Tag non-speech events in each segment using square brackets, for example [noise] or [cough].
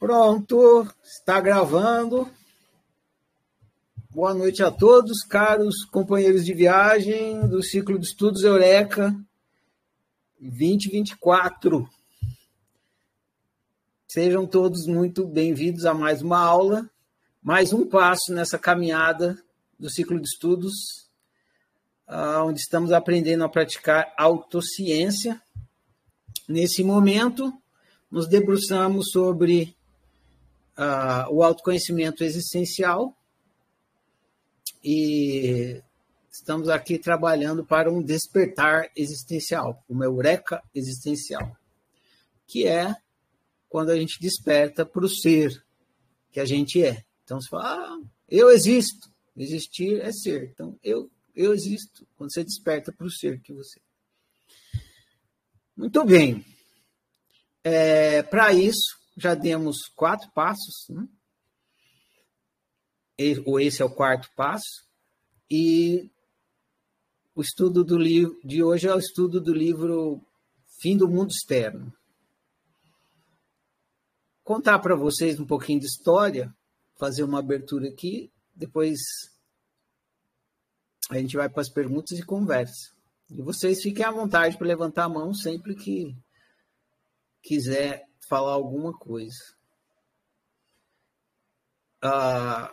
Pronto, está gravando. Boa noite a todos, caros companheiros de viagem do ciclo de estudos Eureka 2024. Sejam todos muito bem-vindos a mais uma aula, mais um passo nessa caminhada do ciclo de estudos, ah, onde estamos aprendendo a praticar autociência. Nesse momento, nos debruçamos sobre uh, o autoconhecimento existencial e estamos aqui trabalhando para um despertar existencial, uma eureka existencial, que é quando a gente desperta para o ser que a gente é. Então você fala, ah, eu existo. Existir é ser. Então eu, eu existo quando você desperta para o ser que você é. Muito bem. É, para isso, já demos quatro passos, né? ou esse é o quarto passo, e o estudo do livro de hoje é o estudo do livro Fim do Mundo Externo. Contar para vocês um pouquinho de história, fazer uma abertura aqui, depois a gente vai para as perguntas e conversa. E vocês fiquem à vontade para levantar a mão sempre que quiser falar alguma coisa. Ah,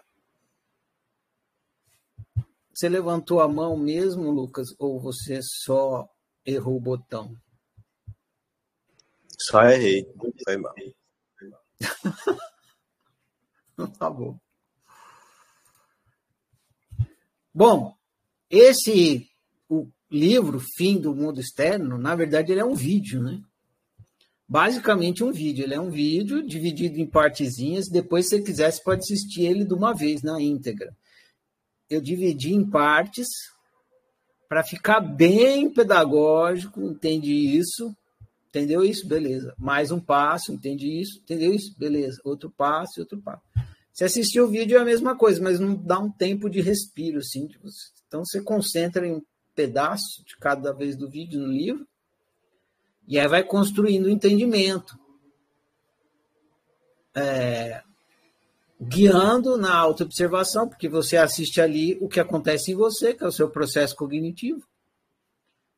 você levantou a mão mesmo, Lucas, ou você só errou o botão? Só errei, foi mal. [laughs] tá bom. Bom, esse o livro Fim do Mundo Externo, na verdade, ele é um vídeo, né? Basicamente um vídeo. Ele é um vídeo dividido em partezinhas. Depois, se você quiser, você pode assistir ele de uma vez na íntegra. Eu dividi em partes para ficar bem pedagógico. Entende isso? Entendeu isso? Beleza. Mais um passo. Entende isso? Entendeu isso? Beleza. Outro passo, outro passo. Se assistir o vídeo é a mesma coisa, mas não dá um tempo de respiro, assim. Então você concentra em um pedaço de cada vez do vídeo no livro e aí vai construindo o entendimento. É, guiando na autoobservação, porque você assiste ali o que acontece em você, que é o seu processo cognitivo,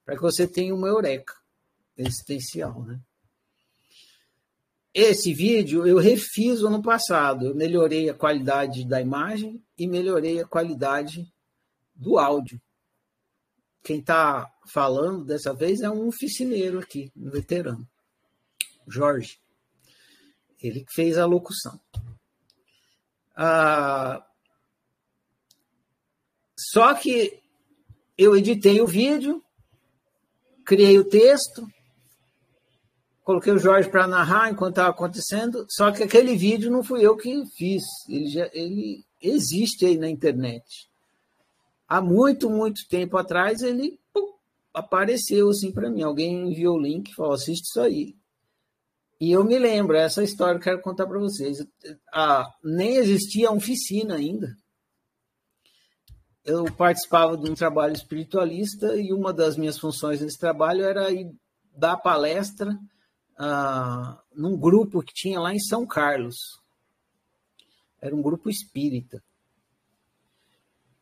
para que você tenha uma eureka existencial. Né? Esse vídeo eu refiz ano passado. Eu melhorei a qualidade da imagem e melhorei a qualidade do áudio quem está falando dessa vez é um oficineiro aqui, um veterano, Jorge. Ele que fez a locução. Ah, só que eu editei o vídeo, criei o texto, coloquei o Jorge para narrar enquanto estava acontecendo, só que aquele vídeo não fui eu que fiz, ele, já, ele existe aí na internet há muito, muito tempo atrás, ele pum, apareceu assim para mim. Alguém enviou o link e falou: assiste isso aí. E eu me lembro, essa história eu quero contar para vocês. Ah, nem existia oficina ainda. Eu participava de um trabalho espiritualista e uma das minhas funções nesse trabalho era ir dar palestra ah, num grupo que tinha lá em São Carlos. Era um grupo espírita.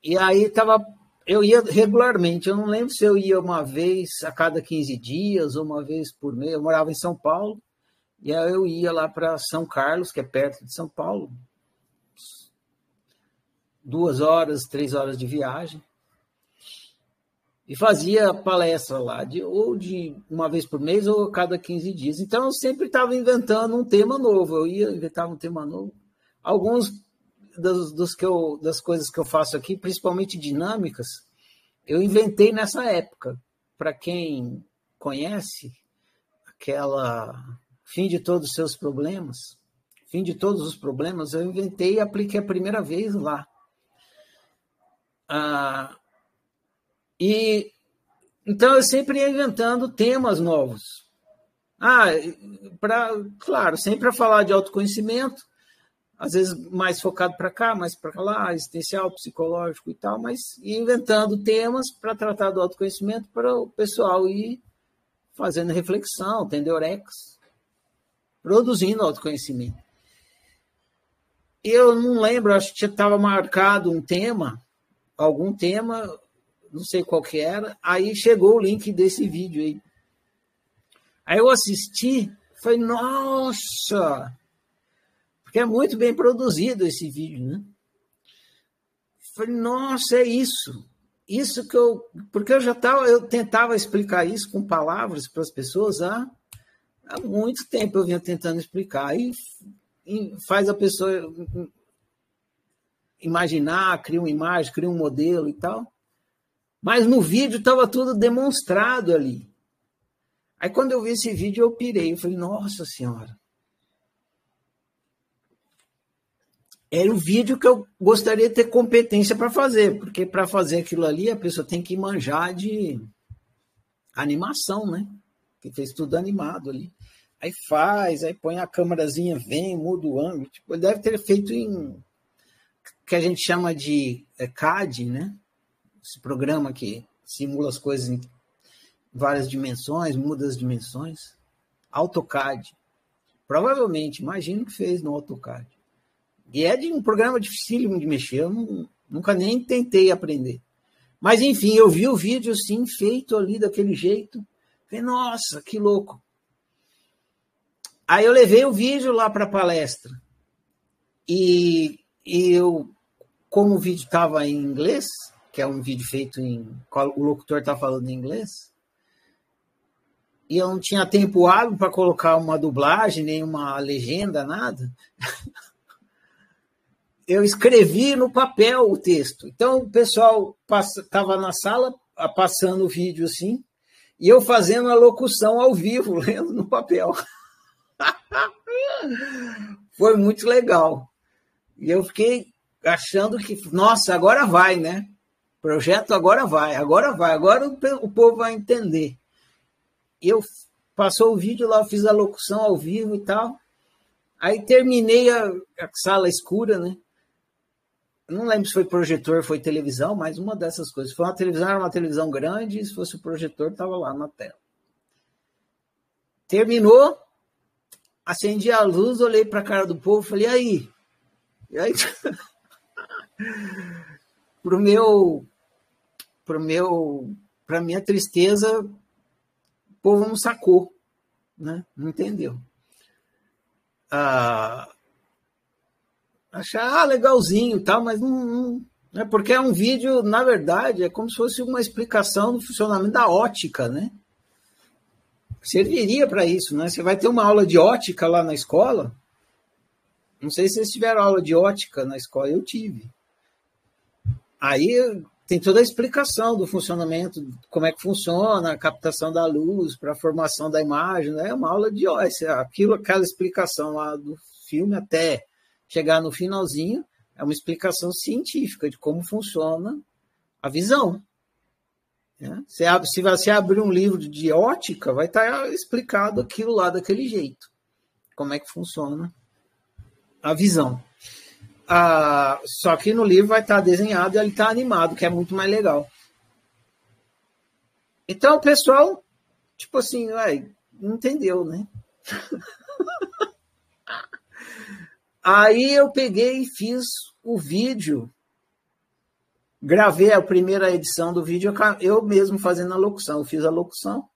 E aí tava, eu ia regularmente, eu não lembro se eu ia uma vez a cada 15 dias ou uma vez por mês. Eu morava em São Paulo, e aí eu ia lá para São Carlos, que é perto de São Paulo, duas horas, três horas de viagem, e fazia palestra lá, de, ou de uma vez por mês ou a cada 15 dias. Então eu sempre estava inventando um tema novo, eu ia inventar um tema novo. Alguns das, dos que eu, das coisas que eu faço aqui, principalmente dinâmicas, eu inventei nessa época. Para quem conhece aquela fim de todos os seus problemas, fim de todos os problemas, eu inventei e apliquei a primeira vez lá. Ah, e então eu sempre ia inventando temas novos. Ah, para claro, sempre para falar de autoconhecimento, às vezes mais focado para cá, mais para lá, existencial, psicológico e tal, mas inventando temas para tratar do autoconhecimento para o pessoal ir fazendo reflexão, tendo eurecas, produzindo autoconhecimento. eu não lembro, acho que estava marcado um tema, algum tema, não sei qual que era. Aí chegou o link desse vídeo aí. Aí eu assisti, falei, nossa! Porque é muito bem produzido esse vídeo, né? Falei, nossa, é isso. Isso que eu. Porque eu já estava, eu tentava explicar isso com palavras para as pessoas há, há muito tempo eu vinha tentando explicar. E, e faz a pessoa imaginar, cria uma imagem, cria um modelo e tal. Mas no vídeo estava tudo demonstrado ali. Aí quando eu vi esse vídeo, eu pirei. Eu falei, nossa senhora. Era o vídeo que eu gostaria de ter competência para fazer, porque para fazer aquilo ali a pessoa tem que manjar de animação, né? Que fez tudo animado ali. Aí faz, aí põe a câmerazinha, vem, muda o ângulo. Tipo, deve ter feito em que a gente chama de é, CAD, né? Esse programa que simula as coisas em várias dimensões, muda as dimensões. AutoCAD. Provavelmente, imagino que fez no AutoCAD. E é de um programa dificílimo de mexer, eu não, nunca nem tentei aprender. Mas enfim, eu vi o vídeo assim, feito ali daquele jeito. Falei, nossa, que louco. Aí eu levei o vídeo lá para a palestra. E, e eu, como o vídeo estava em inglês, que é um vídeo feito em. O locutor está falando em inglês, e eu não tinha tempo hábil para colocar uma dublagem, nem uma legenda, nada. [laughs] eu escrevi no papel o texto. Então o pessoal estava na sala passando o vídeo assim, e eu fazendo a locução ao vivo, [laughs] lendo no papel. [laughs] Foi muito legal. E eu fiquei achando que, nossa, agora vai, né? Projeto agora vai, agora vai, agora o povo vai entender. Eu passou o vídeo lá, fiz a locução ao vivo e tal. Aí terminei a, a sala escura, né? Não lembro se foi projetor, foi televisão, mas uma dessas coisas. Foi uma televisão, era uma televisão grande, e se fosse o projetor, estava lá na tela. Terminou, acendi a luz, olhei para a cara do povo, falei, aí? E aí? [laughs] pro meu, pro meu, para minha tristeza, o povo não sacou, né? Não entendeu. Ah, achar ah, legalzinho tal, mas não, não é porque é um vídeo, na verdade, é como se fosse uma explicação do funcionamento da ótica, né? Serviria para isso, né? Você vai ter uma aula de ótica lá na escola. Não sei se vocês tiveram aula de ótica na escola, eu tive. Aí tem toda a explicação do funcionamento, como é que funciona a captação da luz para a formação da imagem, né? É uma aula de ótica, aquilo, aquela explicação lá do filme até chegar no finalzinho, é uma explicação científica de como funciona a visão. Você abre, se você abrir um livro de ótica, vai estar explicado aquilo lá daquele jeito. Como é que funciona a visão. Ah, só que no livro vai estar desenhado e ele está animado, que é muito mais legal. Então o pessoal, tipo assim, ué, não entendeu, né? [laughs] Aí eu peguei e fiz o vídeo, gravei a primeira edição do vídeo, eu mesmo fazendo a locução. Eu fiz a locução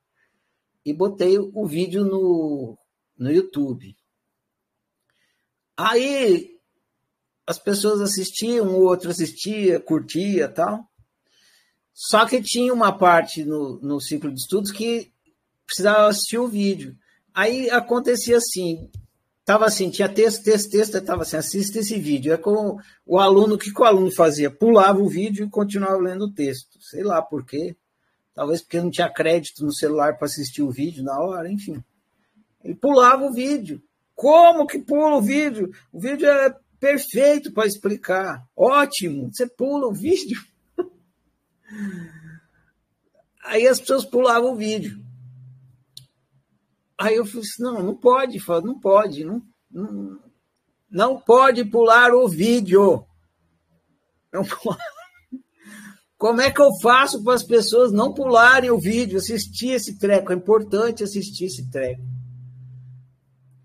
e botei o vídeo no, no YouTube. Aí as pessoas assistiam, o outro assistia, curtia tal. Só que tinha uma parte no, no ciclo de estudos que precisava assistir o vídeo. Aí acontecia assim, Tava assim, tinha texto, texto, texto, estava assim, assista esse vídeo. É com o aluno, o que, que o aluno fazia? Pulava o vídeo e continuava lendo o texto. Sei lá por quê. Talvez porque não tinha crédito no celular para assistir o vídeo na hora, enfim. Ele pulava o vídeo. Como que pula o vídeo? O vídeo é perfeito para explicar. Ótimo, você pula o vídeo. [laughs] Aí as pessoas pulavam o vídeo. Aí eu falei assim, não, não pode, não pode, não, não, não pode pular o vídeo. Não pode. Como é que eu faço para as pessoas não pularem o vídeo, assistir esse treco? É importante assistir esse treco.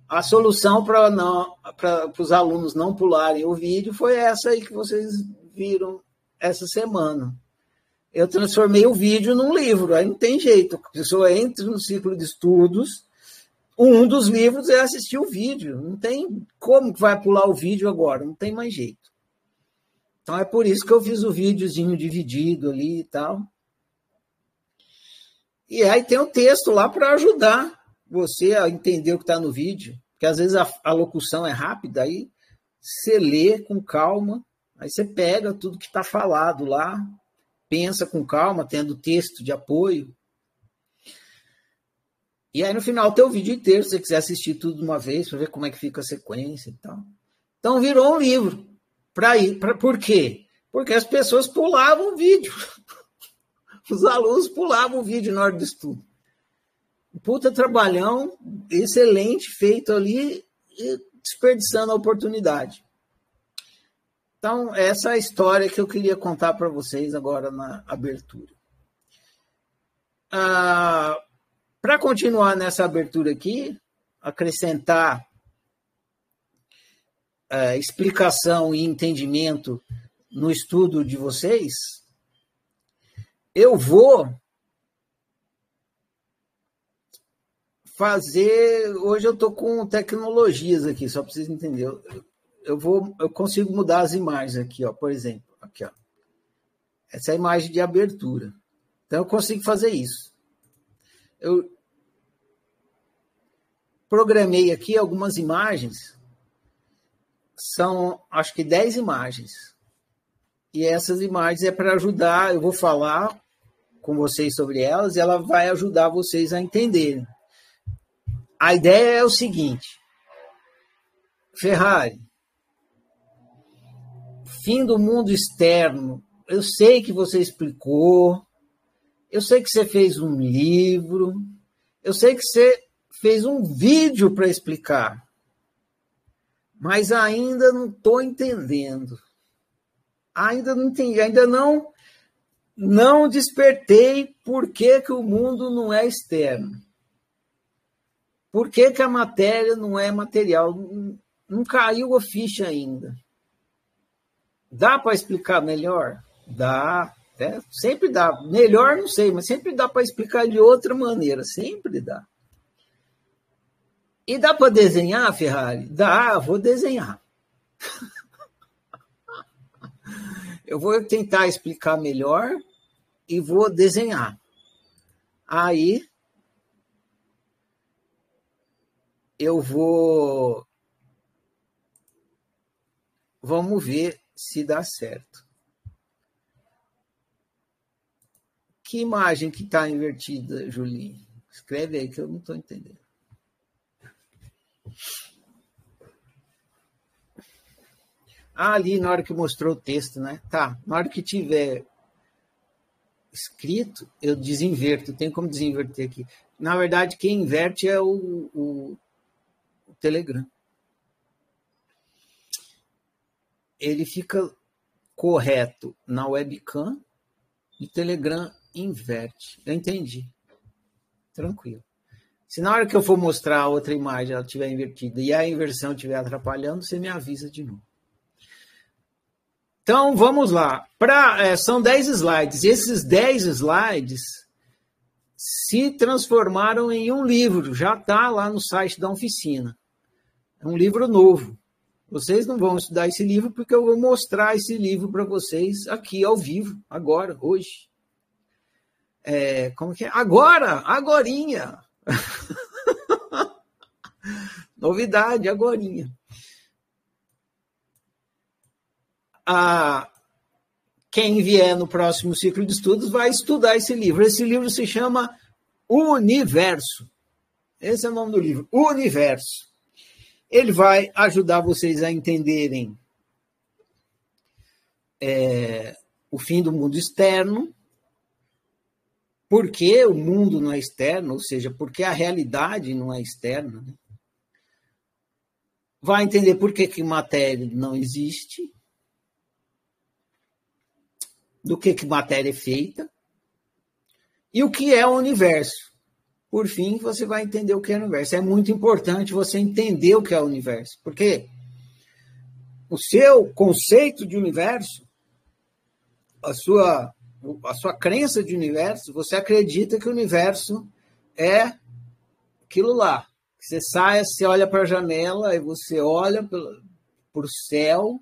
a solução para os alunos não pularem o vídeo foi essa aí que vocês viram essa semana. Eu transformei o vídeo num livro, aí não tem jeito. A pessoa entra no ciclo de estudos, um dos livros é assistir o vídeo. Não tem como que vai pular o vídeo agora, não tem mais jeito. Então é por isso que eu fiz o videozinho dividido ali e tal. E aí tem o texto lá para ajudar você a entender o que está no vídeo. Porque às vezes a, a, locução é rápida, aí você lê com calma, aí você pega tudo que está falado lá, pensa com calma, tendo texto de apoio. E aí no final tem o vídeo inteiro, se você quiser assistir tudo de uma vez, para ver como é que fica a sequência e tal. Então virou um livro. Pra ir, pra, por quê? Porque as pessoas pulavam o vídeo. [laughs] Os alunos pulavam o vídeo na hora do estudo. Puta trabalhão excelente feito ali, desperdiçando a oportunidade. Então, essa é a história que eu queria contar para vocês agora na abertura. Ah, para continuar nessa abertura aqui, acrescentar é, explicação e entendimento no estudo de vocês, eu vou fazer. Hoje eu estou com tecnologias aqui, só para vocês entenderem. Eu, vou, eu consigo mudar as imagens aqui, ó, por exemplo. Aqui, ó. Essa é a imagem de abertura. Então eu consigo fazer isso. Eu programei aqui algumas imagens. São, acho que 10 imagens. E essas imagens é para ajudar, eu vou falar com vocês sobre elas e ela vai ajudar vocês a entenderem. A ideia é o seguinte: Ferrari, fim do mundo externo. Eu sei que você explicou, eu sei que você fez um livro, eu sei que você fez um vídeo para explicar, mas ainda não estou entendendo. Ainda não entendi, ainda não não despertei por que, que o mundo não é externo. Por que, que a matéria não é material? Não caiu a ficha ainda. Dá para explicar melhor? Dá. É, sempre dá. Melhor, não sei, mas sempre dá para explicar de outra maneira. Sempre dá. E dá para desenhar, Ferrari? Dá, vou desenhar. [laughs] Eu vou tentar explicar melhor e vou desenhar. Aí eu vou. Vamos ver se dá certo. Que imagem que está invertida, Julinho? Escreve aí que eu não estou entendendo. Ah, ali na hora que mostrou o texto, né? Tá. Na hora que tiver escrito, eu desinverto. Tem como desinverter aqui. Na verdade, quem inverte é o, o, Telegram. Ele fica correto na webcam e Telegram inverte. Eu entendi. Tranquilo. Se na hora que eu for mostrar a outra imagem ela estiver invertida e a inversão estiver atrapalhando, você me avisa de novo. Então, vamos lá. Pra, é, são 10 slides. Esses 10 slides se transformaram em um livro. Já está lá no site da oficina. É um livro novo. Vocês não vão estudar esse livro porque eu vou mostrar esse livro para vocês aqui ao vivo, agora, hoje. É, como que é? Agora, agorinha. [laughs] Novidade, agorinha. A, quem vier no próximo ciclo de estudos vai estudar esse livro. Esse livro se chama Universo. Esse é o nome do livro, Universo. Ele vai ajudar vocês a entenderem é, o fim do mundo externo, por que o mundo não é externo, ou seja, por que a realidade não é externa. Né? Vai entender por que, que matéria não existe, do que, que matéria é feita, e o que é o universo. por fim, você vai entender o que é o universo. É muito importante você entender o que é o universo, porque o seu conceito de universo, a sua, a sua crença de universo, você acredita que o universo é aquilo lá. Você sai, você olha para a janela e você olha para o céu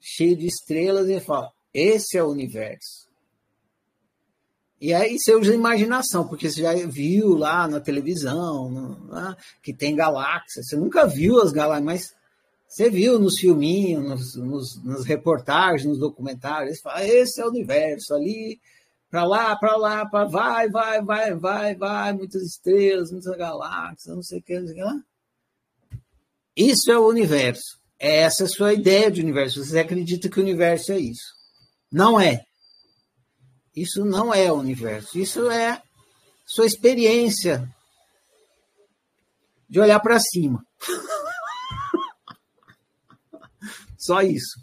cheio de estrelas e fala: esse é o universo. E aí você usa imaginação, porque você já viu lá na televisão né, que tem galáxias. Você nunca viu as galáxias, mas você viu nos filminhos, nos, nos, nas reportagens, nos documentários. Esse é o universo ali, para lá, para lá, para vai, vai, vai, vai, vai, muitas estrelas, muitas galáxias, não sei o que, não sei o que lá. Isso é o universo. Essa é a sua ideia de universo. Você acredita que o universo é isso. Não é. Isso não é o universo. Isso é sua experiência de olhar para cima. [laughs] Só isso.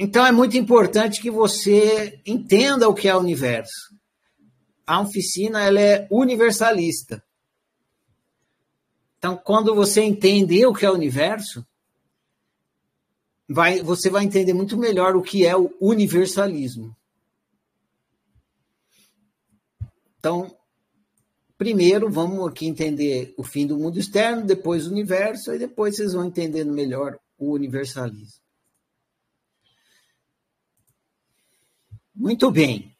Então é muito importante que você entenda o que é o universo. A oficina ela é universalista. Então, quando você entender o que é o universo, vai, você vai entender muito melhor o que é o universalismo. Então, primeiro vamos aqui entender o fim do mundo externo, depois o universo, e depois vocês vão entendendo melhor o universalismo. Muito bem.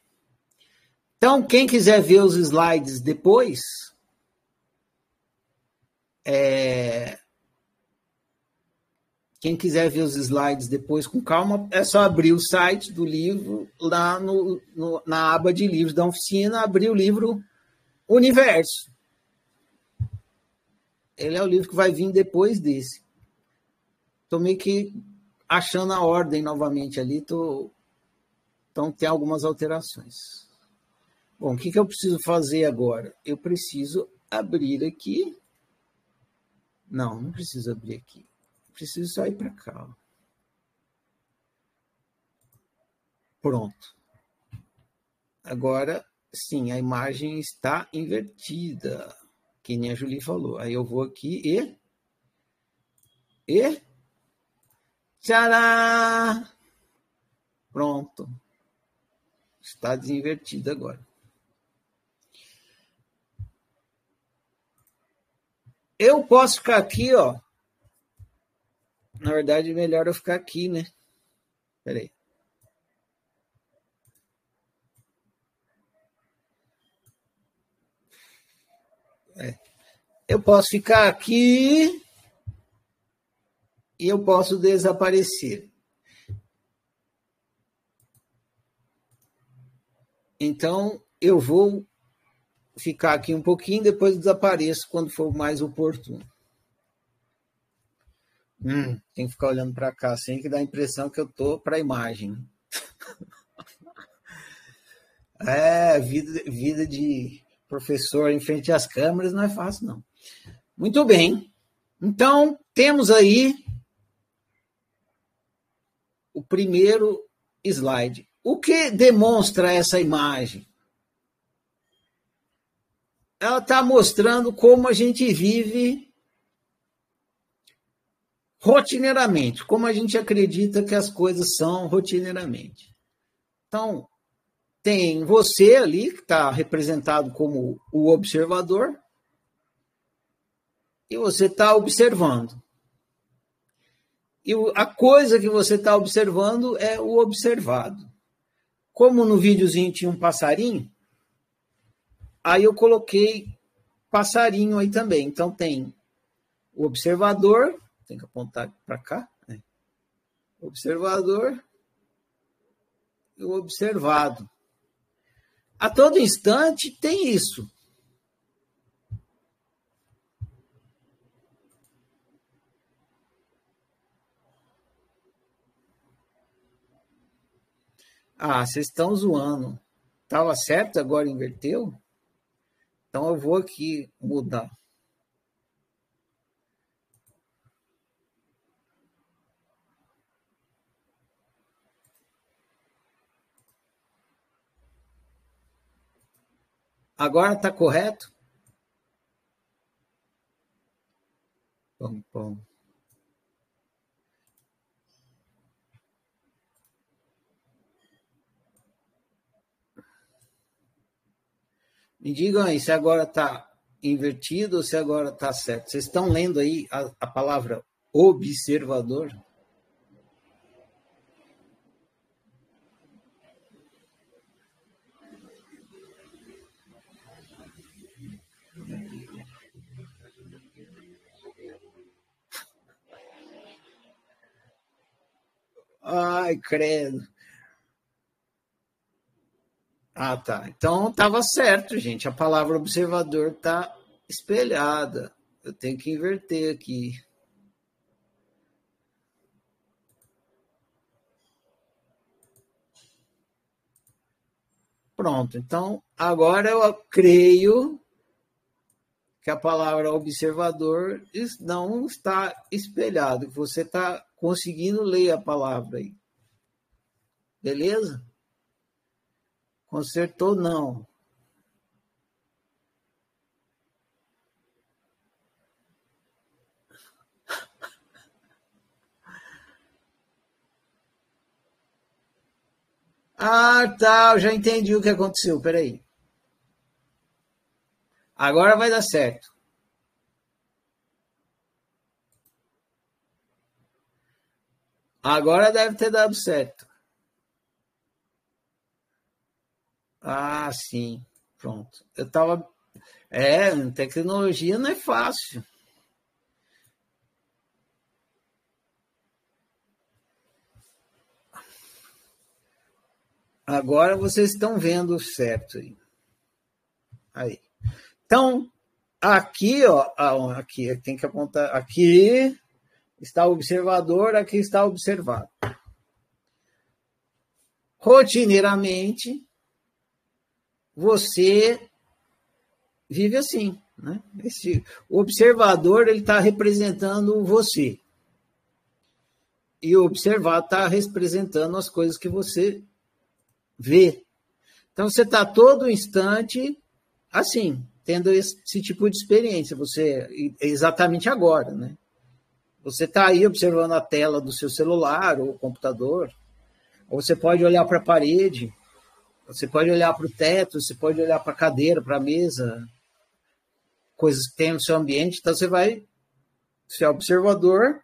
Então, quem quiser ver os slides depois, é, quem quiser ver os slides depois com calma, é só abrir o site do livro, lá no, no, na aba de livros da oficina, abrir o livro Universo. Ele é o livro que vai vir depois desse. Estou meio que achando a ordem novamente ali, tô... então tem algumas alterações. Bom, o que, que eu preciso fazer agora? Eu preciso abrir aqui. Não, não preciso abrir aqui preciso sair para cá. Pronto. Agora, sim, a imagem está invertida, que nem a Julie falou. Aí eu vou aqui e. E. Tchará! Pronto. Está desinvertida agora. Eu posso ficar aqui, ó, na verdade, melhor eu ficar aqui, né? Peraí. É. Eu posso ficar aqui e eu posso desaparecer. Então, eu vou ficar aqui um pouquinho, depois desapareço quando for mais oportuno. Hum, tem que ficar olhando para cá, assim que dá a impressão que eu tô para a imagem. [laughs] é, vida, vida de professor em frente às câmeras não é fácil, não. Muito bem. Então, temos aí primeiro slide. O que demonstra essa imagem? Ela está mostrando como a gente vive rotineiramente, como a gente acredita que as coisas são rotineiramente. Então, tem você ali, que está representado como o observador, e você está observando. E a coisa que você está observando é o observado. Como no videozinho tinha um passarinho, aí eu coloquei passarinho aí também. Então tem o observador, tem que apontar para cá. Né? Observador e o observado. A todo instante tem isso. Ah, vocês estão zoando. Estava certo, agora inverteu? Então eu vou aqui mudar. Agora está correto? Bom, bom. Me digam aí se agora está invertido ou se agora está certo. Vocês estão lendo aí a, a palavra observador? Ai, credo. Ah, tá. Então estava certo, gente. A palavra observador está espelhada. Eu tenho que inverter aqui. Pronto. Então, agora eu creio que a palavra observador não está espelhado, você está conseguindo ler a palavra aí. Beleza? Consertou, não. [laughs] Ah, tá, já entendi o que aconteceu. Peraí. Agora vai dar certo. Agora deve ter dado certo. Ah, sim. Pronto. Eu tava. É, tecnologia não é fácil. Agora vocês estão vendo certo aí. Aí. Então, aqui, ó, aqui tem que apontar. Aqui está o observador, aqui está o observado. Rotineiramente, você vive assim. Né? Esse, o observador ele está representando você. E o observado está representando as coisas que você vê. Então você está todo instante assim, tendo esse, esse, tipo de experiência. Você exatamente agora, né? Você está aí observando a tela do seu celular ou computador, ou você pode olhar para a parede você pode olhar para o teto, você pode olhar para a cadeira, para a mesa, coisas que tem no seu ambiente. Então você vai ser observador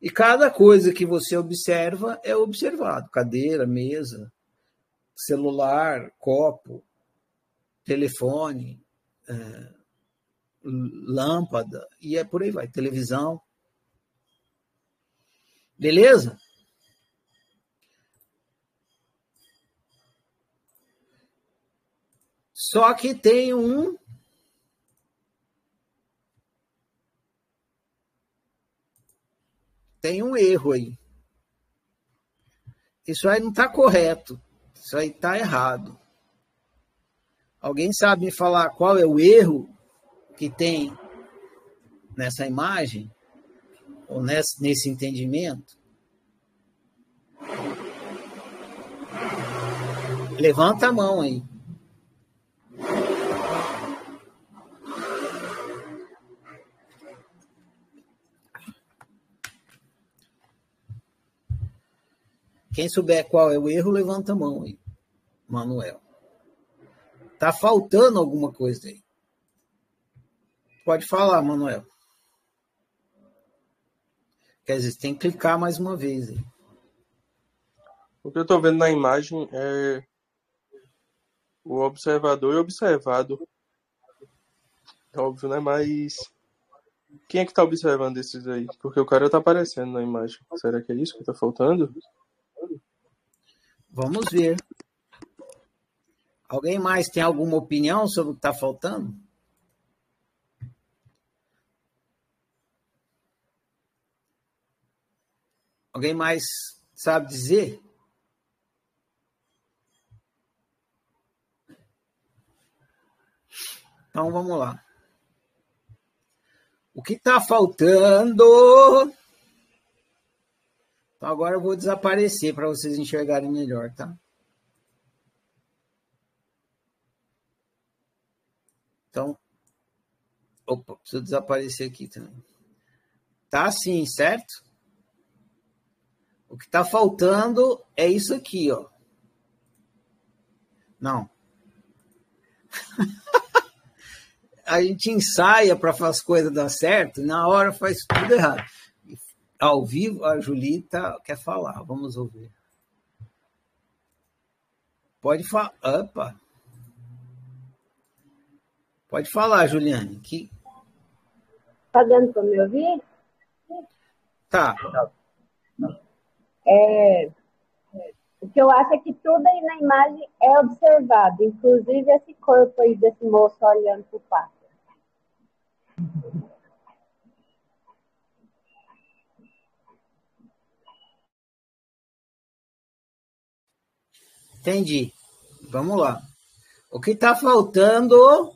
e cada coisa que você observa é observado: cadeira, mesa, celular, copo, telefone, é, lâmpada e é por aí vai, televisão. Beleza? Só que tem um tem um erro aí. Isso aí não está correto. Isso aí está errado. Alguém sabe me falar qual é o erro que tem nessa imagem? Ou nesse, nesse entendimento? Levanta a mão aí. Quem souber qual é o erro, levanta a mão aí, Manuel. Tá faltando alguma coisa aí. Pode falar, Manuel. Quer dizer, tem que clicar mais uma vez aí. O que eu estou vendo na imagem é o observador e observado. É óbvio, né? Mas quem é que está observando esses aí? Porque o cara está aparecendo na imagem. Será que é isso que está faltando? Vamos ver. Alguém mais tem alguma opinião sobre o que está faltando? Alguém mais sabe dizer? Então vamos lá. O que está faltando então agora eu vou desaparecer para vocês enxergarem melhor, tá? Então, opa, preciso desaparecer aqui também. Tá assim, certo? O que está faltando é isso aqui, ó. Não. [laughs] a gente ensaia para fazer as coisas dar certo, na hora faz tudo errado. Ao vivo, a Julita quer falar, vamos ouvir. Pode falar. Opa! Pode falar, Juliane. Que... Tá dando para me ouvir? Tá. É, o que eu acho é que tudo aí na imagem é observado, inclusive esse corpo aí desse moço olhando para o pássaro. Entendi. Vamos lá. O que está faltando,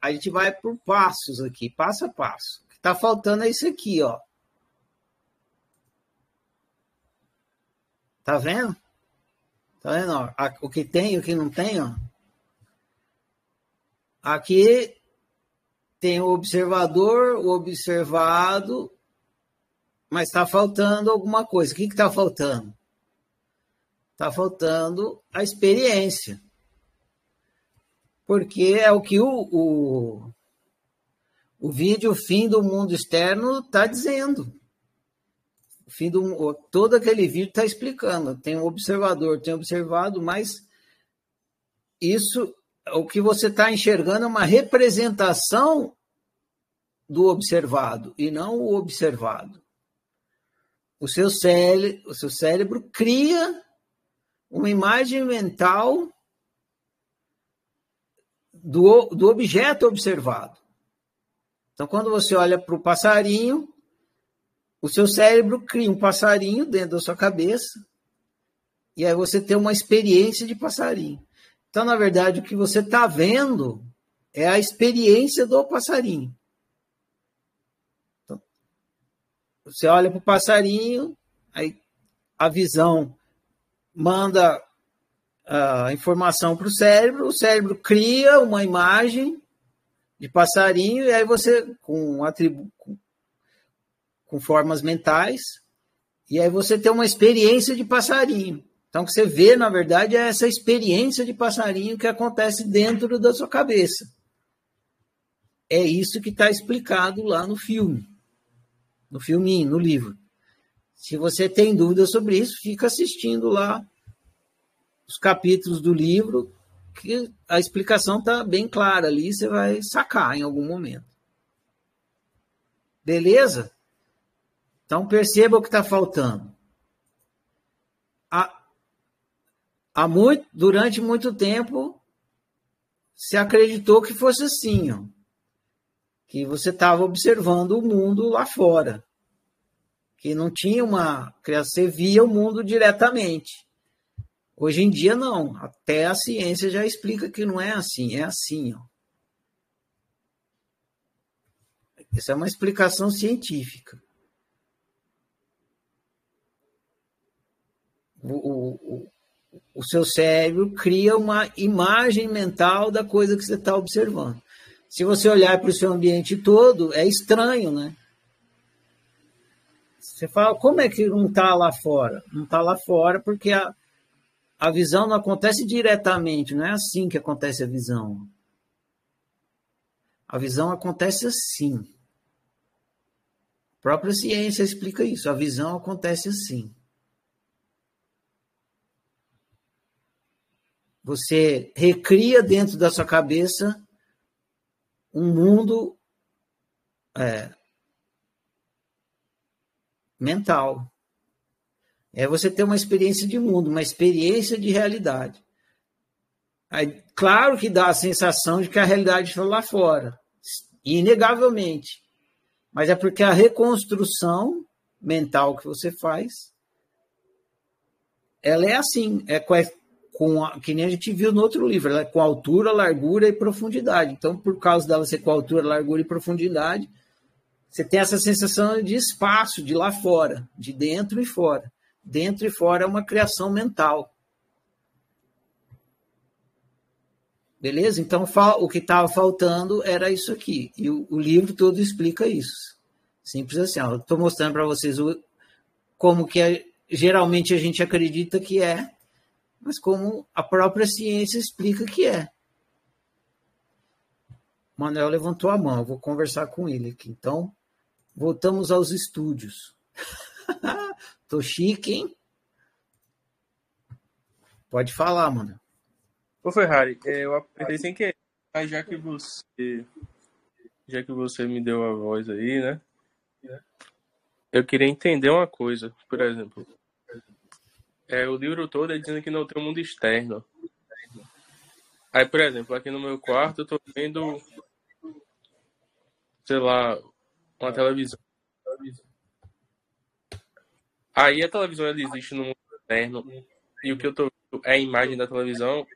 a gente vai por passos aqui, passo a passo. O que está faltando é isso aqui, ó. Tá vendo? Tá vendo? Ó? O que tem e o que não tem, ó. Aqui tem o observador, o observado, mas está faltando alguma coisa. O que está faltando? Está faltando a experiência. Porque é o que o, o, o vídeo Fim do Mundo Externo está dizendo. O fim do, todo aquele vídeo está explicando. Tem um observador, tem observado, mas isso, o que você está enxergando é uma representação do observado e não o observado. O seu, cérebro, o seu cérebro cria uma imagem mental do, do objeto observado. Então, quando você olha para o passarinho, o seu cérebro cria um passarinho dentro da sua cabeça, e aí você tem uma experiência de passarinho. Então, na verdade, o que você está vendo é a experiência do passarinho. Então, você olha para o passarinho, aí a visão manda a informação para o cérebro, o cérebro cria uma imagem de passarinho, e aí você, com, atribu com, com formas mentais, e aí você tem uma experiência de passarinho. Então, o que você vê, na verdade, é essa experiência de passarinho que acontece dentro da sua cabeça. É isso que está explicado lá no filme, no filminho, no livro. Se você tem dúvidas sobre isso, fica assistindo lá os capítulos do livro, que a explicação está bem clara ali, você vai sacar em algum momento. Beleza? Então perceba o que está faltando. Há, há muito, durante muito tempo se acreditou que fosse assim, ó, que você estava observando o mundo lá fora que não tinha uma criação, você via o mundo diretamente. Hoje em dia, não. Até a ciência já explica que não é assim, é assim. Ó. Isso é uma explicação científica. O, o, o seu cérebro cria uma imagem mental da coisa que você está observando. Se você olhar para o seu ambiente todo, é estranho, né? Você fala, como é que não está lá fora? Não está lá fora porque a, a visão não acontece diretamente, não é assim que acontece a visão. A visão acontece assim. A própria ciência explica isso. A visão acontece assim. Você recria dentro da sua cabeça um mundo é, mental. É você ter uma experiência de mundo, uma experiência de realidade. Aí, claro que dá a sensação de que a realidade está lá fora, inegavelmente. Mas é porque a reconstrução mental que você faz, ela é assim, é com, com a, que nem a gente viu no outro livro, ela é com altura, largura e profundidade. Então, por causa dela ser com altura, largura e profundidade, você tem essa sensação de espaço, de lá fora, de dentro e fora. Dentro e fora é uma criação mental. Beleza? Então, o que estava faltando era isso aqui. E o, o, livro todo explica isso. Simples assim. Estou mostrando para vocês o, como que é, geralmente a gente acredita que é, mas como a própria ciência explica que é. Manuel levantou a mão, eu vou conversar com ele aqui. Então, voltamos aos estúdios. [laughs] Tô chique, hein? Pode falar, mano. Ô Ferrari, é, eu apertei sem querer, mas já que você já que você me deu a voz aí, né? Eu queria entender uma coisa, por exemplo. É, o livro todo é dizendo que não tem um mundo externo. Aí, por exemplo, aqui no meu quarto eu tô vendo, sei lá, uma televisão. Aí a televisão ela existe no mundo externo e o que eu tô vendo é a imagem da televisão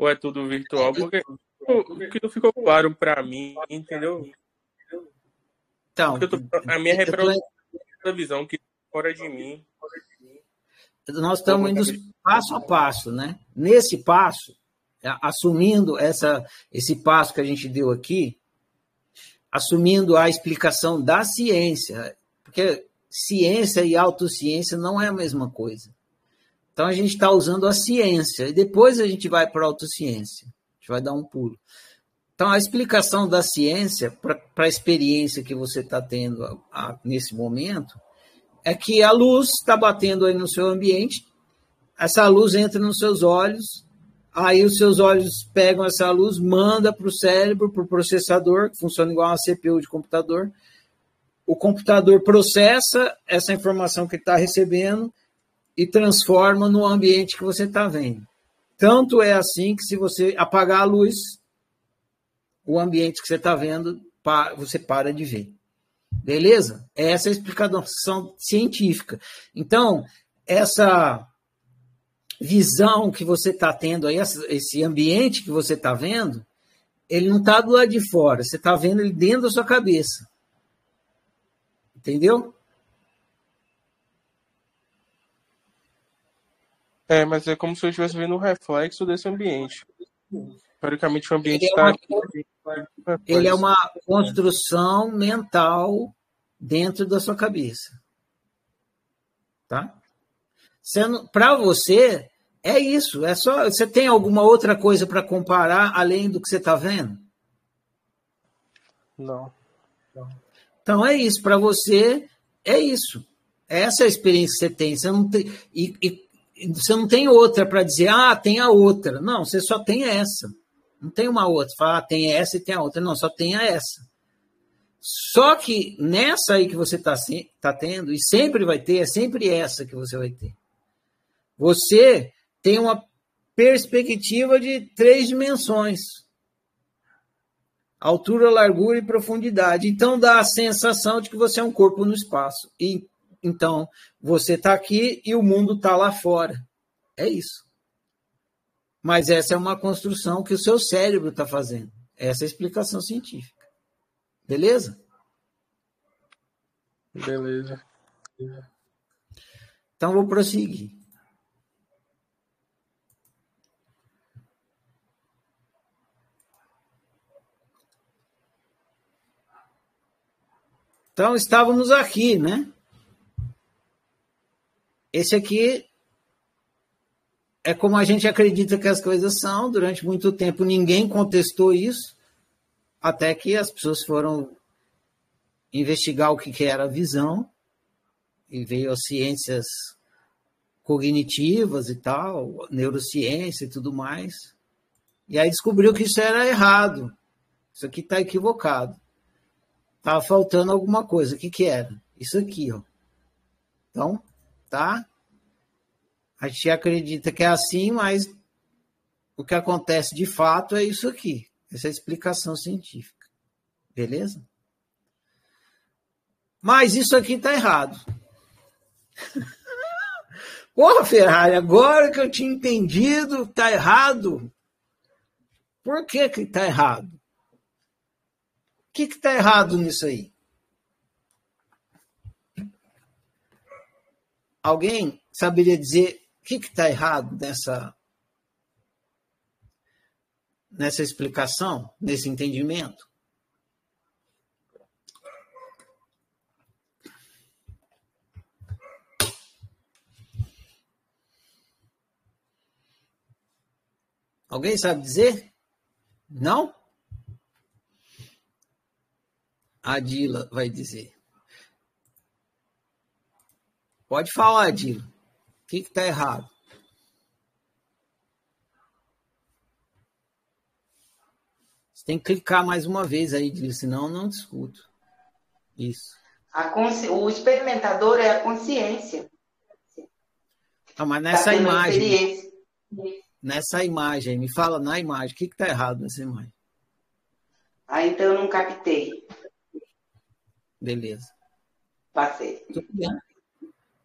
ou é tudo virtual? Porque o que não ficou claro para mim, entendeu? Então, tô, a minha reprodução da visão que fora de mim. Nós estamos indo passo a passo, né? Nesse passo, assumindo essa, esse passo que a gente deu aqui, assumindo a explicação da ciência, porque ciência e autociência não é a mesma coisa. Então a gente está usando a ciência e depois a gente vai para a autociência. A gente vai dar um pulo. Então, a explicação da ciência para a experiência que você está tendo a, a, nesse momento é que a luz está batendo aí no seu ambiente, essa luz entra nos seus olhos, aí os seus olhos pegam essa luz, manda para o cérebro, para o processador, que funciona igual uma CPU de computador. O computador processa essa informação que está recebendo e transforma no ambiente que você está vendo. Tanto é assim que se você apagar a luz, o ambiente que você está vendo, você para de ver. Beleza? Essa é a explicação científica. Então, essa visão que você está tendo aí, esse ambiente que você está vendo, ele não está do lado de fora, você está vendo ele dentro da sua cabeça. Entendeu? É, mas é como se eu estivesse vendo um reflexo desse ambiente. Teoricamente, o ambiente está. Ele, é uma, ele é uma construção mental dentro da sua cabeça. Tá? Para você, é isso. É só. Você tem alguma outra coisa para comparar além do que você está vendo? Não. Então é isso. Para você, é isso. Essa é a experiência que você tem. Você não tem e, e você não tem outra para dizer, ah, tem a outra. Não, você só tem essa. Não tem uma outra. Fala, ah, tem essa e tem a outra. Não, só tem a essa. Só que nessa aí que você está tá tendo, e sempre vai ter, é sempre essa que você vai ter. Você tem uma perspectiva de três dimensões: altura, largura e profundidade. Então dá a sensação de que você é um corpo no espaço. E então você está aqui e o mundo está lá fora. É isso. Mas essa é uma construção que o seu cérebro está fazendo. Essa é a explicação científica. Beleza? Beleza. Então vou prosseguir. Então estávamos aqui, né? Esse aqui é como a gente acredita que as coisas são. Durante muito tempo ninguém contestou isso, até que as pessoas foram investigar o que era a visão e veio as ciências cognitivas e tal, neurociência e tudo mais. E aí descobriu que isso era errado. Isso aqui está equivocado. Estava faltando alguma coisa. O que, que era? Isso aqui, ó. Então, tá? A gente acredita que é assim, mas o que acontece de fato é isso aqui. Essa é explicação científica. Beleza? Mas isso aqui está errado. [laughs] Porra, Ferrari, agora que eu tinha entendido, está errado. Por que que está errado? Que está errado nisso aí? Alguém saberia dizer o que está errado nessa, nessa explicação, nesse entendimento? Alguém sabe dizer? Não? A Dila vai dizer. Pode falar, Dila. O que está errado? Você tem que clicar mais uma vez aí, Dila, senão eu não discuto. Isso. Consci... O experimentador é a consciência. Ah, mas nessa tá imagem nessa imagem. Me fala na imagem. O que está errado nessa imagem? Ah, então eu não captei. Beleza. Passei. Tudo bem.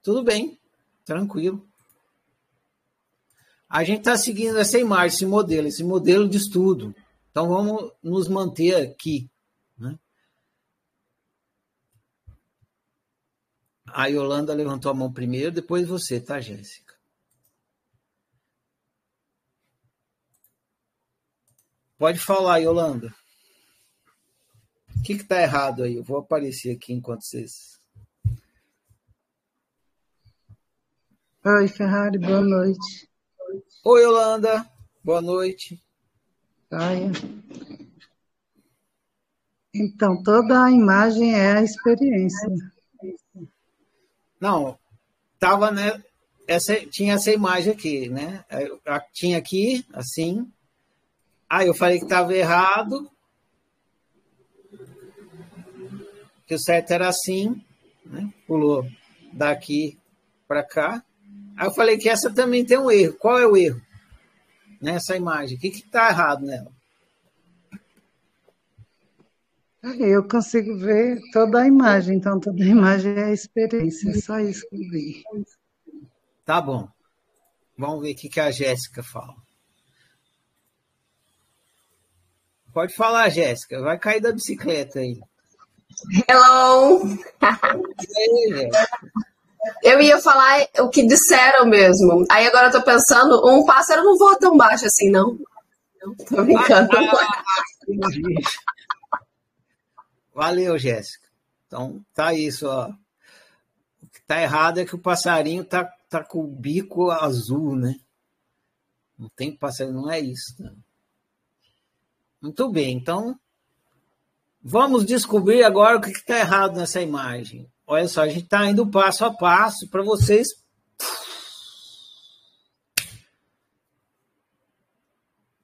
Tudo bem. Tranquilo. A gente está seguindo essa imagem, esse modelo, esse modelo de estudo. Então vamos nos manter aqui. Né? A Yolanda levantou a mão primeiro, depois você, tá, Jéssica? Pode falar, Yolanda. O que está errado aí? Eu vou aparecer aqui enquanto vocês. Oi, Ferrari, boa noite. Oi, Yolanda, boa noite. Oi. Então, toda a imagem é a experiência. Não, tava, né? Essa, tinha essa imagem aqui, né? Tinha aqui, assim, Aí eu falei que estava errado, que o certo era assim, né? pulou daqui para cá. Aí eu falei que essa também tem um erro. Qual é o erro nessa imagem? O que está errado nela? Eu consigo ver toda a imagem, então toda a imagem é a experiência, é só isso que eu vi. Tá bom. Vamos ver o que a Jéssica fala. Pode falar, Jéssica. Vai cair da bicicleta aí. Hello! Eu ia falar o que disseram mesmo. Aí agora eu tô pensando, um pássaro não voa tão baixo assim, não. Tô brincando. Valeu, Jéssica. Então, tá isso, ó. O que tá errado é que o passarinho tá, tá com o bico azul, né? Não tem passarinho, não é isso. Né? Muito bem, então vamos descobrir agora o que está errado nessa imagem. Olha só, a gente está indo passo a passo para vocês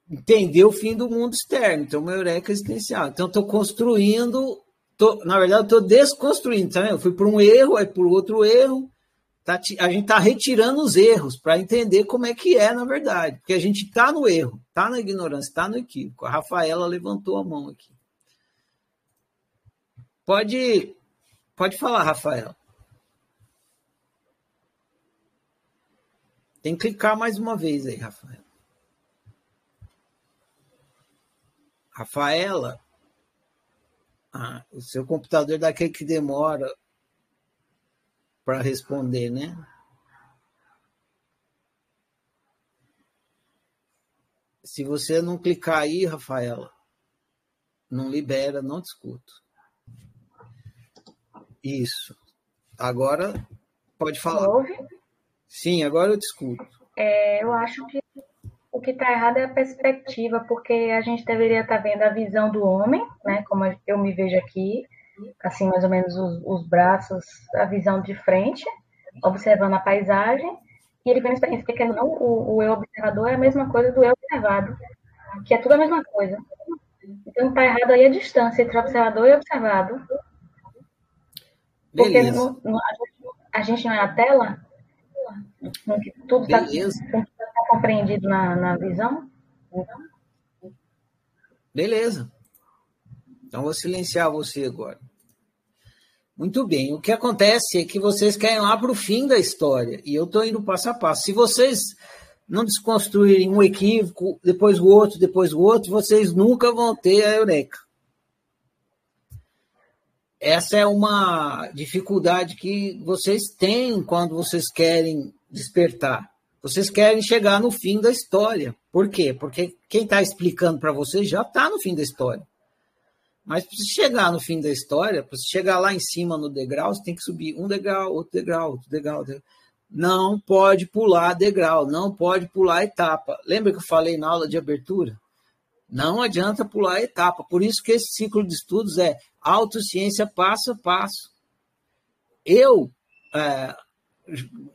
entender o fim do mundo externo, então meu eureka existencial. Então estou construindo, tô, na verdade estou desconstruindo, tá vendo? Eu fui por um erro, aí por outro erro, Tá, a gente está retirando os erros para entender como é que é, na verdade. Porque a gente está no erro, está na ignorância, está no equívoco. A Rafaela levantou a mão aqui. Pode, pode falar, Rafaela. Tem que clicar mais uma vez aí, Rafaela. Rafaela, ah, o seu computador é daquele que demora para responder, né? Se você não clicar aí, Rafaela, não libera, não discuto. Isso. Agora pode falar. Ouve? Sim, agora eu discuto. É, eu acho que o que está errado é a perspectiva, porque a gente deveria estar tá vendo a visão do homem, né? Como eu me vejo aqui, assim, mais ou menos os, os braços, a visão de frente, observando a paisagem, e ele vem experiência, porque não, o, o eu observador é a mesma coisa do eu observado, que é tudo a mesma coisa. Então está errado aí a distância entre observador e observado. Porque a, gente, a, gente, não é a tela, tudo está tá compreendido na, na visão. Beleza. Então, vou silenciar você agora. Muito bem. O que acontece é que vocês querem lá para o fim da história. E eu estou indo passo a passo. Se vocês não desconstruírem um equívoco, depois o outro, depois o outro, vocês nunca vão ter a eureka. Essa é uma dificuldade que vocês têm quando vocês querem despertar. Vocês querem chegar no fim da história. Por quê? Porque quem está explicando para você já está no fim da história. Mas para chegar no fim da história, para chegar lá em cima no degrau, você tem que subir um degrau, outro degrau, outro degrau. Outro degrau. Não pode pular degrau, não pode pular etapa. Lembra que eu falei na aula de abertura? Não adianta pular etapa. Por isso que esse ciclo de estudos é autociência passo a passo. Eu, é,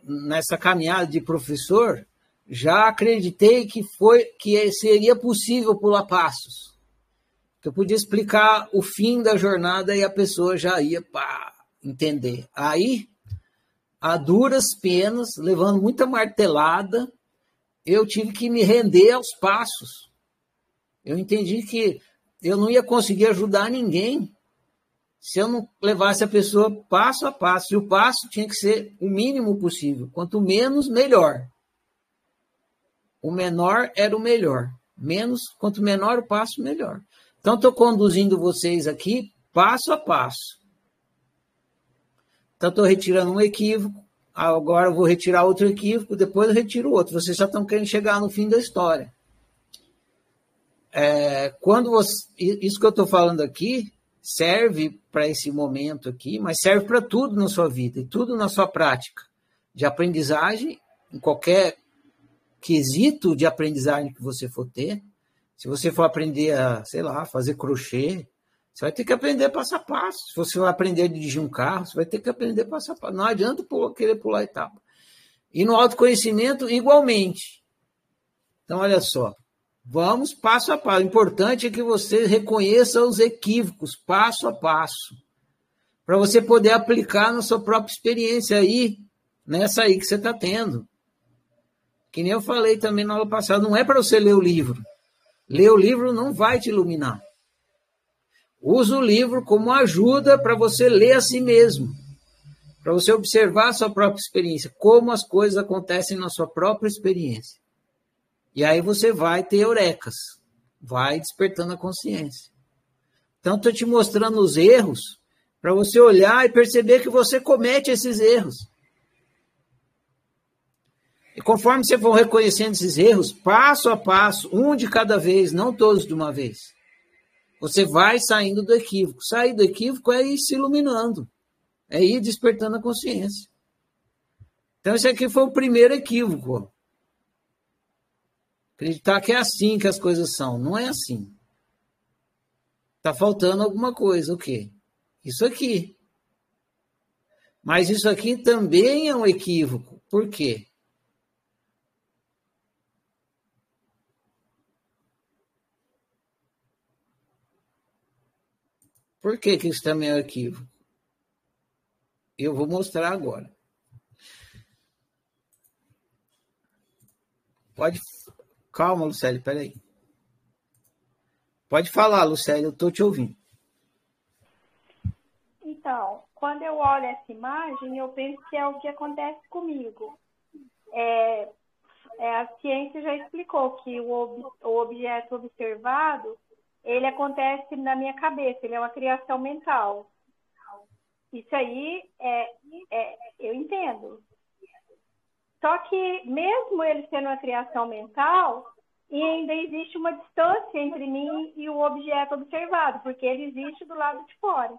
nessa caminhada de professor, já acreditei que foi que seria possível pular passos que eu podia explicar o fim da jornada e a pessoa já ia para entender. Aí, a duras penas, levando muita martelada, eu tive que me render aos passos. Eu entendi que eu não ia conseguir ajudar ninguém se eu não levasse a pessoa passo a passo. E o passo tinha que ser o mínimo possível. Quanto menos, melhor. O menor era o melhor. Menos, quanto menor o passo, melhor. Então, estou conduzindo vocês aqui passo a passo. Então, estou retirando um equívoco, agora vou retirar outro equívoco, depois eu retiro outro. Vocês já estão querendo chegar no fim da história. É, quando você, isso que eu estou falando aqui serve para esse momento aqui, mas serve para tudo na sua vida e tudo na sua prática de aprendizagem, em qualquer quesito de aprendizagem que você for ter. Se você for aprender a, sei lá, fazer crochê, você vai ter que aprender passo a passo. Se você vai aprender a dirigir um carro, você vai ter que aprender passo a passo. Não adianta querer pular etapa. E no autoconhecimento, igualmente. Então, olha só. Vamos passo a passo. O importante é que você reconheça os equívocos, passo a passo. Para você poder aplicar na sua própria experiência aí, nessa aí que você está tendo. Que nem eu falei também na aula passada, não é para você ler o livro. Ler o livro não vai te iluminar. Usa o livro como ajuda para você ler a si mesmo, para você observar a sua própria experiência, como as coisas acontecem na sua própria experiência. E aí você vai ter eurecas, vai despertando a consciência. Então, estou te mostrando os erros para você olhar e perceber que você comete esses erros. E conforme você for reconhecendo esses erros, passo a passo, um de cada vez, não todos de uma vez, você vai saindo do equívoco. Sair do equívoco é ir se iluminando, é ir despertando a consciência. Então, esse aqui foi o primeiro equívoco. Acreditar que é assim que as coisas são. Não é assim. Está faltando alguma coisa. O quê? Isso aqui. Mas isso aqui também é um equívoco. Por quê? Por que, que isso também é arquivo? Eu vou mostrar agora. Pode. Calma, Lucélio, peraí. Pode falar, Lucélio, eu estou te ouvindo. Então, quando eu olho essa imagem, eu penso que é o que acontece comigo. É, é, a ciência já explicou que o, ob, o objeto observado ele acontece na minha cabeça, ele é uma criação mental. Isso aí é, é, eu entendo. Só que mesmo ele sendo uma criação mental, ainda existe uma distância entre mim e o objeto observado, porque ele existe do lado de fora.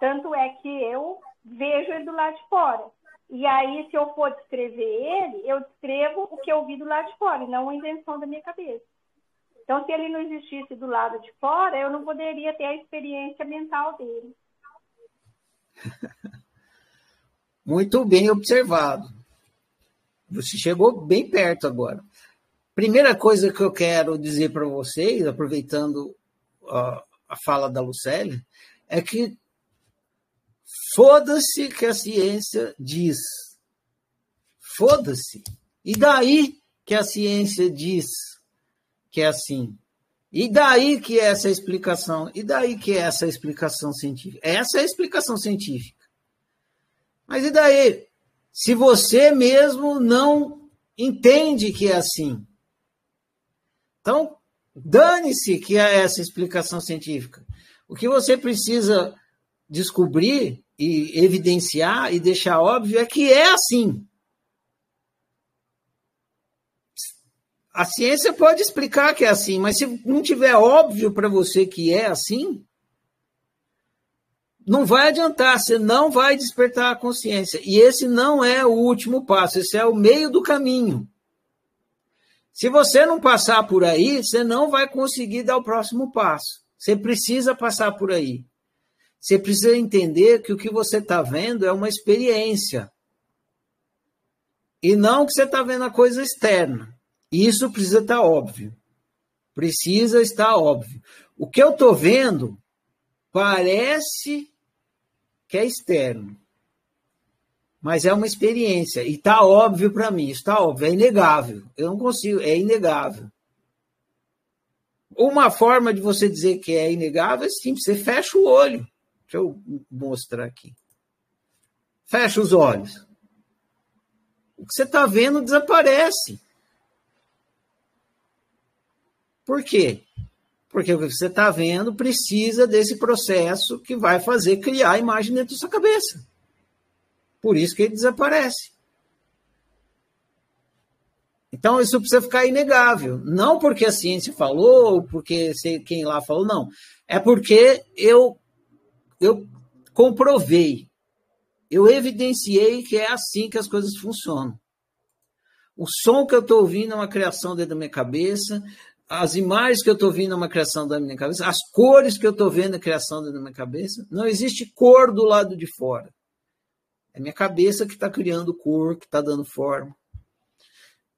Tanto é que eu vejo ele do lado de fora. E aí, se eu for descrever ele, eu descrevo o que eu vi do lado de fora, e não a invenção da minha cabeça. Então, se ele não existisse do lado de fora, eu não poderia ter a experiência mental dele. [laughs] Muito bem observado. Você chegou bem perto agora. Primeira coisa que eu quero dizer para vocês, aproveitando a, a fala da Lucélia, é que foda-se que a ciência diz. Foda-se. E daí que a ciência diz que é assim. E daí que é essa explicação? E daí que é essa explicação científica? Essa é a explicação científica. Mas e daí? Se você mesmo não entende que é assim. Então, dane-se que é essa explicação científica. O que você precisa descobrir e evidenciar e deixar óbvio é que é assim. A ciência pode explicar que é assim, mas se não tiver óbvio para você que é assim, não vai adiantar, você não vai despertar a consciência. E esse não é o último passo, esse é o meio do caminho. Se você não passar por aí, você não vai conseguir dar o próximo passo. Você precisa passar por aí. Você precisa entender que o que você está vendo é uma experiência. E não que você está vendo a coisa externa. Isso precisa estar tá óbvio. Precisa estar óbvio. O que eu estou vendo parece que é externo. Mas é uma experiência. E está óbvio para mim. Está óbvio. É inegável. Eu não consigo. É inegável. Uma forma de você dizer que é inegável é simples. Você fecha o olho. Deixa eu mostrar aqui. Fecha os olhos. O que você está vendo desaparece. Por quê? Porque o que você está vendo precisa desse processo que vai fazer criar a imagem dentro da sua cabeça. Por isso que ele desaparece. Então, isso precisa ficar inegável. Não porque a ciência falou, porque quem lá falou, não. É porque eu eu comprovei, eu evidenciei que é assim que as coisas funcionam. O som que eu estou ouvindo é uma criação dentro da minha cabeça, as imagens que eu estou vendo é uma criação da minha cabeça, as cores que eu estou vendo é criação da minha cabeça. Não existe cor do lado de fora. É minha cabeça que está criando cor, que está dando forma.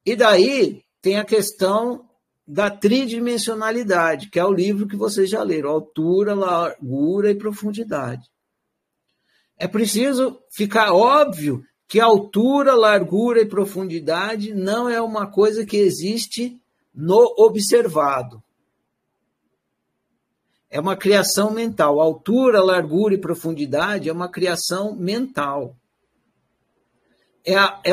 E daí tem a questão da tridimensionalidade, que é o livro que vocês já leram, altura, largura e profundidade. É preciso ficar óbvio que altura, largura e profundidade não é uma coisa que existe no observado. É uma criação mental. Altura, largura e profundidade é uma criação mental. É a, é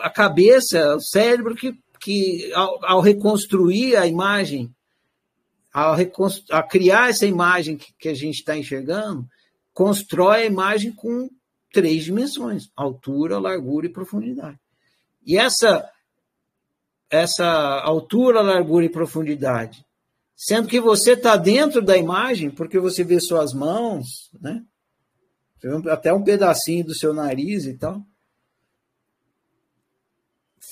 a cabeça, o cérebro que que ao, ao reconstruir a imagem, ao, a criar essa imagem que, que a gente está enxergando, constrói a imagem com três dimensões: altura, largura e profundidade. E essa essa altura, largura e profundidade, sendo que você está dentro da imagem, porque você vê suas mãos, né? até um pedacinho do seu nariz e tal,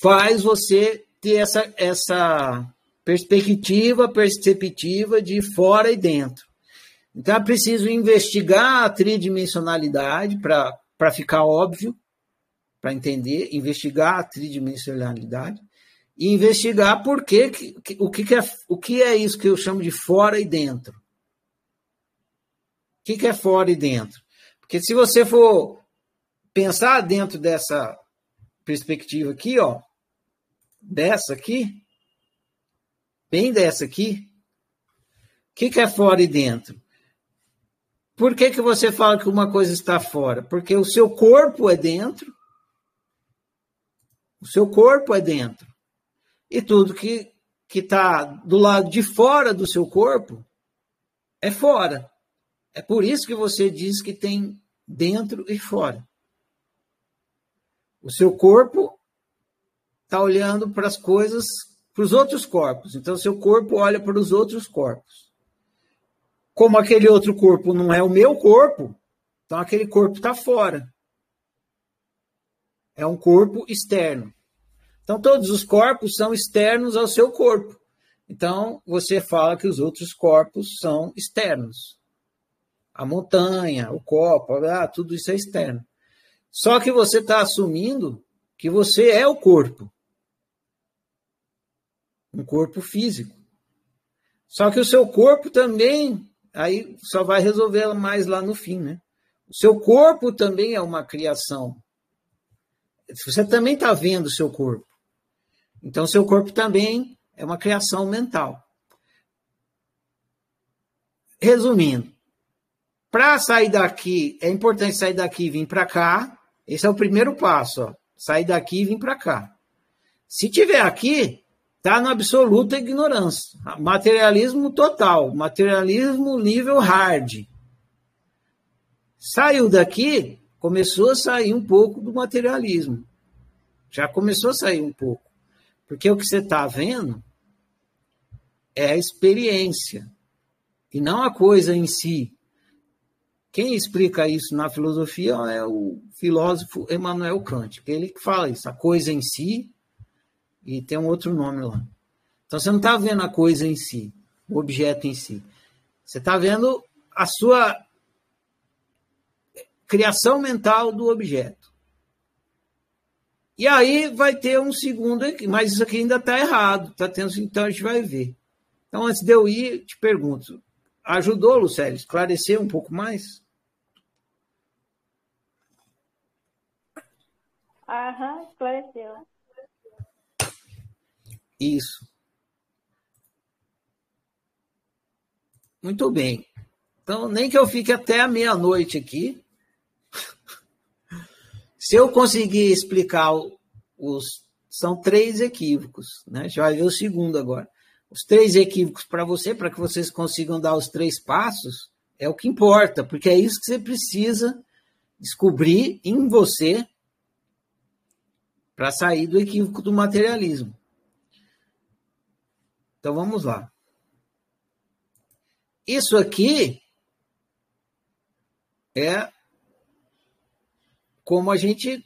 faz você ter essa, essa perspectiva perceptiva de fora e dentro. Então, é preciso investigar a tridimensionalidade para ficar óbvio, para entender, investigar a tridimensionalidade e investigar por que, que, o, que, que, é, o que é isso que eu chamo de fora e dentro. O que, que é fora e dentro? Porque se você for pensar dentro dessa perspectiva aqui, ó, dessa aqui, bem dessa aqui, o que, que é fora e dentro? Por que, que você fala que uma coisa está fora? Porque o seu corpo é dentro, o seu corpo é dentro. E tudo que está do lado de fora do seu corpo é fora. É por isso que você diz que tem dentro e fora. O seu corpo está olhando para as coisas, para os outros corpos. Então, seu corpo olha para os outros corpos. Como aquele outro corpo não é o meu corpo, então aquele corpo está fora. É um corpo externo. Então, todos os corpos são externos ao seu corpo. Então, você fala que os outros corpos são externos. A montanha, o copo, ah, tudo isso é externo. Só que você está assumindo que você é o corpo um corpo físico. Só que o seu corpo também, aí só vai resolver mais lá no fim, né? O seu corpo também é uma criação. Você também está vendo o seu corpo. Então, seu corpo também é uma criação mental. Resumindo, para sair daqui, é importante sair daqui e vir para cá. Esse é o primeiro passo, ó. Sair daqui e vir para cá. Se tiver aqui, está na absoluta ignorância. Materialismo total, materialismo nível hard. Saiu daqui, começou a sair um pouco do materialismo. Já começou a sair um pouco. Porque o que você está vendo é a experiência e não a coisa em si. Quem explica isso na filosofia é o filósofo Emmanuel Kant, que ele que fala isso, a coisa em si, e tem um outro nome lá. Então você não está vendo a coisa em si, o objeto em si. Você está vendo a sua criação mental do objeto. E aí vai ter um segundo aqui, mas isso aqui ainda está errado, tá tendo, então a gente vai ver. Então, antes de eu ir, te pergunto, ajudou, Lucélio, esclarecer um pouco mais? Aham, esclareceu. Isso. Muito bem. Então, nem que eu fique até a meia-noite aqui. Se eu conseguir explicar os. São três equívocos, né? Já vai ver o segundo agora. Os três equívocos para você, para que vocês consigam dar os três passos, é o que importa, porque é isso que você precisa descobrir em você para sair do equívoco do materialismo. Então vamos lá. Isso aqui é como a gente,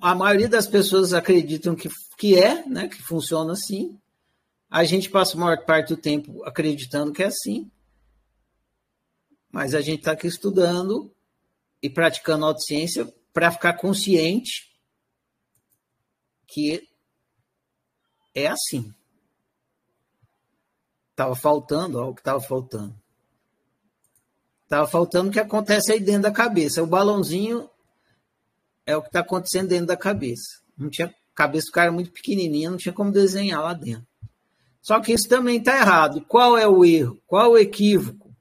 a maioria das pessoas acreditam que, que é, né, que funciona assim. A gente passa a maior parte do tempo acreditando que é assim. Mas a gente está aqui estudando e praticando autociência para ficar consciente que é assim. Estava faltando, ó, o que estava faltando. Estava faltando o que acontece aí dentro da cabeça. O balãozinho é o que está acontecendo dentro da cabeça. Não tinha cabeça do cara muito pequenininha, não tinha como desenhar lá dentro. Só que isso também está errado. Qual é o erro? Qual o equívoco?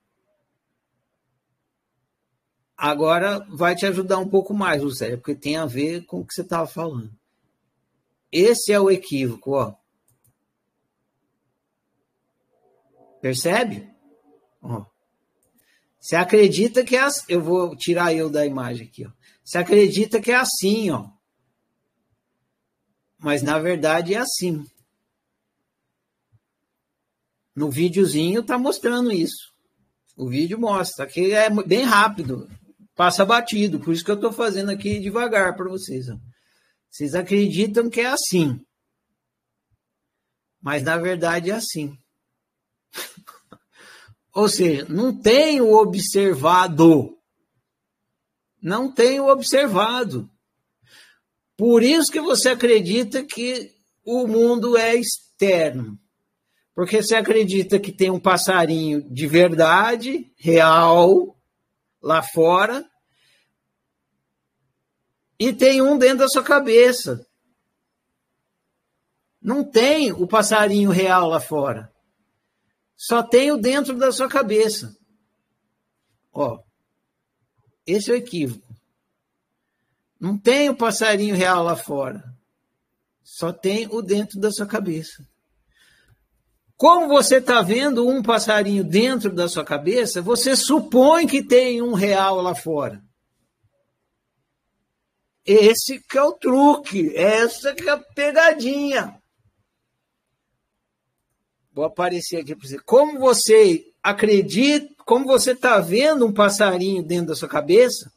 Agora vai te ajudar um pouco mais, Lucélia, porque tem a ver com o que você estava falando. Esse é o equívoco, ó. Percebe? Ó. Você acredita que é assim. Eu vou tirar eu da imagem aqui, ó. Você acredita que é assim, ó. Mas na verdade é assim. No videozinho tá mostrando isso. O vídeo mostra. Aqui é bem rápido. Passa batido. Por isso que eu estou fazendo aqui devagar para vocês. Ó. Vocês acreditam que é assim. Mas na verdade é assim. [laughs] Ou seja, não tem o observado. Não tem o observado. Por isso que você acredita que o mundo é externo. Porque você acredita que tem um passarinho de verdade, real, lá fora, e tem um dentro da sua cabeça. Não tem o passarinho real lá fora. Só tem o dentro da sua cabeça. Ó, esse é o equívoco. Não tem o passarinho real lá fora. Só tem o dentro da sua cabeça. Como você está vendo um passarinho dentro da sua cabeça, você supõe que tem um real lá fora. Esse que é o truque, essa que é a pegadinha. Vou aparecer aqui para você. Como você acredita, como você está vendo um passarinho dentro da sua cabeça,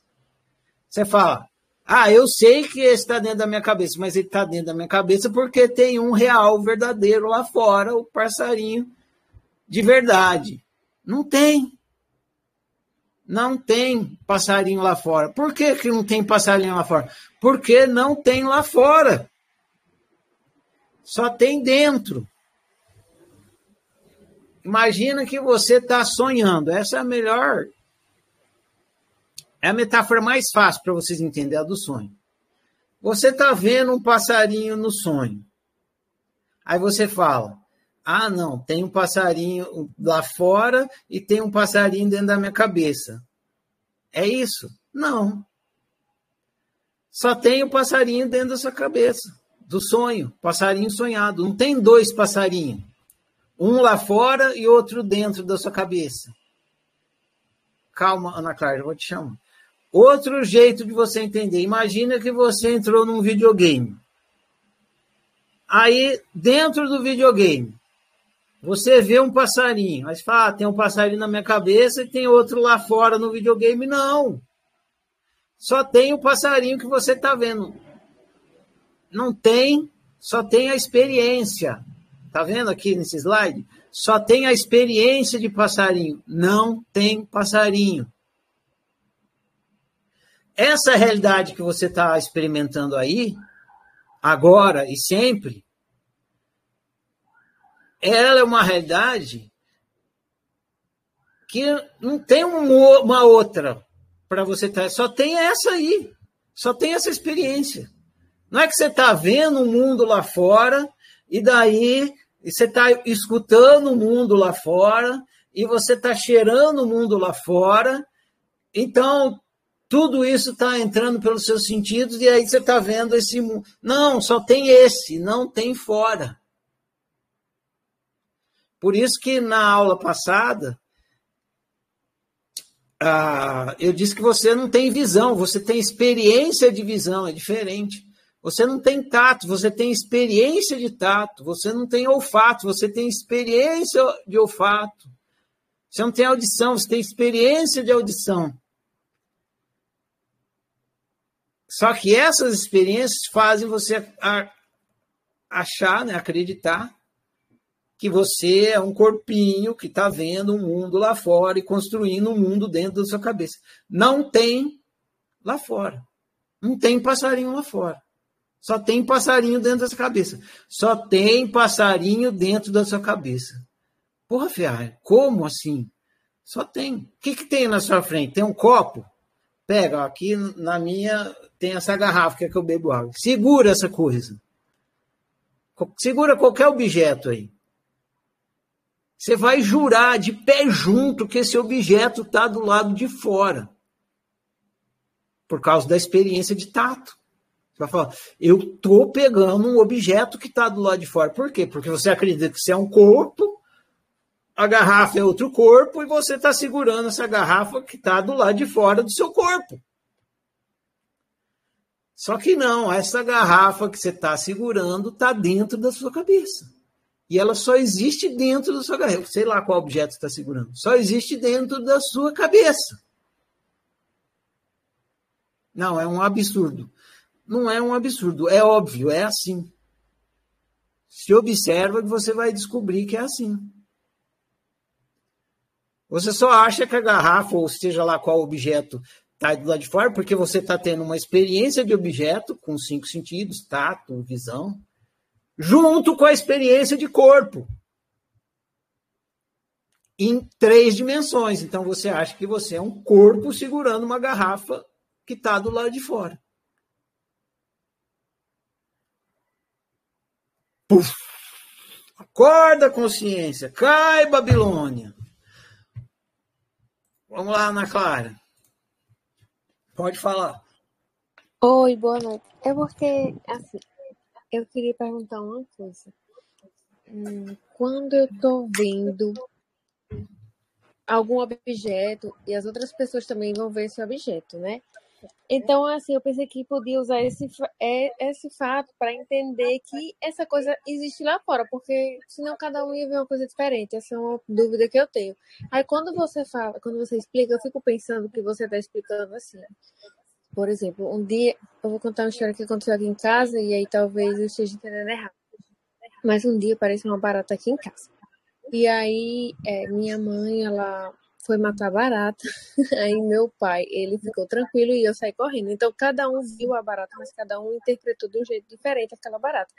você fala, ah, eu sei que esse está dentro da minha cabeça, mas ele está dentro da minha cabeça porque tem um real verdadeiro lá fora, o passarinho de verdade. Não tem. Não tem passarinho lá fora. Por que, que não tem passarinho lá fora? Porque não tem lá fora. Só tem dentro. Imagina que você está sonhando. Essa é a melhor. É a metáfora mais fácil para vocês entenderem a do sonho. Você está vendo um passarinho no sonho. Aí você fala: ah, não, tem um passarinho lá fora e tem um passarinho dentro da minha cabeça. É isso? Não. Só tem o passarinho dentro da sua cabeça, do sonho, passarinho sonhado. Não tem dois passarinhos. Um lá fora e outro dentro da sua cabeça. Calma, Ana Clara, eu vou te chamar. Outro jeito de você entender. Imagina que você entrou num videogame. Aí, dentro do videogame, você vê um passarinho. Mas fala, ah, tem um passarinho na minha cabeça e tem outro lá fora no videogame. Não. Só tem o passarinho que você está vendo. Não tem, só tem a experiência. Tá vendo aqui nesse slide? Só tem a experiência de passarinho. Não tem passarinho. Essa realidade que você está experimentando aí, agora e sempre, ela é uma realidade que não tem uma outra para você estar. Tá, só tem essa aí. Só tem essa experiência. Não é que você está vendo o um mundo lá fora e daí você está escutando o mundo lá fora e você está cheirando o mundo lá fora. Então, tudo isso está entrando pelos seus sentidos e aí você está vendo esse mundo. Não, só tem esse, não tem fora. Por isso que na aula passada ah, eu disse que você não tem visão, você tem experiência de visão, é diferente. Você não tem tato, você tem experiência de tato. Você não tem olfato, você tem experiência de olfato. Você não tem audição, você tem experiência de audição. Só que essas experiências fazem você achar, né, acreditar que você é um corpinho que está vendo o mundo lá fora e construindo um mundo dentro da sua cabeça. Não tem lá fora. Não tem passarinho lá fora. Só tem passarinho dentro da sua cabeça. Só tem passarinho dentro da sua cabeça. Porra, Ferrari, como assim? Só tem. O que, que tem na sua frente? Tem um copo? Pega, aqui na minha tem essa garrafa que é que eu bebo água. Segura essa coisa. Segura qualquer objeto aí. Você vai jurar de pé junto que esse objeto está do lado de fora. Por causa da experiência de tato. Vai falar, eu estou pegando um objeto que está do lado de fora. Por quê? Porque você acredita que você é um corpo, a garrafa é outro corpo, e você está segurando essa garrafa que está do lado de fora do seu corpo. Só que não, essa garrafa que você está segurando está dentro da sua cabeça. E ela só existe dentro da sua garrafa. Sei lá qual objeto está segurando. Só existe dentro da sua cabeça. Não, é um absurdo não é um absurdo, é óbvio, é assim. Se observa que você vai descobrir que é assim. Você só acha que a garrafa, ou seja lá qual objeto, está do lado de fora, porque você está tendo uma experiência de objeto com cinco sentidos, tato, visão, junto com a experiência de corpo. Em três dimensões. Então você acha que você é um corpo segurando uma garrafa que está do lado de fora. Puf! Acorda, consciência. Cai, Babilônia. Vamos lá, Ana Clara. Pode falar. Oi, boa noite. É porque, assim, eu queria perguntar uma coisa. Hum, quando eu estou vendo algum objeto e as outras pessoas também vão ver esse objeto, né? Então, assim, eu pensei que podia usar esse, é, esse fato para entender que essa coisa existe lá fora, porque senão cada um ia ver uma coisa diferente. Essa é uma dúvida que eu tenho. Aí, quando você fala, quando você explica, eu fico pensando que você está explicando assim. Por exemplo, um dia, eu vou contar uma história que aconteceu aqui em casa, e aí talvez eu esteja entendendo errado. Mas um dia apareceu uma barata aqui em casa. E aí, é, minha mãe, ela foi matar barata. [laughs] Aí meu pai, ele ficou tranquilo e eu saí correndo. Então cada um viu a barata, mas cada um interpretou de um jeito diferente aquela barata.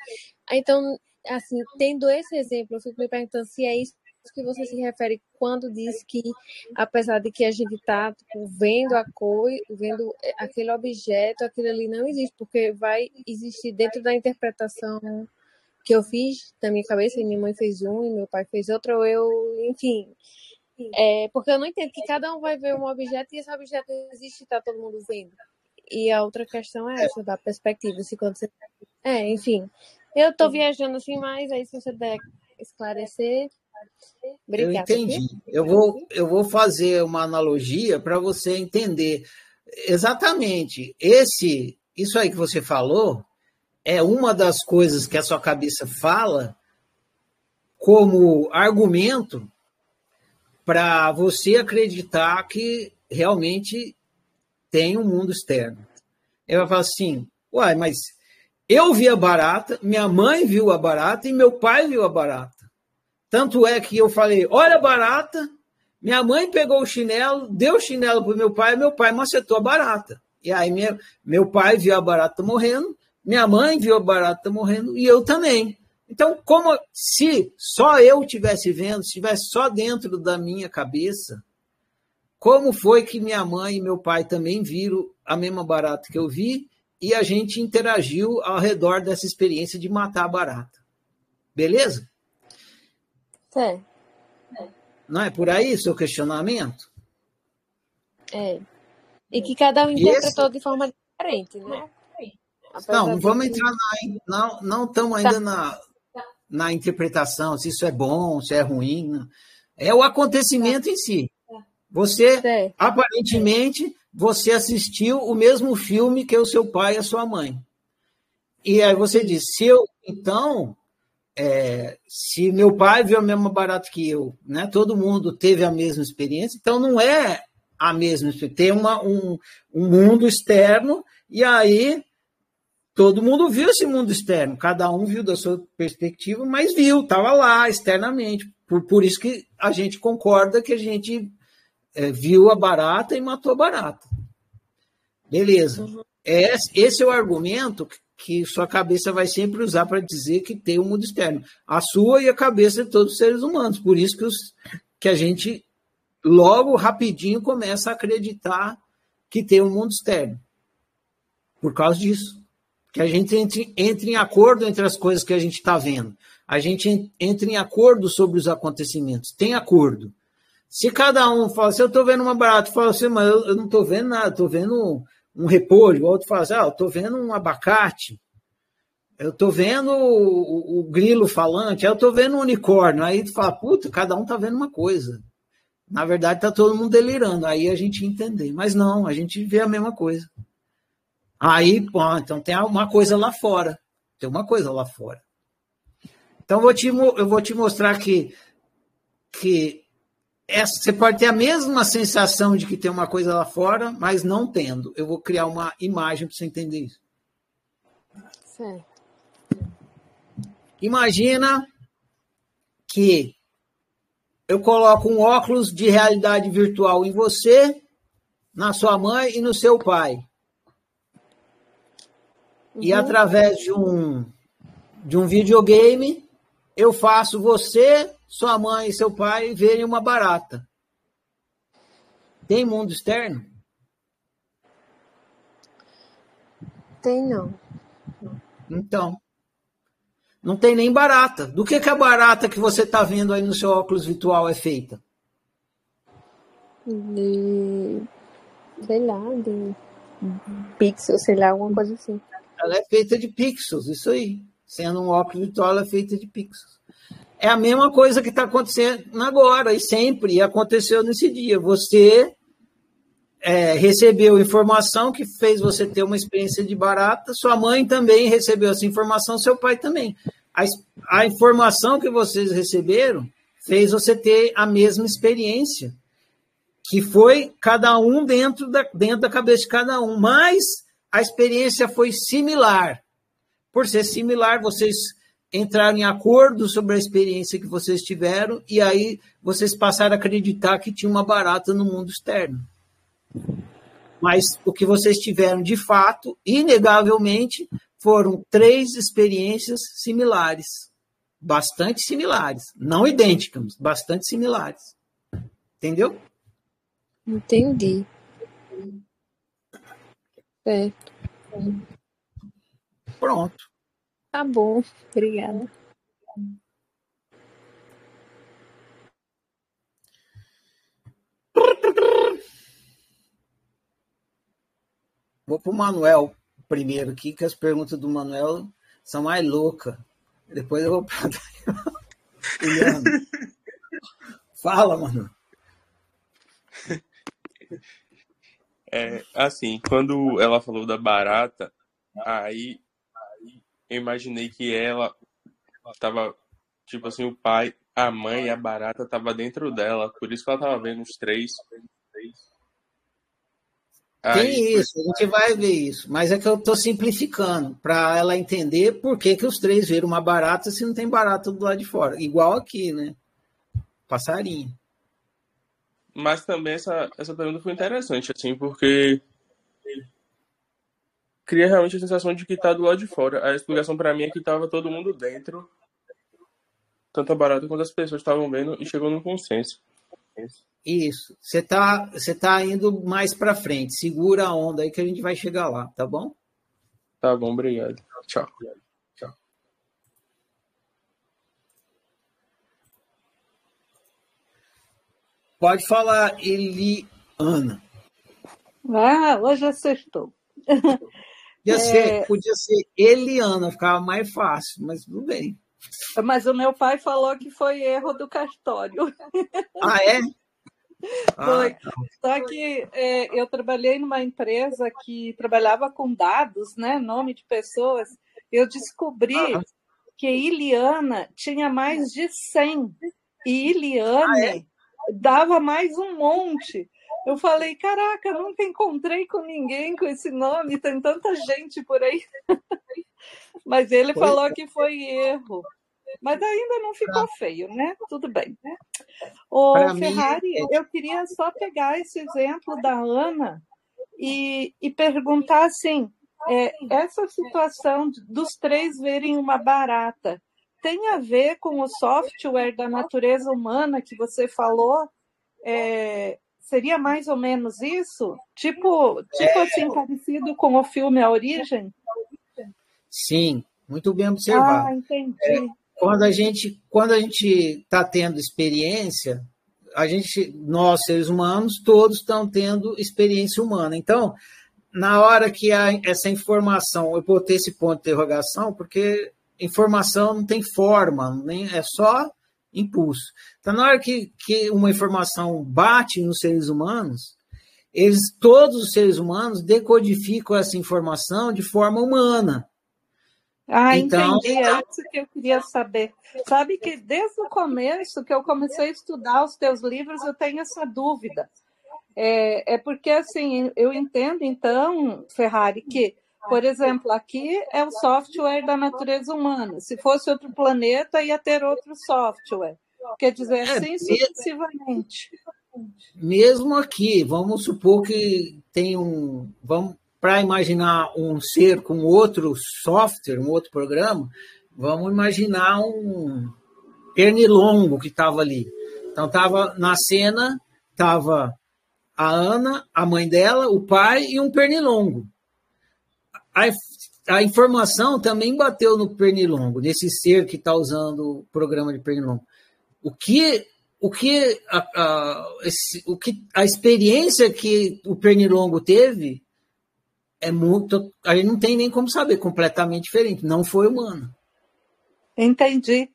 Então, assim, tendo esse exemplo, eu fico me perguntando se é isso que você se refere quando diz que, apesar de que a gente está tipo, vendo a cor, vendo aquele objeto, aquilo ali não existe, porque vai existir dentro da interpretação que eu fiz da minha cabeça, e minha mãe fez um, e meu pai fez outro, ou eu, enfim, é, porque eu não entendo que cada um vai ver um objeto e esse objeto existe e está todo mundo vendo. E a outra questão é essa, da perspectiva. Se quando você... É, enfim. Eu estou viajando assim, mas aí se você puder esclarecer. Obrigada. Eu entendi. Eu vou, eu vou fazer uma analogia para você entender exatamente. Esse, isso aí que você falou é uma das coisas que a sua cabeça fala como argumento para você acreditar que realmente tem um mundo externo. Ela fala assim: uai, mas eu vi a barata, minha mãe viu a barata e meu pai viu a barata. Tanto é que eu falei: olha a barata, minha mãe pegou o chinelo, deu o chinelo para meu pai, meu pai macetou a barata. E aí minha, meu pai viu a barata morrendo, minha mãe viu a barata morrendo e eu também. Então, como se só eu tivesse vendo, se estivesse só dentro da minha cabeça, como foi que minha mãe e meu pai também viram a mesma barata que eu vi e a gente interagiu ao redor dessa experiência de matar a barata. Beleza? É. Não é por aí seu questionamento? É. E que cada um interpretou esse... de forma diferente, né? Não, não vamos entrar na. Não estamos ainda tá. na, na interpretação, se isso é bom, se é ruim. Não. É o acontecimento em si. Você, é. aparentemente, você assistiu o mesmo filme que o seu pai e a sua mãe. E aí você diz, se eu, então, é, se meu pai viu a mesma barata que eu, né? Todo mundo teve a mesma experiência, então não é a mesma experiência. Tem uma, um, um mundo externo, e aí todo mundo viu esse mundo externo, cada um viu da sua perspectiva, mas viu, estava lá externamente. Por, por isso que a gente concorda que a gente é, viu a barata e matou a barata. Beleza. Uhum. Esse é o argumento que sua cabeça vai sempre usar para dizer que tem o um mundo externo. A sua e a cabeça de todos os seres humanos. Por isso que, os, que a gente logo, rapidinho, começa a acreditar que tem um mundo externo. Por causa disso que a gente entre, entre em acordo entre as coisas que a gente está vendo. A gente entre em acordo sobre os acontecimentos. Tem acordo. Se cada um fala assim, eu estou vendo uma barata, fala assim, mas eu, eu não estou vendo nada, estou vendo um, um repolho. O outro fala assim, ah, eu estou vendo um abacate. Eu estou vendo o, o, o, grilo falante, eu estou vendo um unicórnio. Aí tu fala, puta, cada um está vendo uma coisa. Na verdade, está todo mundo delirando. Aí a gente entender. Mas não, a gente vê a mesma coisa. Aí, pô, então tem uma coisa lá fora. Tem uma coisa lá fora. Então eu vou te, eu vou te mostrar que, que essa, você pode ter a mesma sensação de que tem uma coisa lá fora, mas não tendo. Eu vou criar uma imagem para você entender isso. Certo. Imagina que eu coloco um óculos de realidade virtual em você, na sua mãe e no seu pai. Uhum. E através de um, de um videogame, eu faço você, sua mãe e seu pai verem uma barata. Tem mundo externo? Tem não. Então. Não tem nem barata. Do que, que a barata que você está vendo aí no seu óculos virtual é feita? De. sei lá, de pixels, sei lá, alguma coisa assim. Ela é feita de pixels, isso aí. Sendo um óculos virtual, ela é feita de pixels. É a mesma coisa que está acontecendo agora e sempre e aconteceu nesse dia. Você é, recebeu informação que fez você ter uma experiência de barata, sua mãe também recebeu essa informação, seu pai também. A, a informação que vocês receberam fez você ter a mesma experiência, que foi cada um dentro da, dentro da cabeça de cada um, mas a experiência foi similar. Por ser similar, vocês entraram em acordo sobre a experiência que vocês tiveram e aí vocês passaram a acreditar que tinha uma barata no mundo externo. Mas o que vocês tiveram de fato, inegavelmente, foram três experiências similares. Bastante similares. Não idênticas, bastante similares. Entendeu? Entendi. Certo. Pronto. Tá bom. Obrigada. Vou pro Manuel primeiro aqui, que as perguntas do Manuel são mais loucas. Depois eu vou para [laughs] Fala, Manuel. É, assim, quando ela falou da barata, aí eu imaginei que ela tava, tipo assim, o pai, a mãe e a barata tava dentro dela, por isso que ela tava vendo os três. Tem Aí, isso, a gente vai ver isso, mas é que eu estou simplificando para ela entender por que, que os três viram uma barata se não tem barata do lado de fora. Igual aqui, né? Passarinho. Mas também essa, essa pergunta foi interessante, assim, porque cria realmente a sensação de que tá do lado de fora. A explicação pra mim é que tava todo mundo dentro, tanto a barata quanto as pessoas estavam vendo e chegou num consenso. Isso. Você tá, você tá indo mais para frente. Segura a onda aí que a gente vai chegar lá, tá bom? Tá bom, obrigado. Tchau. Pode falar, Eliana. Ah, hoje acertou. Podia, É. [laughs] ser, podia ser Eliana, ficava mais fácil, mas tudo bem. Mas o meu pai falou que foi erro do cartório. [laughs] Ah, é? Ah, Foi. Só que é, eu trabalhei numa empresa que trabalhava com dados, né, nome de pessoas. Eu descobri que Iliana tinha mais de 100 e Iliane dava mais um monte. Eu falei, caraca, nunca encontrei com ninguém com esse nome, tem tanta gente por aí. [laughs] Mas ele Foi. falou que foi erro. Mas ainda não ficou feio, né? Tudo bem. Pra mim, Ferrari, é- eu queria só pegar esse exemplo da Ana e, e perguntar assim: é, essa situação dos três verem uma barata tem a ver com o software da natureza humana que você falou? É, seria mais ou menos isso? Tipo, tipo É. assim, parecido com o filme A Origem? Sim, muito bem observado. Ah, entendi. quando a gente quando a gente está tendo experiência a gente nós seres humanos todos estão tendo experiência humana então na hora que essa informação eu botei esse ponto de interrogação porque informação não tem forma nem é só impulso então na hora que, que uma informação bate nos seres humanos eles todos os seres humanos decodificam essa informação de forma humana Ah, Então- entendi. É isso que eu queria saber. Sabe que desde o começo que eu comecei a estudar os teus livros, eu tenho essa dúvida. É, é porque, assim, eu entendo, então, Ferrari, que, por exemplo, aqui é o software da natureza humana. Se fosse outro planeta, ia ter outro software. Quer dizer, É, assim sucessivamente. mesmo aqui, vamos supor que tem um, vamos para imaginar um ser com outro software, um outro programa, vamos imaginar um pernilongo que estava ali. Então estava na cena, estava a Ana, a mãe dela, o pai e um pernilongo. A, a informação também bateu no pernilongo, nesse ser que está usando o programa de pernilongo. O que o que a, a, esse- o que a experiência que o pernilongo teve é muito a gente não tem nem como saber completamente diferente não foi humano Entendi.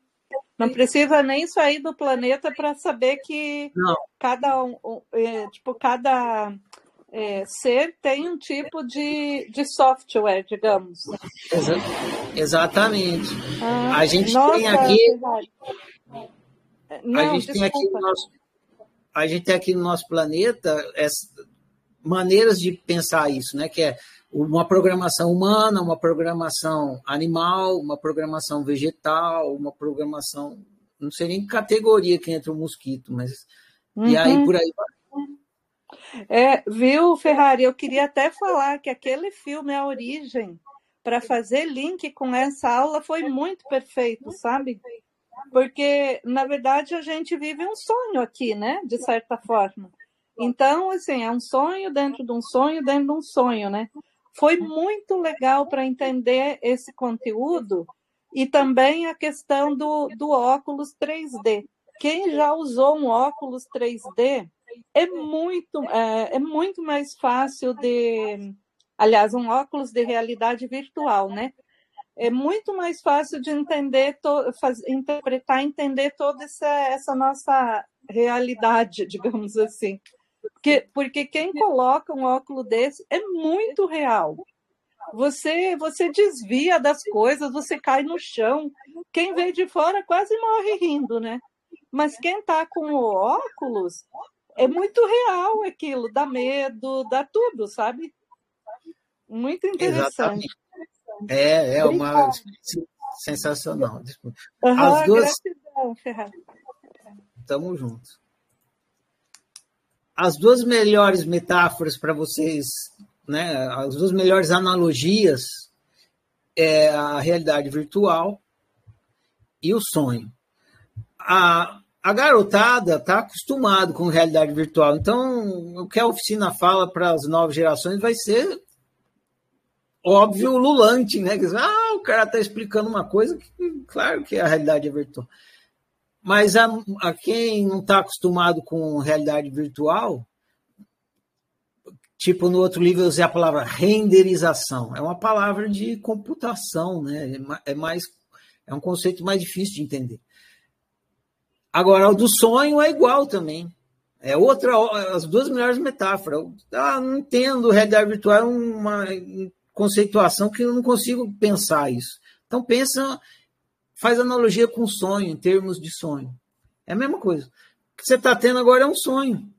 Não precisa nem sair do planeta para saber que não cada um, um, é, tipo, cada é, ser tem um tipo de, de software, digamos. exa- exatamente Ah, a gente nossa, tem aqui Ferrari. a Não, gente tem aqui no nosso a gente tem aqui no nosso planeta essa- maneiras de pensar isso, né? Que é uma programação humana, uma programação animal, uma programação vegetal, uma programação não sei nem que categoria que entra o mosquito, mas e aí Uhum. por aí vai. É, viu, Ferrari? Eu queria até falar que aquele filme A Origem, para fazer link com essa aula, foi muito perfeito, sabe? Porque, na verdade, a gente vive um sonho aqui, né? De certa forma. Então, assim, é um sonho dentro de um sonho dentro de um sonho, né? Foi muito legal para entender esse conteúdo e também a questão do, do óculos 3D. Quem já usou um óculos 3D é muito, é, é muito mais fácil de. Aliás, um óculos de realidade virtual, né? É muito mais fácil de entender, to, faz, interpretar, entender toda essa, essa nossa realidade, [laughs] digamos assim. Porque, porque quem coloca um óculos desse é muito real. Você, você desvia das coisas, você cai no chão. Quem vê de fora quase morre rindo, né? Mas quem tá com o óculos é muito real aquilo, dá medo, dá tudo, sabe? Muito interessante. Exatamente. É, é uma sensacional. Uhum, As duas. Gratidão, Ferraz. Tamo juntos. As duas melhores metáforas para vocês, né? As duas melhores analogias é a realidade virtual e o sonho. A, a garotada está acostumado com realidade virtual, então o que a oficina fala para as novas gerações vai ser óbvio lulante, né? Ah, o cara está explicando uma coisa que, claro que a realidade é virtual. Mas a, a quem não está acostumado com realidade virtual, tipo no outro livro eu usei a palavra renderização. É uma palavra de computação, né? É mais é um conceito mais difícil de entender. Agora, o do sonho é igual também. É outra, as duas melhores metáforas. Ah, não entendo, realidade virtual é uma conceituação que eu não consigo pensar isso. Então pensa, faz analogia com sonho, em termos de sonho. É a mesma coisa. O que você está tendo agora é um sonho.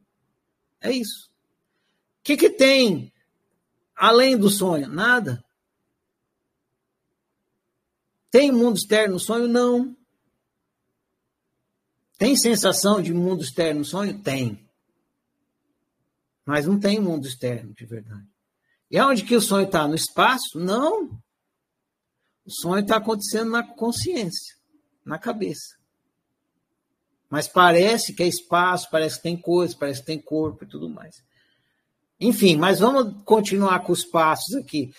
É isso. O que, que tem além do sonho? Nada. Tem mundo externo no sonho? Não. Tem sensação de mundo externo no sonho? Tem. Mas não tem mundo externo de verdade. E aonde que o sonho está? No espaço? Não. O sonho está acontecendo na consciência, na cabeça. Mas parece que é espaço, parece que tem coisa, parece que tem corpo e tudo mais. Enfim, mas vamos continuar com os passos aqui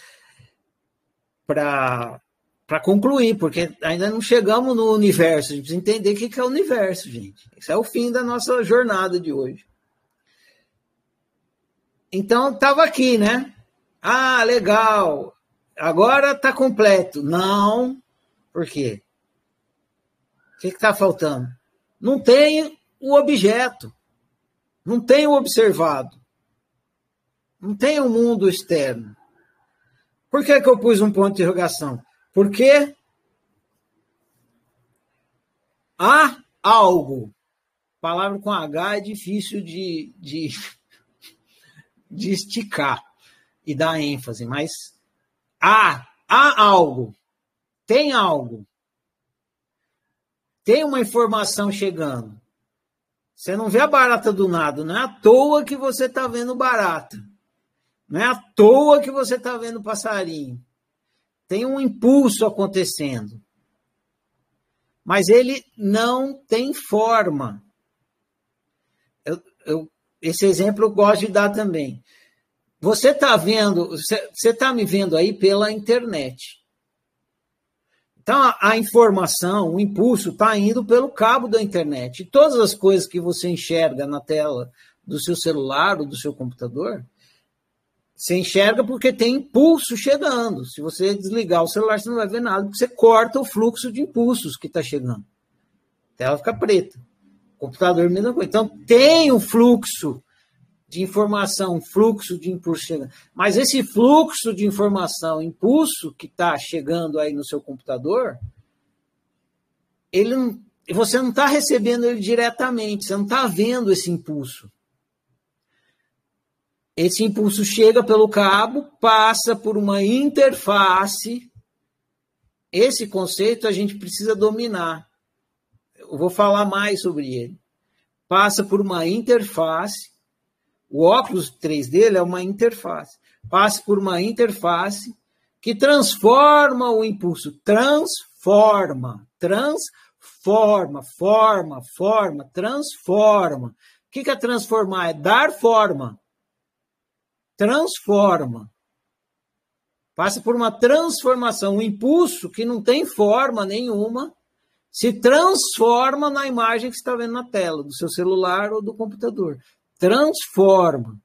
para para concluir, porque ainda não chegamos no universo. A gente precisa entender o que é o universo, gente. Isso é o fim da nossa jornada de hoje. Então, estava aqui, né? Ah, legal. Agora está completo. Não. Por quê? O que está faltando? Não tem o objeto. Não tem o observado. Não tem o mundo externo. Por que, que eu pus um ponto de interrogação? Porque há algo. Palavra com H é difícil de, de, [laughs] de esticar e dar ênfase, mas há, há algo, tem algo, tem uma informação chegando. Você não vê a barata do nada, não é à toa que você está vendo barata. Não é à toa que você está vendo passarinho. Tem um impulso acontecendo. Mas ele não tem forma. Eu, eu, esse exemplo eu gosto de dar também. Você está vendo, você está me vendo aí pela internet. Então, a, a informação, o impulso está indo pelo cabo da internet. Todas as coisas que você enxerga na tela do seu celular ou do seu computador, você enxerga porque tem impulso chegando. Se você desligar o celular, você não vai ver nada, porque você corta o fluxo de impulsos que está chegando. A tela fica preta. O computador, mesma coisa. Então, tem o fluxo de informação, fluxo de impulso chegando. Mas esse fluxo de informação, impulso que está chegando aí no seu computador, ele não, você não está recebendo ele diretamente, você não está vendo esse impulso. Esse impulso chega pelo cabo, passa por uma interface. Esse conceito a gente precisa dominar. Eu vou falar mais sobre ele. Passa por uma interface o óculos 3 dele é uma interface. Passa por uma interface que transforma o impulso. Transforma. Transforma. Forma, forma, transforma. O que é transformar? É dar forma. Transforma. Passa por uma transformação. O impulso que não tem forma nenhuma se transforma na imagem que você está vendo na tela, do seu celular ou do computador transforma.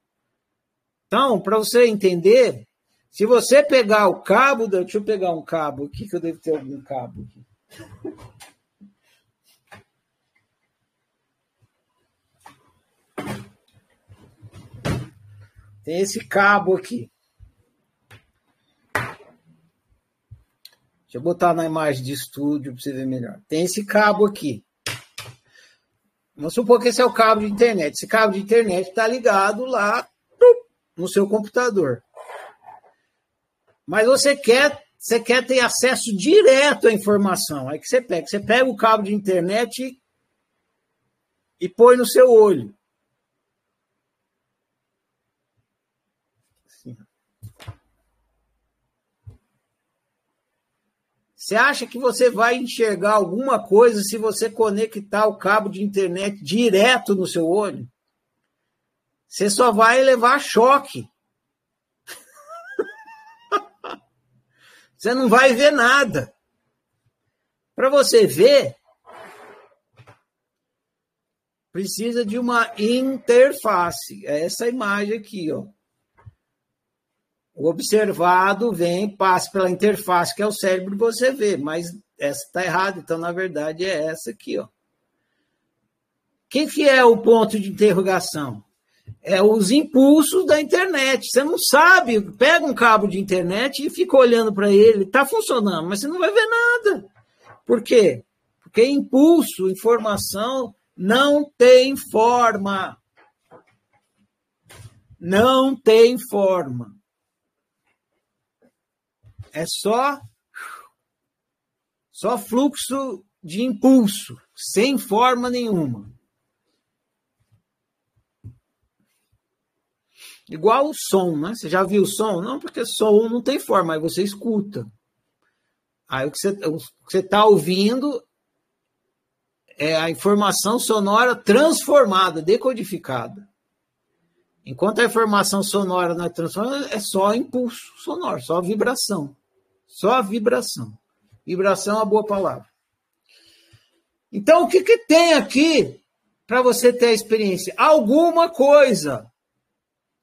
Então, para você entender, se você pegar o cabo, deixa eu pegar um cabo aqui, que eu devo ter algum cabo aqui. Tem esse cabo aqui. Deixa eu botar na imagem de estúdio para você ver melhor. Tem esse cabo aqui. Vamos supor que esse é o cabo de internet. Esse cabo de internet está ligado lá no seu computador. Mas você quer, você quer ter acesso direto à informação. Aí que você pega, você pega o cabo de internet e, e põe no seu olho. Você acha que você vai enxergar alguma coisa se você conectar o cabo de internet direto no seu olho? Você só vai levar choque. você não vai ver nada. Para você ver, precisa de uma interface. É essa imagem aqui, ó. O observado vem, passa pela interface, que é o cérebro, você vê, mas essa está errada, então, na verdade, é essa aqui. O que, que é o ponto de interrogação? É os impulsos da internet. Você não sabe, pega um cabo de internet e fica olhando para ele, está funcionando, mas você não vai ver nada. Por quê? Porque impulso, informação, não tem forma. Não tem forma. É só só fluxo de impulso, sem forma nenhuma. Igual o som, né? Você já viu o som? Não, porque som não tem forma, aí você escuta. Aí o que você está ouvindo é a informação sonora transformada, decodificada. Enquanto a informação sonora não é transformada, é só impulso sonoro, só vibração. Só a vibração. Vibração é uma boa palavra. Então, o que, que tem aqui para você ter a experiência? Alguma coisa.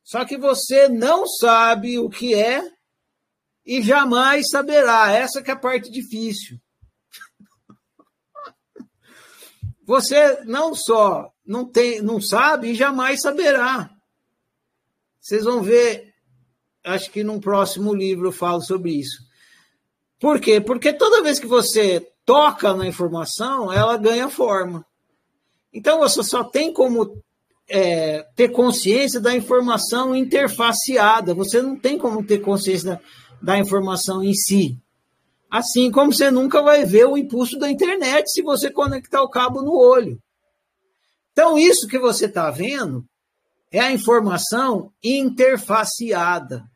Só que você não sabe o que é e jamais saberá. Essa que é a parte difícil. [laughs] Você não só não tem, não sabe e jamais saberá. Vocês vão ver, acho que num próximo livro eu falo sobre isso. Por quê? Porque toda vez que você toca na informação, ela ganha forma. Então você só tem como é, ter consciência da informação interfaceada. Você não tem como ter consciência da, da informação em si. Assim como você nunca vai ver o impulso da internet se você conectar o cabo no olho. Então, isso que você está vendo é a informação interfaceada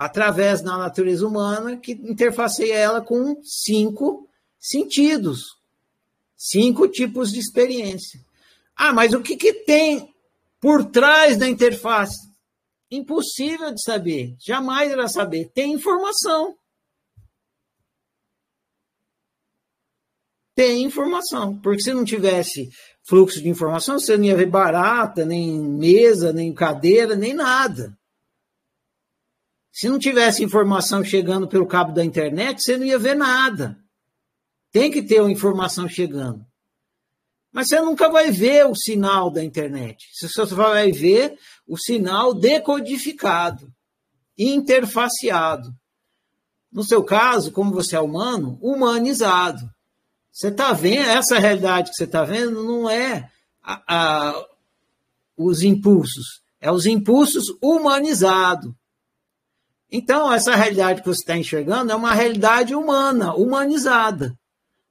através da natureza humana que interfaceia ela com cinco sentidos, cinco tipos de experiência. Ah, mas o que, que tem por trás da interface? Impossível de saber, jamais irá saber. Tem informação. Tem informação, porque se não tivesse fluxo de informação, você não ia ver barata, nem mesa, nem cadeira, nem nada. Se não tivesse informação chegando pelo cabo da internet, você não ia ver nada. Tem que ter uma informação chegando. Mas você nunca vai ver o sinal da internet. Você só vai ver o sinal decodificado, interfaceado. No seu caso, como você é humano, humanizado. Você está vendo, essa realidade que você está vendo não é a, a, os impulsos, é os impulsos humanizados. Então, essa realidade que você está enxergando é uma realidade humana, humanizada.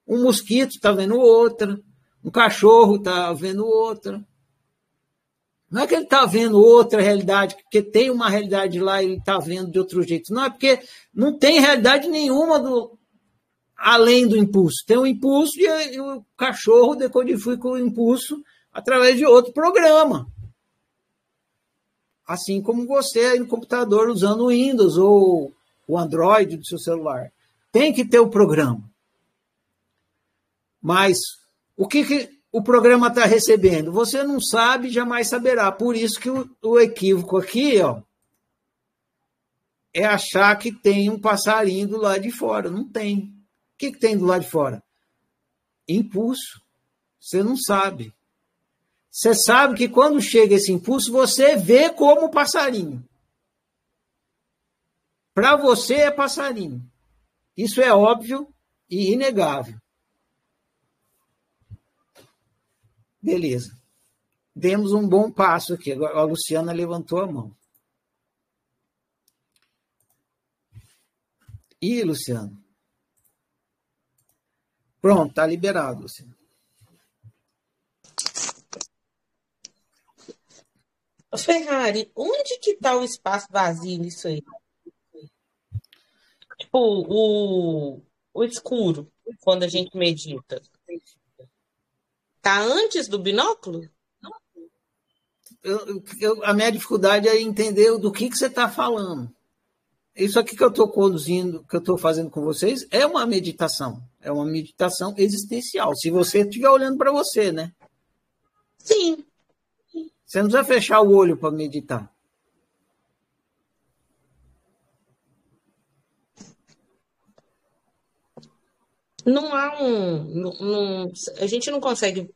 Um mosquito está vendo outra, um cachorro está vendo outra. Não é que ele está vendo outra realidade, porque tem uma realidade lá e ele está vendo de outro jeito. Não, é porque não tem realidade nenhuma do, além do impulso. Tem um impulso e o cachorro decodifica o impulso através de outro programa. Assim como você aí no computador usando o Windows ou o Android do seu celular. Tem que ter o programa. Mas o que, que o programa está recebendo? Você não sabe, jamais saberá. Por isso que o, o equívoco aqui ó, é achar que tem um passarinho do lado de fora. Não tem. O que, que tem do lado de fora? Impulso. Você não sabe. Você sabe que quando chega esse impulso, você vê como passarinho. Para você é passarinho. Isso é óbvio e inegável. Beleza. Demos um bom passo aqui. A Luciana levantou a mão. Ih, Luciano. Pronto, tá liberado, Luciano. Ferrari, onde que está o espaço vazio nisso aí? Tipo, o, o escuro, quando a gente medita. Tá antes do binóculo? Eu, eu, a minha dificuldade é entender do que, que você está falando. Isso aqui que eu estou conduzindo, que eu estou fazendo com vocês, é uma meditação. É uma meditação existencial. Se você estiver olhando para você, né? Sim. Você não precisa fechar o olho para meditar. Não há um. Não, a gente não consegue.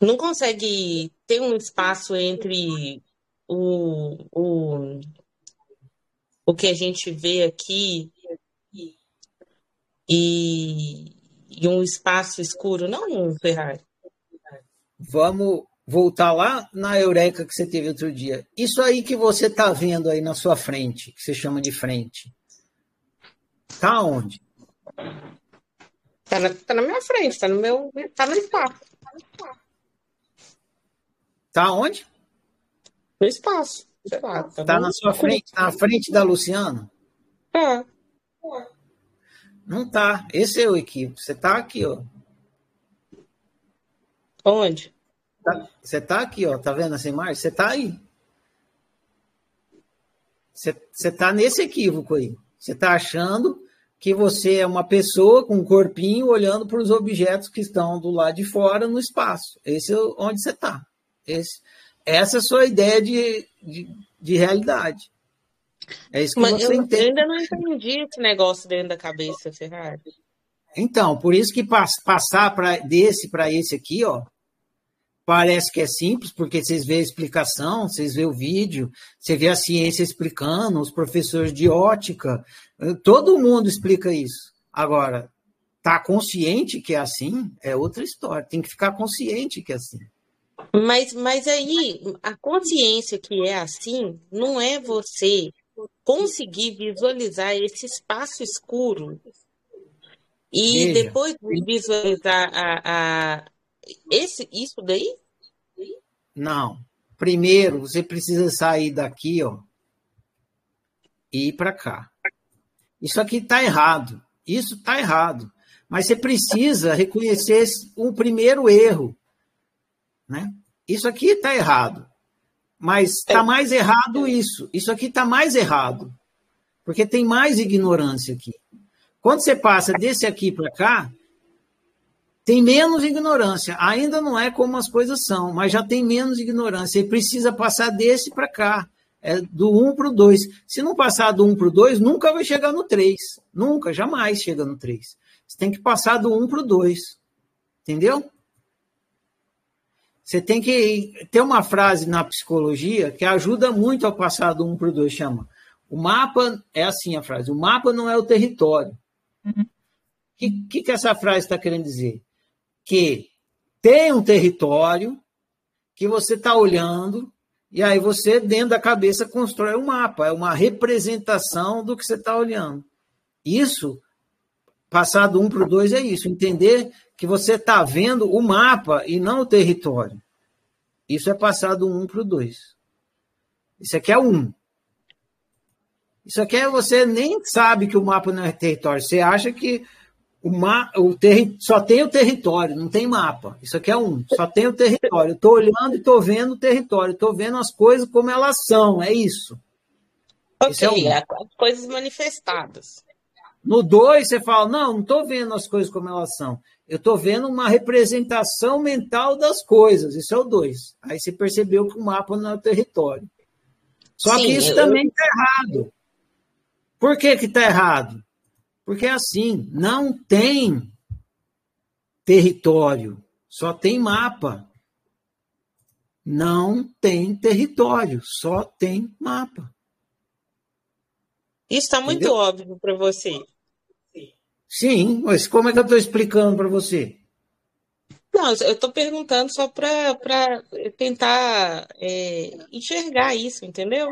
Não consegue ter um espaço entre o, o, o que a gente vê aqui e, e um espaço escuro, não, Ferrari. Vamos voltar lá na eureka que você teve outro dia. Isso aí que você está vendo aí na sua frente, que você chama de frente, tá onde? Tá na, tá na minha frente, tá no meu, tá no espaço. Tá onde? No espaço. Lá, tá, tá na sua frente, na frente da Luciana? É. Não tá. Esse é o equipe. Você tá aqui, ó. Onde? Tá, você tá aqui, ó. Tá vendo essa imagem? Você tá aí. Você, tá nesse equívoco aí. Você tá achando que você é uma pessoa com um corpinho olhando para os objetos que estão do lado de fora no espaço. Esse é onde você está. essa é a sua ideia de, de, de realidade. É isso que Mas você eu entende. ainda não entendi esse negócio dentro da cabeça, Ferrari. Então, por isso que passar pra, desse para esse aqui, ó, parece que é simples, porque vocês vê a explicação, vocês vê o vídeo, você vê a ciência explicando, os professores de ótica, todo mundo explica isso. Agora, tá consciente que é assim é outra história. Tem que ficar consciente que é assim. Mas, mas aí, a consciência que é assim, não é você conseguir visualizar esse espaço escuro e Veja. depois visualizar a, a, esse, isso daí? Não. Primeiro, você precisa sair daqui, ó, e ir para cá. Isso aqui está errado. Isso está errado. Mas você precisa reconhecer o primeiro erro. Né? Isso aqui está errado. Mas está mais errado isso. Isso aqui está mais errado. Porque tem mais ignorância aqui. Quando você passa desse aqui para cá, tem menos ignorância. Ainda não é como as coisas são, mas já tem menos ignorância. E precisa passar desse para cá. É do 1 para o 2. Se não passar do 1 para o 2, nunca vai chegar no 3. Nunca, jamais chega no 3. Você tem que passar do 1 para o 2. Entendeu? Você tem que ter uma frase na psicologia que ajuda muito a passar do 1 para o 2. Chama. O mapa é assim a frase. O mapa não é o território. O uhum. que, que, que essa frase está querendo dizer? Que tem um território que você está olhando e aí você, dentro da cabeça, constrói um mapa, é uma representação do que você está olhando. Isso, passar do 1 um para o 2 é isso, entender que você está vendo o mapa e não o território. Isso é passar do 1 um para o 2. Isso aqui é 1. Um. Isso aqui é você nem sabe que o mapa não é território. Você acha que o, ma o terri só tem o território, não tem mapa. Isso aqui é um, só tem o território. Estou olhando e estou vendo o território, estou vendo as coisas como elas são, é isso. Ok, isso é um. as coisas manifestadas. No 2, você fala, não, não estou vendo as coisas como elas são. Eu estou vendo uma representação mental das coisas. Isso é o 2. Aí você percebeu que o mapa não é o território. Só Sim, que isso eu... também está errado. Por que está errado? Porque é assim, não tem território, só tem mapa. Não tem território, só tem mapa. Isso está muito Entendeu? óbvio para você. Sim, mas como é que eu estou explicando para você? Não, eu estou perguntando só para tentar é, enxergar isso, entendeu?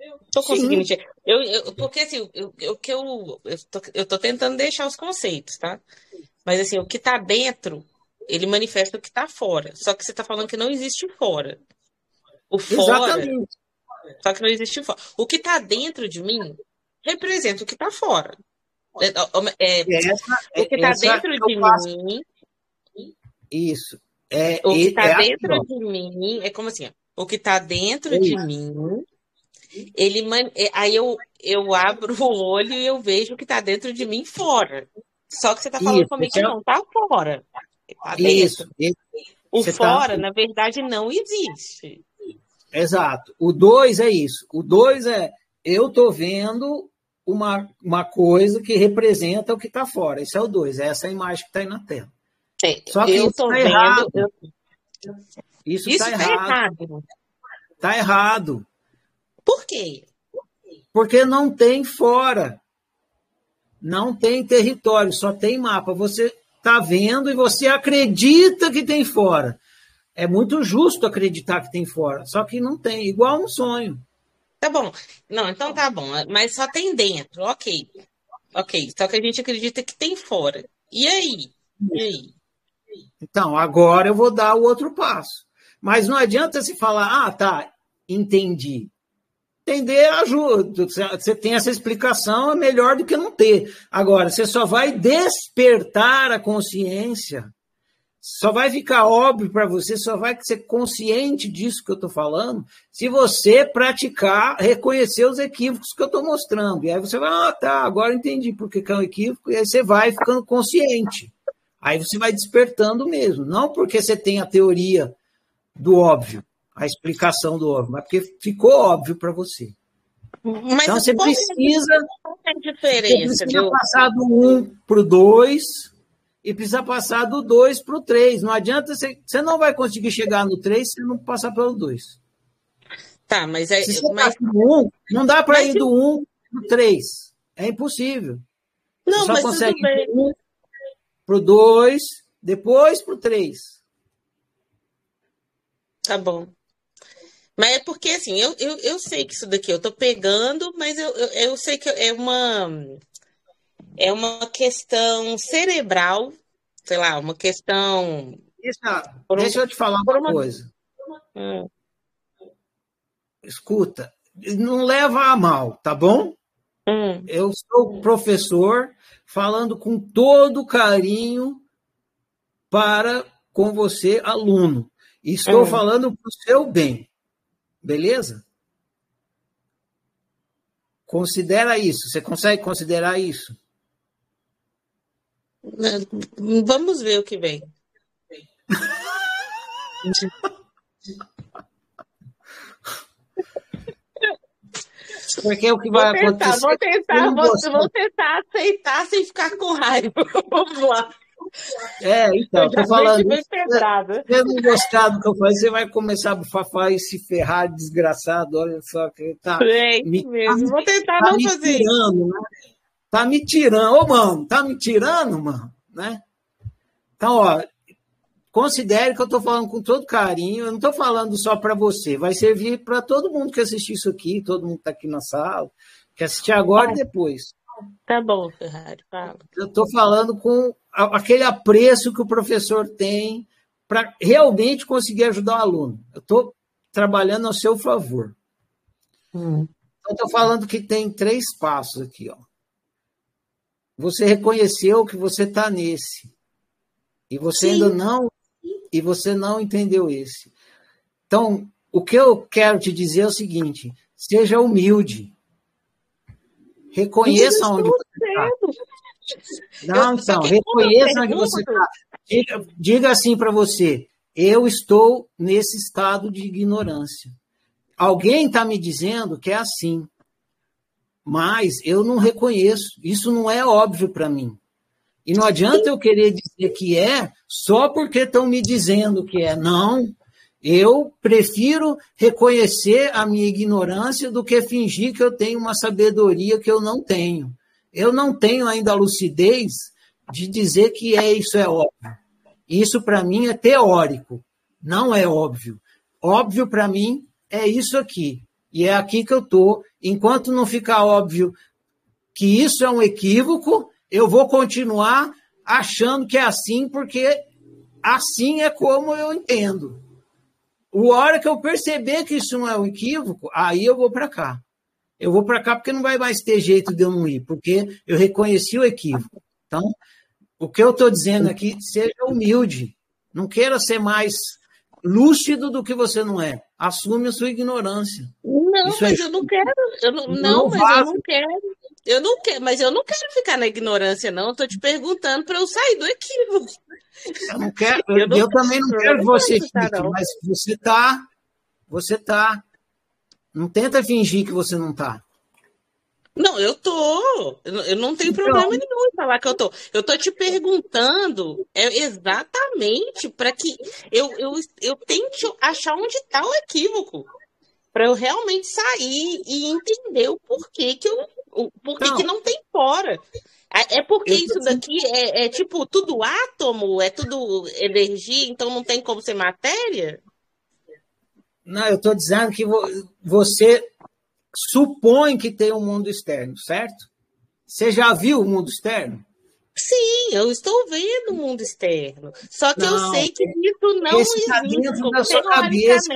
Estou conseguindo Sim. Eu, eu- porque assim, eu, eu, que eu, eu, tô, eu tô tentando deixar os conceitos, tá? Mas assim, o que está dentro, ele manifesta o que está fora. Só que você está falando que não existe fora. O fora, Exatamente. só que não existe fora. O que está dentro de mim representa o que está fora. É, é, Essa, o que está essa dentro eu de mim isso. É, O que está é dentro de mim é como assim, ó, o que está dentro É de mim, ele é, aí eu, eu abro o olho e eu vejo o que está dentro de mim fora. Só que você está falando Isso, comigo esse que é- não está fora, está Isso. esse- O você tá- fora, na verdade, não existe. Exato. O 2 é isso. O 2 é eu estou vendo uma, uma coisa que representa o que está fora. Esse é o 2, é essa imagem que está aí na tela. Só que eu isso estou está vendo. errado. eu- Isso Isso está está errado. errado. Está errado. Por quê? Porque não tem fora. Não tem território, só tem mapa. Você está vendo e você acredita que tem fora. É muito justo acreditar que tem fora, só que não tem, igual um sonho. Tá bom. Não, então tá bom. Mas só tem dentro, ok. Ok. Só que a gente acredita que tem fora. E aí? E aí? Então, agora eu vou dar o outro passo. Mas não adianta se falar, ah, tá, entendi. Entender ajuda. Você tem essa explicação, é melhor do que não ter. Agora, você só vai despertar a consciência, só vai ficar óbvio para você, só vai ser consciente disso que eu estou falando, se você praticar, reconhecer os equívocos que eu estou mostrando. E aí você vai, ah, tá, agora entendi por que é um equívoco, e aí você vai ficando consciente. Aí você vai despertando mesmo. Não porque você tem a teoria do óbvio, a explicação do óbvio, mas porque ficou óbvio para você. Mas então você precisa, é a você diferença, precisa viu? passar do 1 para o 2 e precisa passar do 2 para o 3. Não adianta, você, você não vai conseguir chegar no 3 se não passar pelo 2. Tá, mas é. Se Mas, tá 1, não dá para ir do 1 para o 3. É impossível. não, você só consegue do 1 para o 2, depois para o 3. Tá bom. Mas é porque, assim, eu, eu, eu sei que isso daqui eu tô pegando, mas eu, eu, eu sei que é uma, é uma questão cerebral, sei lá, uma questão. Deixa, um- deixa eu te falar uma uma- coisa. Hum, Escuta, não leva a mal, tá bom? hum, Eu sou professor falando com todo carinho para com você, aluno. Estou Hum. falando para o seu bem. Beleza? Considera isso. Você consegue considerar isso? Vamos ver o que vem. Porque o que Vou vai tentar, acontecer. vou se tentar, vou, vou tentar aceitar sem ficar com raiva. [laughs] Vamos lá. É, então, Eu tô falando. bem pesado. Você não gostar do que eu faço, você vai começar a bufafar e se ferrar, desgraçado. Olha só que tá. É me- mesmo. Vou tentar tá não me fazer isso. tirando, né? Tá me tirando. Ô, mano, tá me tirando, mano, né? Então, ó, considere que eu tô falando com todo carinho. Eu não tô falando só para você. Vai servir para todo mundo que assistir isso aqui, todo mundo que tá aqui na sala, que assistir agora e depois. Tá bom, Ferrari, fala. Eu estou falando com aquele apreço que o professor tem para realmente conseguir ajudar o aluno. Eu estou trabalhando ao seu favor. Hum. Eu estou falando que tem três passos aqui. Ó. Você reconheceu que você está nesse. E você Sim. ainda não. E você não entendeu esse. Então, o que eu quero te dizer é o seguinte: seja humilde. Reconheça onde você está. Não, então, reconheça onde você está. Diga, diga assim para você: eu estou nesse estado de ignorância. Alguém está me dizendo que é assim, mas eu não reconheço. Isso não é óbvio para mim. E não adianta eu querer dizer que é só porque estão me dizendo que é. Não. Eu prefiro reconhecer a minha ignorância do que fingir que eu tenho uma sabedoria que eu não tenho. Eu não tenho ainda a lucidez de dizer que é isso é óbvio. Isso para mim é teórico, não é óbvio. Óbvio para mim é isso aqui. E é aqui que eu estou. Enquanto não ficar óbvio que isso é um equívoco, eu vou continuar achando que é assim, porque assim é como eu entendo. O hora que eu perceber que isso não é um equívoco, aí eu vou para cá. Eu vou para cá porque não vai mais ter jeito de eu não ir, porque eu reconheci o equívoco. Então, o que eu estou dizendo aqui, seja humilde. Não queira ser mais lúcido do que você não é. Assume a sua ignorância. Não, Isso mas é... eu não quero. Eu não, não, mas eu não quero. Eu não quero, mas eu não quero ficar na ignorância, não. Estou te perguntando para eu sair do equívoco. Eu não quero, [laughs] eu, eu, não, eu também não quero que você fique, mas você tá, você tá. Não tenta fingir que você não tá. Não, eu tô. Eu não tenho então, problema nenhum em falar que eu tô. Eu tô te perguntando é exatamente para que eu, eu, eu tente achar onde está o equívoco. Para eu realmente sair e entender o porquê que eu. O porquê não. que não tem fora. É, é porque isso daqui é, é tipo tudo átomo, é tudo energia, então não tem como ser matéria? Não, eu estou dizendo que você supõe que tem um mundo externo, certo? Você já viu o mundo externo? Sim, eu estou vendo o mundo externo. Só que não, eu sei que isso não existe. Tá sua cabeça.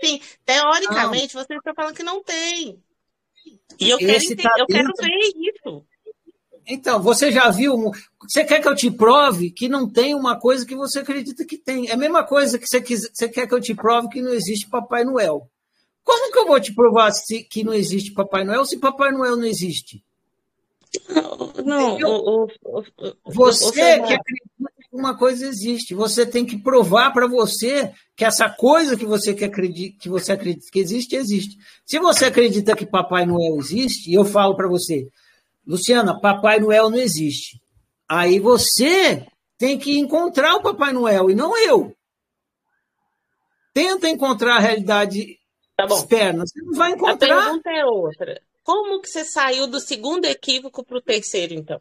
Sim, teoricamente, não. você está falando que não tem. E eu, quero, tá eu quero ver isso. Então, você já viu. Você quer que eu te prove que não tem uma coisa que você acredita que tem? É a mesma coisa que você, quiser, você quer que eu te prove que não existe Papai Noel. Como que eu vou te provar se, que não existe Papai Noel se Papai Noel não existe? Não, o, o, o, você que acredita que uma coisa existe, você tem que provar para você que essa coisa que você que acredita que você acredita que existe existe. Se você acredita que Papai Noel existe, e eu falo para você, Luciana, Papai Noel não existe. Aí você tem que encontrar o Papai Noel e não eu. Tenta encontrar a realidade Tá bom. Externa. Você não vai encontrar. A pergunta é outra. Como que você saiu do segundo equívoco para o terceiro, então?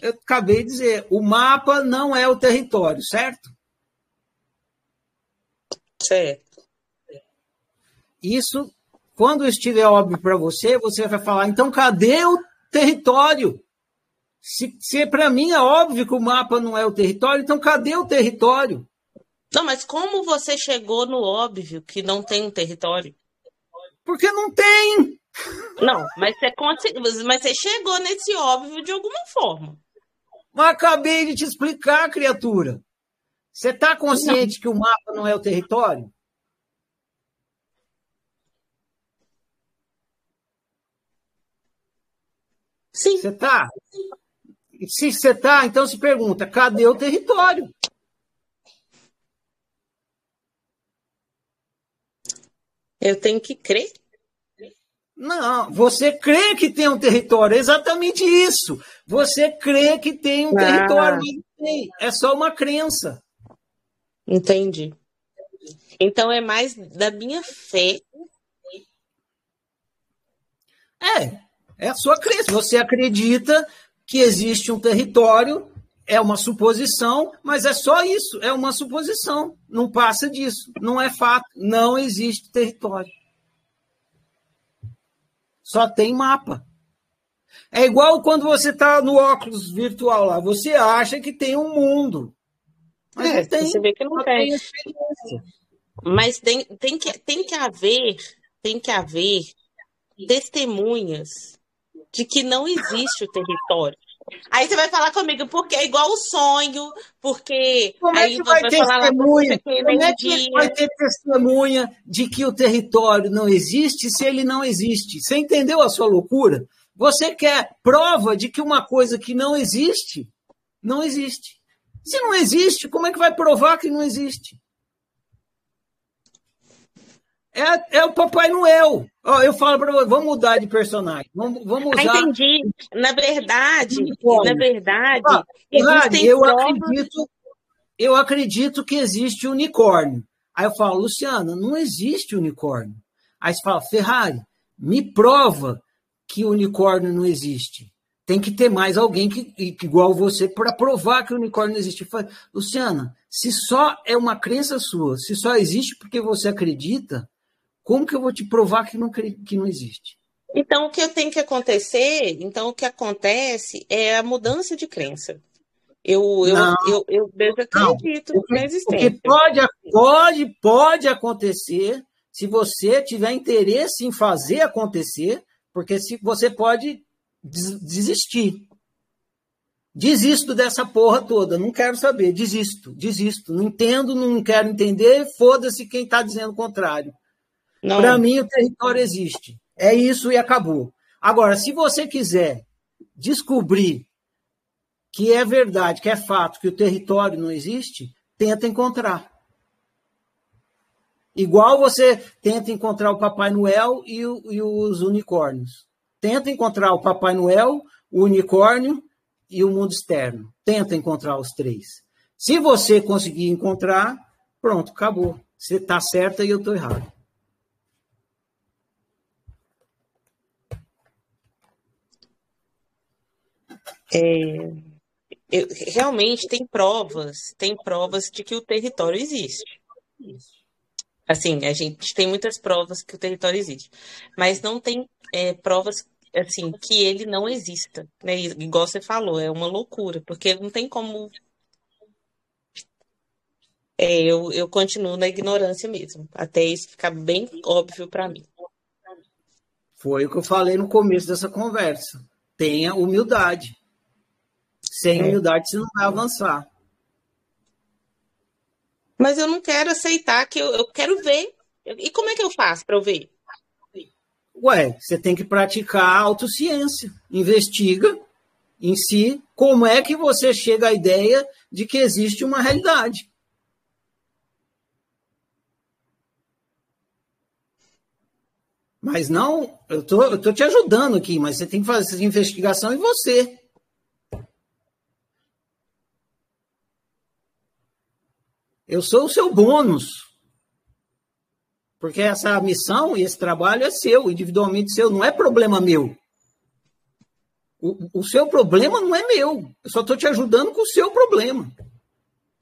Eu acabei de dizer, o mapa não é o território, certo? Certo. Isso, quando estiver óbvio para você, você vai falar, então cadê o território? Se, se para mim é óbvio que o mapa não é o território, então cadê o território? Não, mas como você chegou no óbvio que não tem um território? Porque não tem. Não, mas você, mas você chegou nesse óbvio de alguma forma. Mas acabei de te explicar, criatura. Você está consciente não. que o mapa não é o território? Sim. Você está? Se você está, então se pergunta: cadê o território? Eu tenho que crer? Não, você crê que tem um território, é exatamente isso. Você crê que tem um ah. território, tem. É só uma crença. Entendi. Então é mais da minha fé. É, é a sua crença. Você acredita que existe um território é uma suposição, mas é só isso, é uma suposição, não passa disso, não é fato, não existe território. Só tem mapa. É igual quando você está no óculos virtual lá, você acha que tem um mundo. Mas é, tem, você vê que não tem. tem mas tem, tem, que, tem que haver, tem que haver testemunhas de que não existe o território. Aí você vai falar comigo, porque é igual o sonho, porque Como é aí que vai ter testemunha? Como é que vai ter testemunha de que o território não existe se ele não existe? Você entendeu a sua loucura? Você quer prova de que uma coisa que não existe, não existe. Se não existe, como é que vai provar que não existe? É, é o Papai Noel. Ó, eu falo para você, vamos mudar de personagem. Vamos, vamos ah, usar. Ah, entendi. Na verdade, na verdade, ah, eu provas... acredito. eu acredito que existe unicórnio. Aí eu falo, Luciana, não existe unicórnio. Aí você fala, Ferrari, me prova que unicórnio não existe. Tem que ter mais alguém que, que igual você para provar que o unicórnio não existe. Falo, Luciana, se só é uma crença sua, se só existe porque você acredita, como que eu vou te provar que não, que não existe? Então, o que tem que acontecer, então o que acontece é a mudança de crença. Eu, eu, Não. eu, eu, eu acredito Não. O que- na existência. que pode, pode, pode acontecer se você tiver interesse em fazer acontecer, porque se você pode des- desistir. Desisto dessa porra toda, não quero saber, desisto, desisto, não entendo, não quero entender, foda-se quem está dizendo o contrário. Para mim, o território existe. É isso e acabou. Agora, se você quiser descobrir que é verdade, que é fato, que o território não existe, tenta encontrar. Igual você tenta encontrar o Papai Noel e, o- e os unicórnios. Tenta encontrar o Papai Noel, o unicórnio e o mundo externo. Tenta encontrar os três. Se você conseguir encontrar, pronto, acabou. Você está certa e eu estou errado. É, eu- realmente tem provas, tem provas de que o território existe. Assim, a gente tem muitas provas que o território existe, mas não tem é, provas assim que ele não exista, né? Igual você falou, é uma loucura, porque não tem como. É, eu, eu continuo na ignorância mesmo, até isso ficar bem óbvio para mim. Foi o que eu falei no começo dessa conversa. Tenha humildade. Sem É. humildade você não vai avançar. Mas eu não quero aceitar que eu, eu quero ver. E como é que eu faço para eu ver? Ué, você tem que praticar a autociência. Investiga em si como é que você chega à ideia de que existe uma realidade. Mas não, eu tô, eu tô te ajudando aqui, mas você tem que fazer essa investigação em você. Eu sou o seu bônus. Porque essa missão e esse trabalho é seu, individualmente seu, não é problema meu. O, o seu problema não é meu. Eu só estou te ajudando com o seu problema.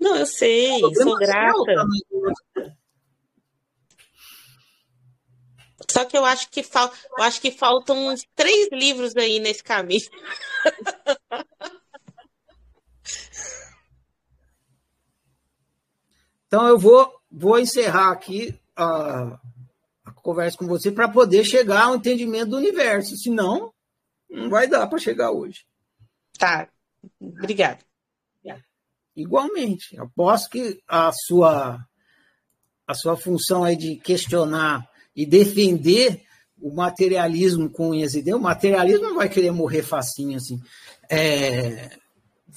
Não, eu sei, sou seu, grata. tá? Só que eu acho que fal... eu acho que faltam uns três livros aí nesse caminho. [laughs] Então eu vou, vou encerrar aqui a, a conversa com você para poder chegar ao entendimento do universo. Senão, não vai dar para chegar hoje. Tá. Obrigada. Igualmente. Aposto que a sua, a sua função aí de questionar e defender o materialismo com e dentes, o materialismo não vai querer morrer facinho assim. É,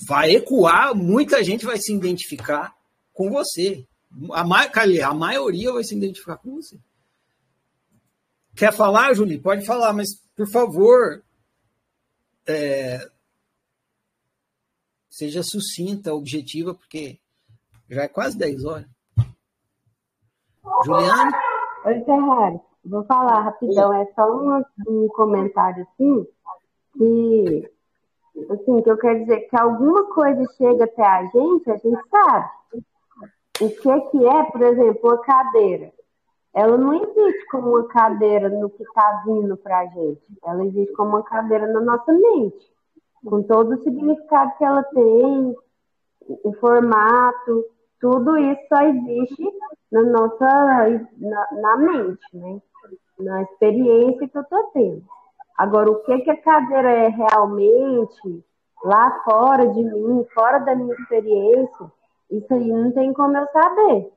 vai ecoar, muita gente vai se identificar com você. A, ma a maioria vai se identificar com você. Quer falar, Julie? Pode falar, mas por favor, é, seja sucinta, objetiva, porque já é quase 10 horas. Juliana? Oi, Ferrari. Vou falar rapidão. É só um, um comentário assim, que, assim, que eu quero dizer que alguma coisa chega até a gente, a gente sabe. O que é que é, por exemplo, uma cadeira? Ela não existe como uma cadeira no que está vindo para a gente. Ela existe como uma cadeira na nossa mente, com todo o significado que ela tem, o formato, tudo isso só existe na nossa na, na mente, né? Na experiência que eu estou tendo. Agora, o que, que a cadeira é realmente lá fora de mim, fora da minha experiência, isso aí não tem como eu saber.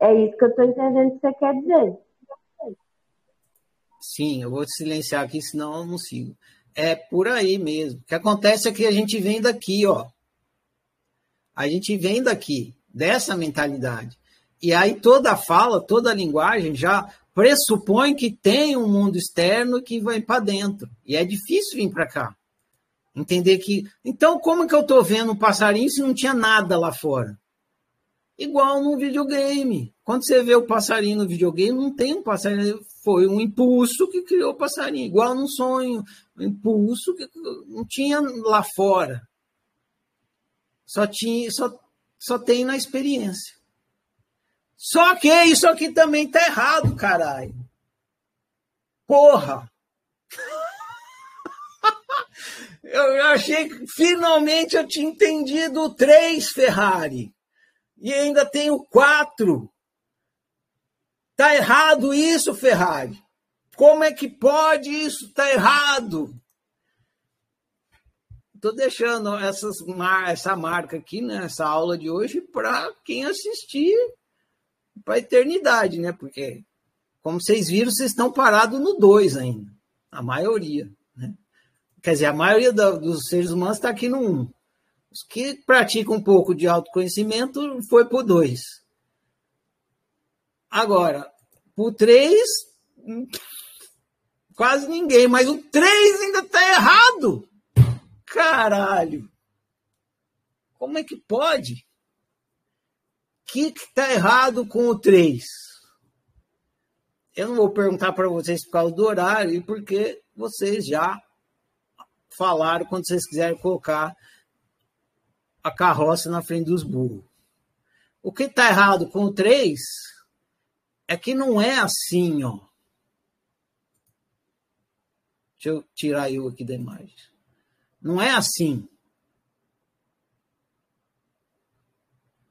É isso que eu estou entendendo que você quer dizer. Sim, eu vou te silenciar aqui, senão eu não sigo. É por aí mesmo. O que acontece é que a gente vem daqui, ó. A gente vem daqui, dessa mentalidade. E aí toda fala, toda linguagem já pressupõe que tem um mundo externo que vai para dentro. E é difícil vir para cá. Entender que. Então, como que eu estou vendo um passarinho se não tinha nada lá fora? igual num videogame. Quando você vê o passarinho no videogame, não tem um passarinho, foi um impulso que criou o passarinho, igual num sonho, um impulso que não tinha lá fora. Só tinha, só, só tem na experiência. Só que isso aqui também tá errado, caralho. Porra! Eu achei que finalmente eu tinha entendido 3 Ferrari. E ainda tenho 4. Tá errado isso, Ferrari. Como é que pode isso? Tá errado. Estou deixando essas, essa marca aqui, né, aula de hoje, para quem assistir para a eternidade, né? Porque, como vocês viram, vocês estão parados no 2 ainda. A maioria. Quer dizer, a maioria dos seres humanos está aqui no 1. Um. Os que praticam um pouco de autoconhecimento foi por 2. Agora, por 3, quase ninguém, mas o 3 ainda está errado. Caralho! Como é que pode? O que está errado com o 3? Eu não vou perguntar para vocês por causa do horário e porque vocês já falaram quando vocês quiserem colocar a carroça na frente dos burros. O que está errado com o 3 é que não é assim, ó. Deixa eu tirar eu aqui da imagem. Não é assim.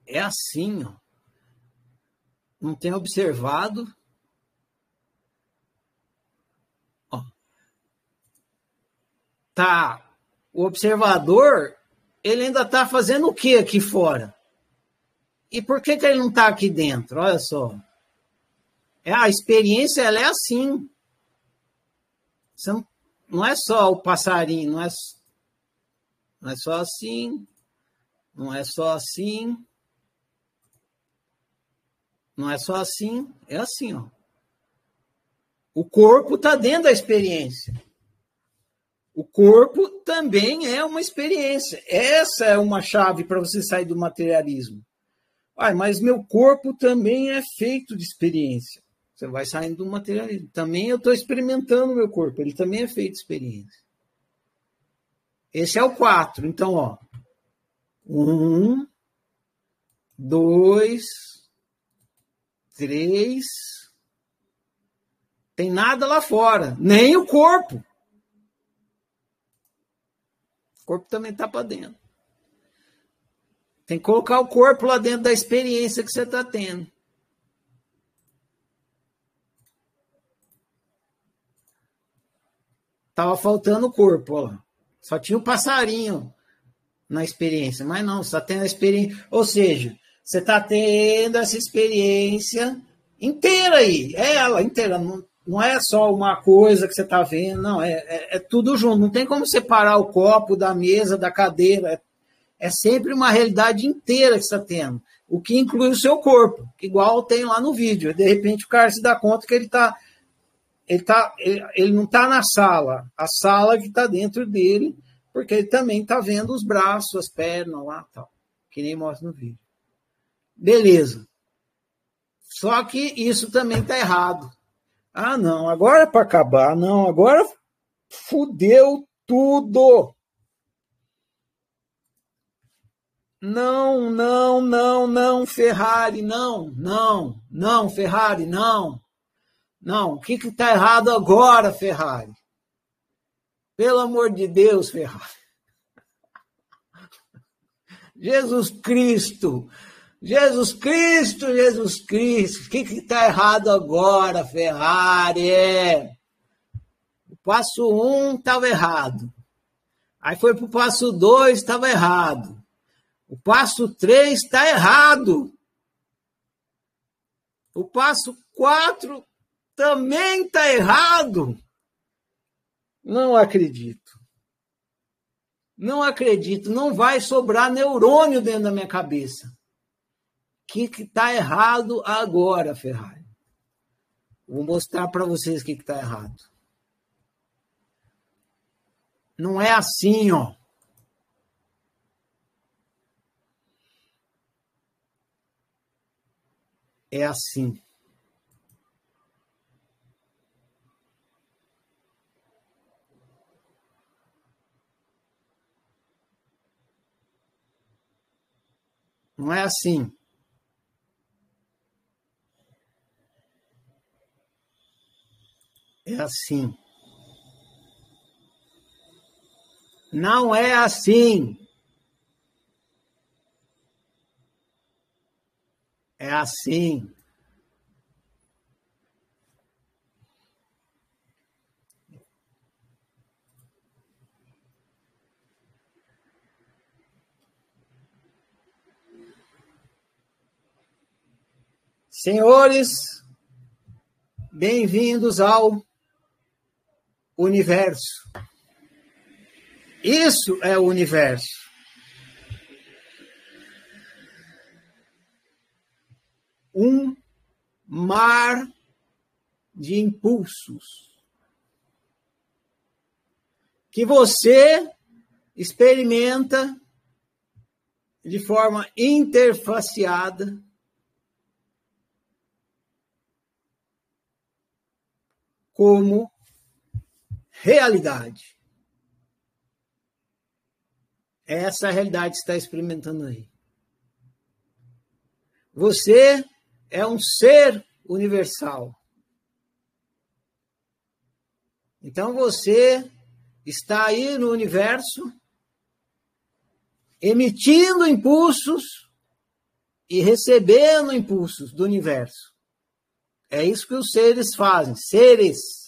É assim, ó. Não tem observado. Tá. O observador, ele ainda está fazendo o que aqui fora? E por que, que ele não está aqui dentro? Olha só. É, a experiência ela é assim. Não, não é só o passarinho, não é, não é só assim, não é só assim. Não é só assim, é assim, ó. O corpo está dentro da experiência. O corpo também é uma experiência. Essa é uma chave para você sair do materialismo. Ah, mas meu corpo também é feito de experiência. Você vai saindo do materialismo. Também eu estou experimentando meu corpo, ele também é feito de experiência. Esse é o 4. Então, ó. Um, dois, três. Tem nada lá fora, nem o corpo. O corpo também está para dentro. Tem que colocar o corpo lá dentro da experiência que você está tendo. Tava faltando o corpo, ó. Só tinha o um passarinho na experiência, mas não, só tem a experiência. Ou seja, você está tendo essa experiência inteira aí, é ela inteira. Não, não é só uma coisa que você está vendo, não, é, é, é, tudo junto. Não tem como separar o copo da mesa, da cadeira. É, é sempre uma realidade inteira que você está tendo, o que inclui o seu corpo, igual tem lá no vídeo. De repente o cara se dá conta que ele está ele, tá, ele, ele não está na sala, a sala que está dentro dele, porque ele também está vendo os braços, as pernas lá, tal, que nem mostra no vídeo. Beleza. Só que isso também está errado. Ah, não, agora é para acabar. Não, agora fudeu tudo. Não, não, não, não, Ferrari, não, não, não, Ferrari, não. Não, o que está errado agora, Ferrari? Pelo amor de Deus, Ferrari. [laughs] Jesus Cristo, Jesus Cristo, Jesus Cristo, o que está errado agora, Ferrari? O passo um estava errado. Aí foi para o passo dois, estava errado. O passo três está errado. O passo quatro também está errado. Não acredito. Não acredito. Não vai sobrar neurônio dentro da minha cabeça. Que está errado agora, Ferrari? Vou mostrar para vocês o que está errado. Não é assim, ó. é assim. Não é assim. É assim. Não é assim. É assim. Senhores, bem-vindos ao universo. Isso é o universo. Um mar de impulsos que você experimenta de forma interfaceada como realidade. Essa a realidade que está experimentando aí. Você é um ser universal. Então você está aí no universo emitindo impulsos e recebendo impulsos do universo. É isso que os seres fazem. Seres.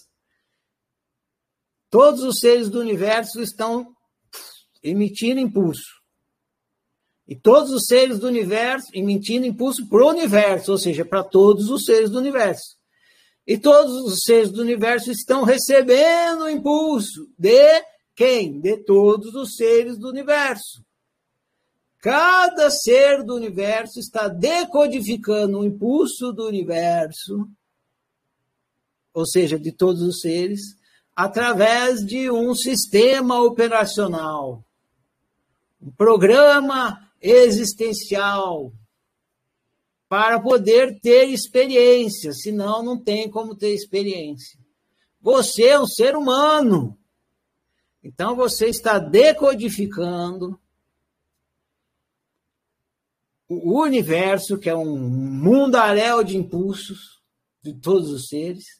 Todos os seres do universo estão emitindo impulso. E todos os seres do universo emitindo impulso para o universo, ou seja, para todos os seres do universo. E todos os seres do universo estão recebendo impulso de quem? De todos os seres do universo. Cada ser do universo está decodificando o impulso do universo, ou seja, de todos os seres, através de um sistema operacional, um programa existencial, para poder ter experiência, senão não tem como ter experiência. Você é um ser humano. Então você está decodificando o universo, que é um mundaréu de impulsos de todos os seres,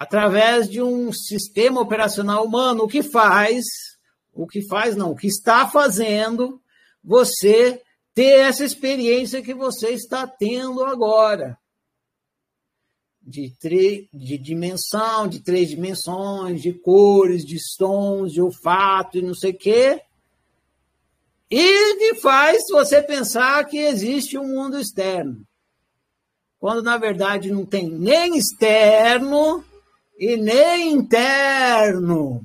através de um sistema operacional humano, o que faz, o que faz não, o que está fazendo você ter essa experiência que você está tendo agora. De, de dimensão, de três dimensões, de cores, de sons, de olfato e não sei o quê. E que faz você pensar que existe um mundo externo. Quando, na verdade, não tem nem externo e nem interno.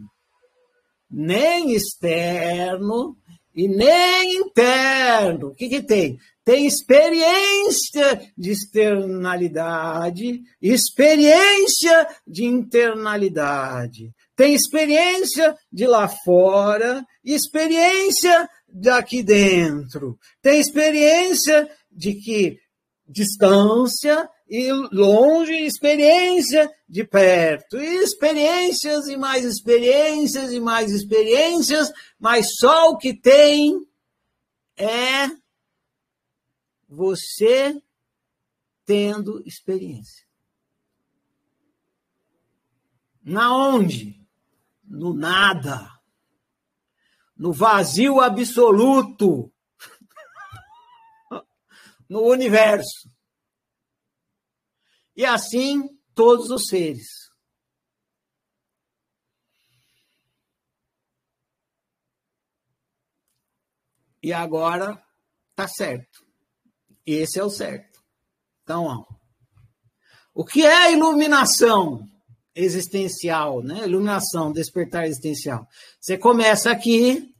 Nem externo e nem interno. O que, que tem? Tem experiência de externalidade, experiência de internalidade. Tem experiência de lá fora, experiência daqui dentro. Tem experiência de que distância e longe, experiência de perto, e experiências e mais experiências e mais experiências, mas só o que tem é você tendo experiência. Na onde? No nada. No vazio absoluto. [laughs] no universo. E assim todos os seres. E agora tá certo. Esse é o certo. Então, ó, o que é iluminação existencial, né? Iluminação, despertar existencial. Você começa aqui,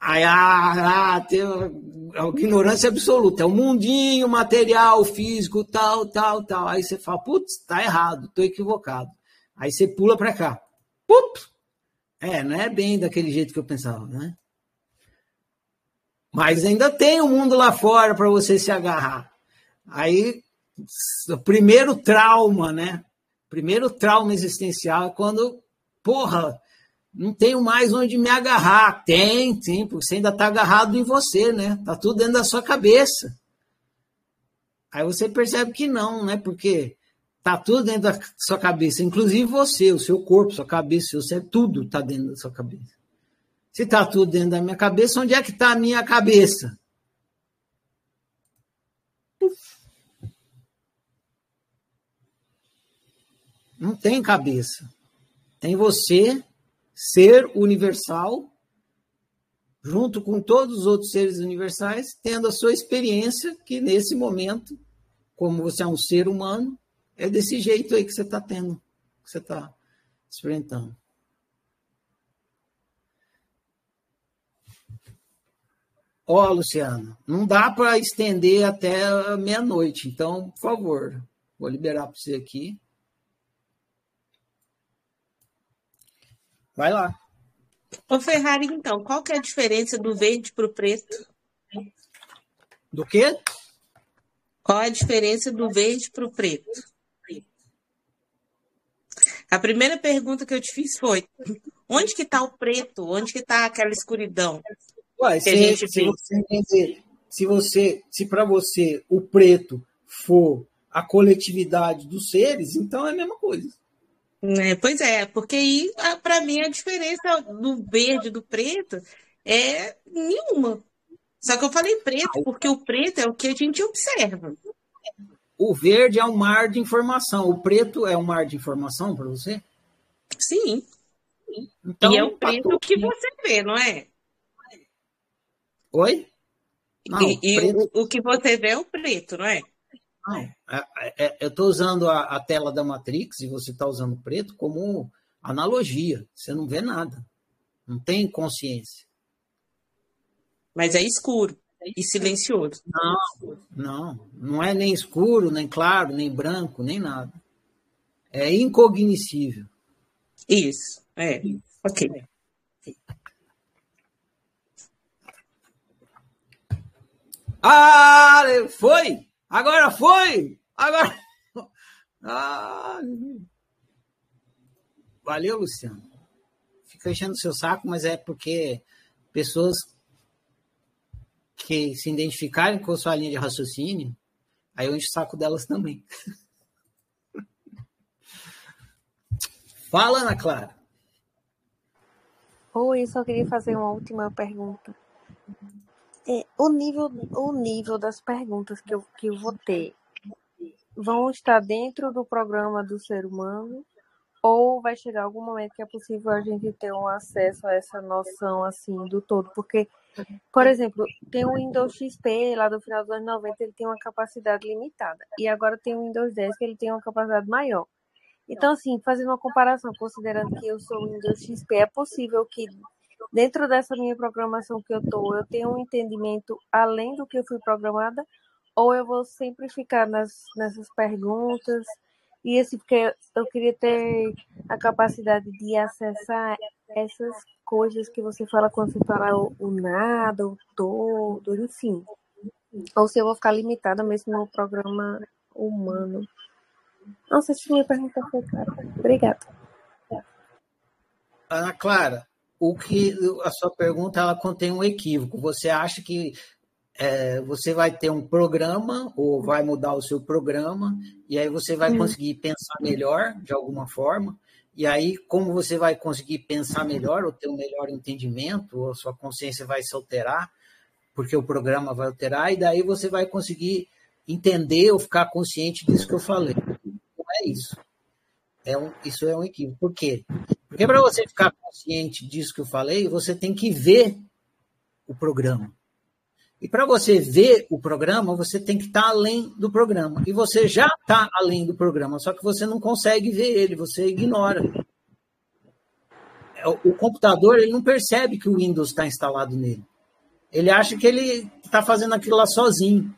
Aí, ah, ah, tem a ignorância absoluta, é o um mundinho material, físico, tal, tal, tal. Aí você fala, putz, tá errado, tô equivocado. Aí você pula para cá. Putz! É, não é bem daquele jeito que eu pensava, né? Mas ainda tem o um mundo lá fora para você se agarrar. Aí, o primeiro trauma, né? Primeiro trauma existencial é quando, porra, não tenho mais onde me agarrar. Tem, sim, porque você ainda está agarrado em você, né? Tá tudo dentro da sua cabeça. Aí você percebe que não, né? Porque tá tudo dentro da sua cabeça, inclusive você, o seu corpo, sua cabeça, seu tudo está dentro da sua cabeça. Se está tudo dentro da minha cabeça, onde é que está a minha cabeça? Não tem cabeça. Tem você, ser universal, junto com todos os outros seres universais, tendo a sua experiência, que nesse momento, como você é um ser humano, é desse jeito aí que você está tendo, que você está experimentando. Ó, oh, Luciano, não dá para estender até meia-noite, então, por favor, vou liberar para você aqui. Vai lá. Ô, Ferrari, então, qual que é a diferença do verde para o preto? Do quê? Qual a diferença do verde para o preto? A primeira pergunta que eu te fiz foi: onde que está o preto? Onde que está aquela escuridão? Ué, que se, se você, se você, se para você o preto for a coletividade dos seres, então é a mesma coisa. É, pois é, porque aí, para mim, a diferença do verde e do preto é nenhuma. Só que eu falei preto, porque o preto é o que a gente observa. O verde é um mar de informação, o preto é um mar de informação para você? Sim. Então, e é o preto o que você vê, não é? Oi? Não, e, e o, o que você vê é o preto, não é? Não, é, é, eu estou usando a, a, tela da Matrix e você está usando preto como analogia. Você não vê nada. Não tem consciência. Mas é escuro e silencioso. Não, não. Não é nem escuro, nem claro, nem branco, nem nada. É incognoscível. Isso, é. Ok. Ah, foi! Agora foi! Agora. [laughs] Ah, valeu, Luciano. Fica enchendo seu saco, mas é porque pessoas que se identificarem com a sua linha de raciocínio, aí eu encho o saco delas também. [laughs] Fala, Ana Clara. Oi, só queria fazer uma última pergunta. É, o nível, o nível das perguntas que eu, que eu vou ter vão estar dentro do programa do ser humano ou vai chegar algum momento que é possível a gente ter um acesso a essa noção assim do todo, porque por exemplo, tem o Windows XP lá do final dos anos 90, ele tem uma capacidade limitada. E agora tem o Windows 10 que ele tem uma capacidade maior. Então, assim, fazendo uma comparação, considerando que eu sou o Windows XP, é possível que dentro dessa minha programação que eu estou, eu tenho um entendimento além do que eu fui programada, ou eu vou sempre ficar nas, nessas perguntas, e assim, porque eu queria ter a capacidade de acessar essas coisas que você fala quando você fala o, o nada, o todo, enfim. Ou se eu vou ficar limitada mesmo no programa humano. Não sei se minha pergunta foi clara. Obrigada. Ana Clara, o que a sua pergunta ela contém um equívoco. Você acha que é, você vai ter um programa ou vai mudar o seu programa e aí você vai conseguir pensar melhor de alguma forma. E aí, como você vai conseguir pensar melhor ou ter um melhor entendimento, ou a sua consciência vai se alterar, porque o programa vai alterar, e daí você vai conseguir entender ou ficar consciente disso que eu falei. Não é isso. É um, isso é um equívoco. Por quê? Porque para você ficar consciente disso que eu falei, você tem que ver o programa. E para você ver o programa, você tem que estar tá além do programa. E você já está além do programa, só que você não consegue ver ele, você ignora. É, o computador ele não percebe que o Windows está instalado nele. Ele acha que ele está fazendo aquilo lá sozinho.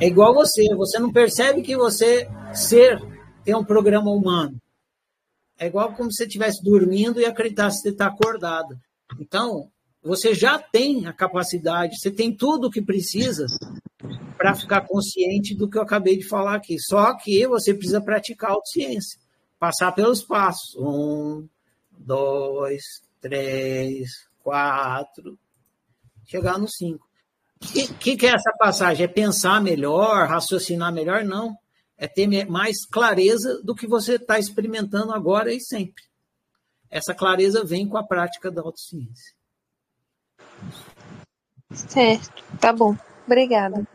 É igual você, você não percebe que você ser tem um programa humano. É igual como se você estivesse dormindo e acreditasse que você está acordado. Então, você já tem a capacidade, você tem tudo o que precisa para ficar consciente do que eu acabei de falar aqui. Só que você precisa praticar autociência, passar pelos passos. Um, dois, três, quatro, chegar no cinco. O que, que, que é essa passagem? É pensar melhor, raciocinar melhor? Não. É ter mais clareza do que você está experimentando agora e sempre. Essa clareza vem com a prática da autociência. Certo, tá bom. Obrigada.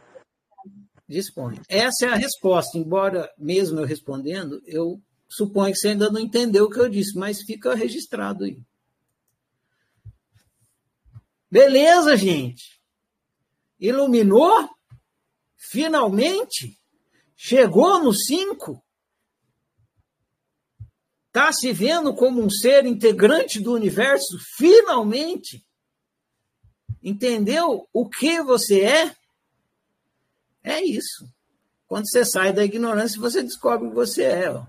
Dispõe. Essa é a resposta, embora mesmo eu respondendo, eu suponho que você ainda não entendeu o que eu disse, mas fica registrado aí. Beleza, gente? Iluminou? Finalmente? Chegou no 5? Está se vendo como um ser integrante do universo? Finalmente? Entendeu o que você é? É isso. Quando você sai da ignorância, você descobre o que você é. Ó.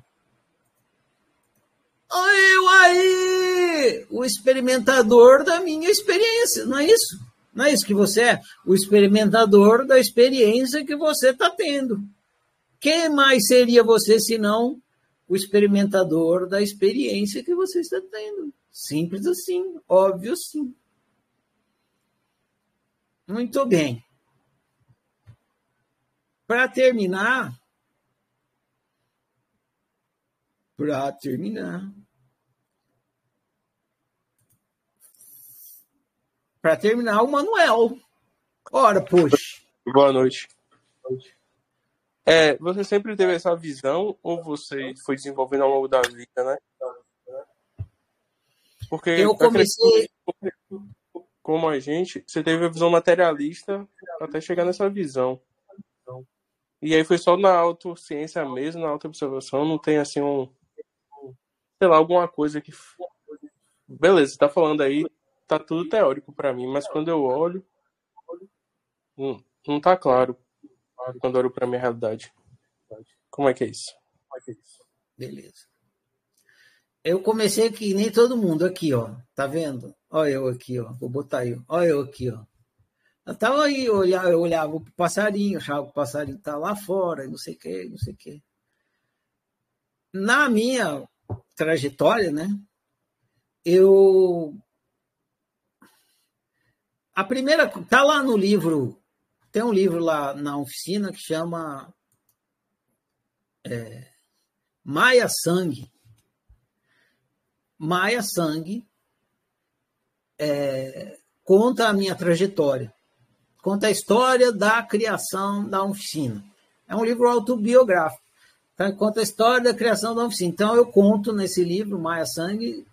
Eu aí, o experimentador da minha experiência, não é isso? Não é isso que você é? O experimentador da experiência que você está tendo. Quem mais seria você senão o experimentador da experiência que você está tendo? Simples assim, óbvio sim. Muito bem. Para terminar, para terminar, para terminar, o Manuel. Ora, poxa. Boa noite. É, você sempre teve essa visão ou você foi desenvolvendo ao longo da vida, né? Porque eu comecei como a gente, você teve a visão materialista até chegar nessa visão. E aí foi só na autociência mesmo, na autoobservação, não tem assim um. Sei lá, alguma coisa que. Beleza, você tá falando aí, tá tudo teórico para mim, mas quando eu olho. Não, não tá claro quando olho pra minha realidade. Como é que é isso? Beleza. Eu comecei aqui, nem todo mundo aqui, ó. Tá vendo? Olha eu aqui, ó. Vou botar aí. Olha eu aqui, ó. Eu tava aí, eu olhava, eu olhava pro passarinho, achava que o passarinho tá lá fora, não sei o que, não sei o que. Na minha trajetória, né? Eu. A primeira. Tá lá no livro. Tem um livro lá na oficina que chama. É, Maia Sangue. Maia Sangue é, conta a minha trajetória, conta a história da criação da oficina. É um livro autobiográfico, tá? conta a história da criação da oficina. Então, eu conto nesse livro, Maia Sangue,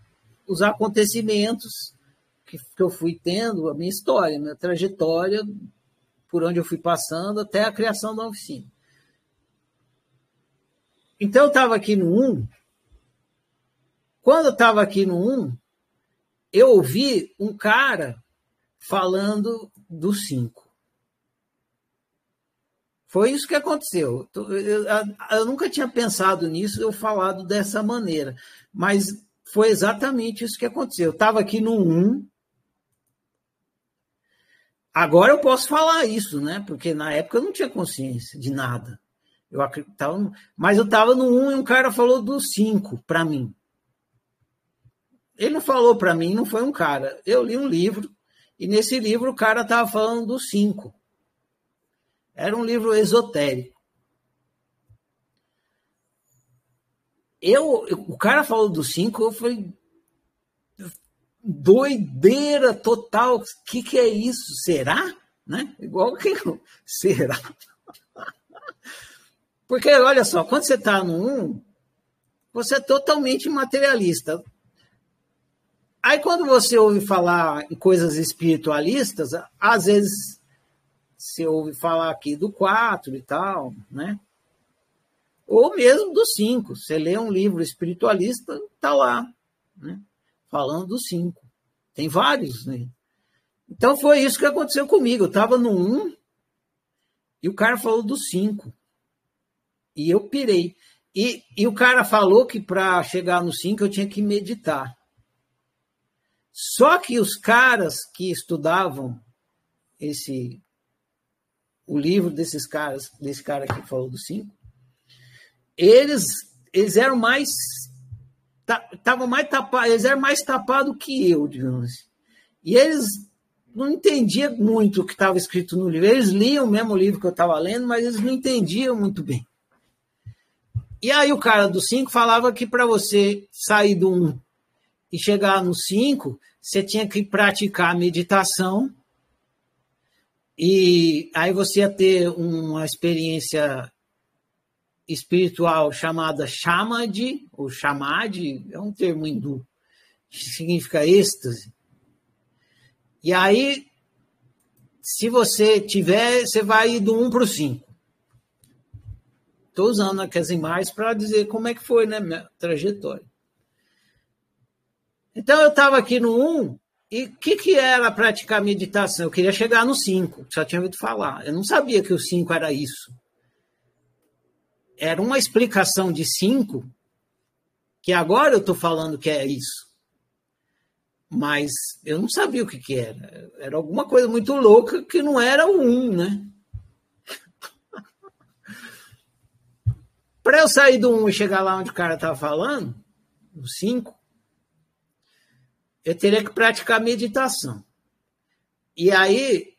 os acontecimentos que, que eu fui tendo, a minha história, a minha trajetória, por onde eu fui passando até a criação da oficina. Então, eu estava aqui no 1. Quando eu estava aqui no 1, eu ouvi um cara falando do 5. Foi isso que aconteceu. Eu, eu, eu, nunca tinha pensado nisso, eu falado dessa maneira, mas foi exatamente isso que aconteceu. Eu estava aqui no 1. Agora eu posso falar isso, né? Porque na época eu não tinha consciência de nada. Eu acreditava, mas eu estava no 1 e um cara falou do 5 para mim. Ele não falou para mim, não foi um cara. Eu li um livro e nesse livro o cara estava falando dos cinco. Era um livro esotérico. Eu, o cara falou dos cinco, eu falei, doideira total. O que, que é isso? Será? Né? Igual que será? Porque olha só, quando você está no um, você é totalmente materialista. Aí, quando você ouve falar em coisas espiritualistas, às vezes você ouve falar aqui do 4 e tal, né? Ou mesmo do 5. Você lê um livro espiritualista, tá lá, né? Falando do 5. Tem vários, né? Então foi isso que aconteceu comigo. Eu estava no 1 um, e o cara falou do 5. E eu pirei. E, e o cara falou que para chegar no 5 eu tinha que meditar. Só que os caras que estudavam esse o livro desses caras, desse cara que falou do 5, eles, eles eram mais. Estavam mais tapados, eles eram mais tapados que eu, digamos assim. E eles não entendiam muito o que estava escrito no livro. Eles liam o mesmo livro que eu estava lendo, mas eles não entendiam muito bem. E aí o cara do 5 falava que para você sair do 1 um e chegar no 5, você tinha que praticar meditação e aí você ia ter uma experiência espiritual chamada Shamad, ou Shamad, é um termo hindu, que significa êxtase. E aí, se você tiver, você vai do 1 para o 5. Estou usando aqui as imagens para dizer como é que foi né, minha trajetória. Então, eu estava aqui no 1, e o que, que era praticar meditação? Eu queria chegar no 5, só tinha ouvido falar. Eu não sabia que o 5 era isso. Era uma explicação de 5, que agora eu estou falando que é isso. Mas eu não sabia o que, que era. Era alguma coisa muito louca que não era o 1, um, né? [laughs] Para eu sair do 1 um e chegar lá onde o cara estava falando, o 5, eu teria que praticar meditação. E aí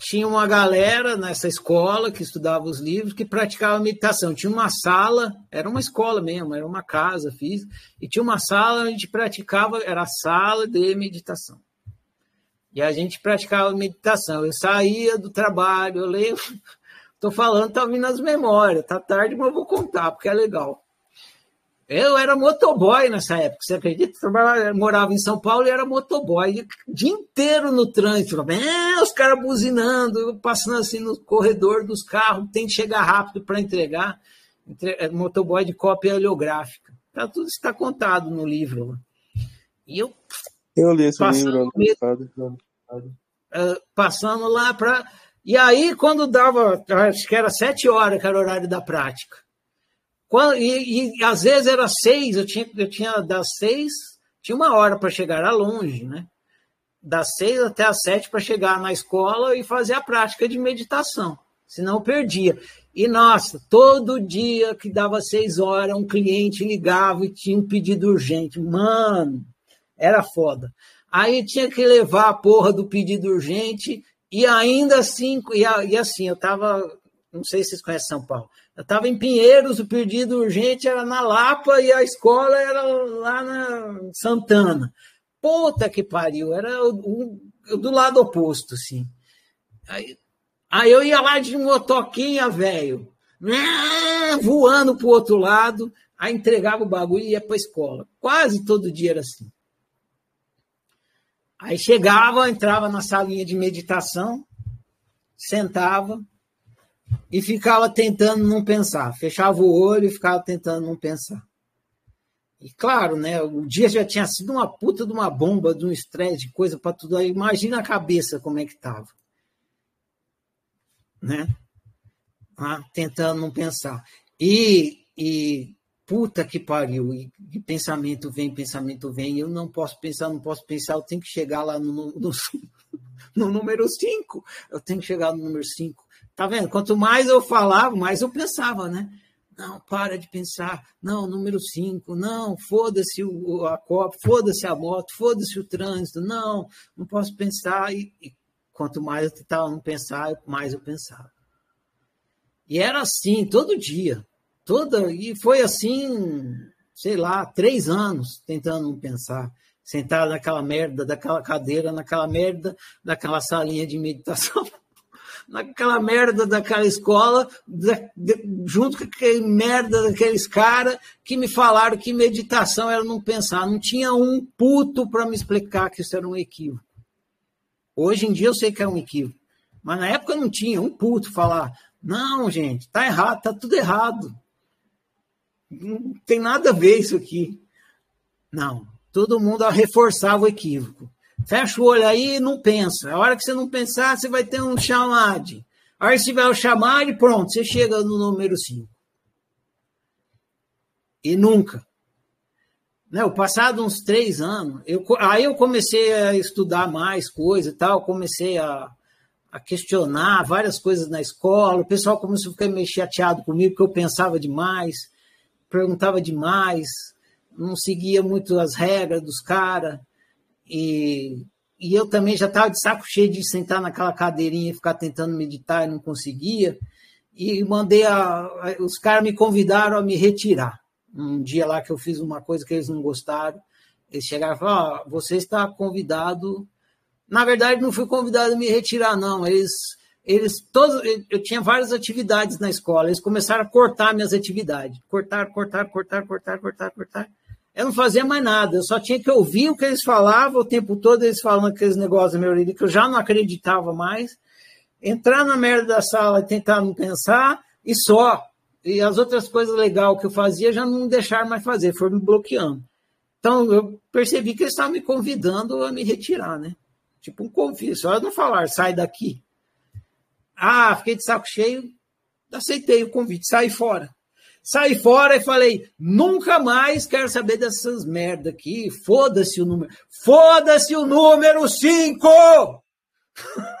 tinha uma galera nessa escola que estudava os livros que praticava meditação. Tinha uma sala, era uma escola mesmo, era uma casa física, e tinha uma sala onde praticava, era a sala de meditação. E a gente praticava meditação. Eu saía do trabalho, eu lembro, estou [laughs] falando, tá vindo as memórias, tá tarde, mas eu vou contar, porque é legal. Eu era motoboy nessa época, você acredita? Eu morava em São Paulo e era motoboy. O dia inteiro no trânsito. É, os caras buzinando, passando assim no corredor dos carros, tem que chegar rápido para entregar. Entre, é, motoboy de cópia heliográfica. Tá, tudo está contado no livro. E eu. Eu li esse livro ano uh, passando lá para. E aí, quando dava, acho que era sete horas, que era o horário da prática. E, e, às vezes era seis, eu tinha, eu tinha das seis, tinha uma hora para chegar, era longe, né? Das seis até as sete para chegar na escola e fazer a prática de meditação, senão eu perdia. E nossa, todo dia que dava seis horas, um cliente ligava e tinha um pedido urgente. Mano, era foda. Aí tinha que levar a porra do pedido urgente e ainda assim, e assim, eu tava, não sei se vocês conhecem São Paulo, eu estava em Pinheiros, o pedido urgente era na Lapa e a escola era lá na Santana. Puta que pariu, era o, o, do lado oposto, assim. Aí, aí eu ia lá de motoquinha, velho, né, voando pro outro lado, aí entregava o bagulho e ia para a escola. Quase todo dia era assim. Aí chegava, entrava na salinha de meditação, sentava, e ficava tentando não pensar. Fechava o olho e ficava tentando não pensar. E claro, né, o dia já tinha sido uma puta de uma bomba, de um estresse, de coisa para tudo aí. Imagina a cabeça como é que estava. Né? Ah, tentando não pensar. E, e puta que pariu, e, e, pensamento vem, pensamento vem, eu não posso pensar, não posso pensar, eu tenho que chegar lá no, no, no número 5, eu tenho que chegar no número 5. Tá vendo? Quanto mais eu falava, mais eu pensava, né? Não, para de pensar. Não, número 5. Não, foda-se a copa, foda-se a moto, foda-se o trânsito. Não, não posso pensar. E, e quanto mais eu tentava não pensar, mais eu pensava. E era assim, todo dia. Toda, e foi assim, sei lá, três anos tentando não pensar. Sentado naquela merda, daquela cadeira, naquela merda, daquela salinha de meditação. [laughs] naquela merda daquela escola, de, junto com aquele merda daqueles caras que me falaram que meditação era não pensar. Não tinha um puto para me explicar que isso era um equívoco. Hoje em dia eu sei que é um equívoco. Mas na época não tinha um puto falar: não, gente, tá errado, tá tudo errado. Não tem nada a ver isso aqui. Não, todo mundo reforçava o equívoco. Fecha o olho aí e não pensa. A hora que você não pensar, você vai ter um chamado. A hora que tiver o chamado, pronto, você chega no número 5. E nunca. Né, o passado uns três anos, eu, aí eu comecei a estudar mais coisa e tal, comecei a, a questionar várias coisas na escola. O pessoal começou a ficar meio chateado comigo, porque eu pensava demais, perguntava demais, não seguia muito as regras dos caras. E, e eu também já estava de saco cheio de sentar naquela cadeirinha e ficar tentando meditar e não conseguia. E mandei a, a os caras me convidaram a me retirar. Um dia lá que eu fiz uma coisa que eles não gostaram, eles chegaram e falaram: oh, você está convidado na verdade, não fui convidado a me retirar, não. Eles, eles todos, eu tinha várias atividades na escola. Eles começaram a cortar minhas atividades. Cortar, cortar, cortar, cortar, cortar, cortar. Eu não fazia mais nada. Eu só tinha que ouvir o que eles falavam o tempo todo. Eles falando aqueles negócios minha orelha que eu já não acreditava mais. Entrar na merda da sala e tentar não pensar e só. E as outras coisas legais que eu fazia já não deixaram mais fazer, foram me bloqueando. Então eu percebi que eles estavam me convidando a me retirar, né? Tipo um convite, só não falar, sai daqui. Ah, fiquei de saco cheio, aceitei o convite, saí fora. Saí fora e falei, nunca mais quero saber dessas merda aqui. Foda-se o número. Foda-se o número 5! [laughs]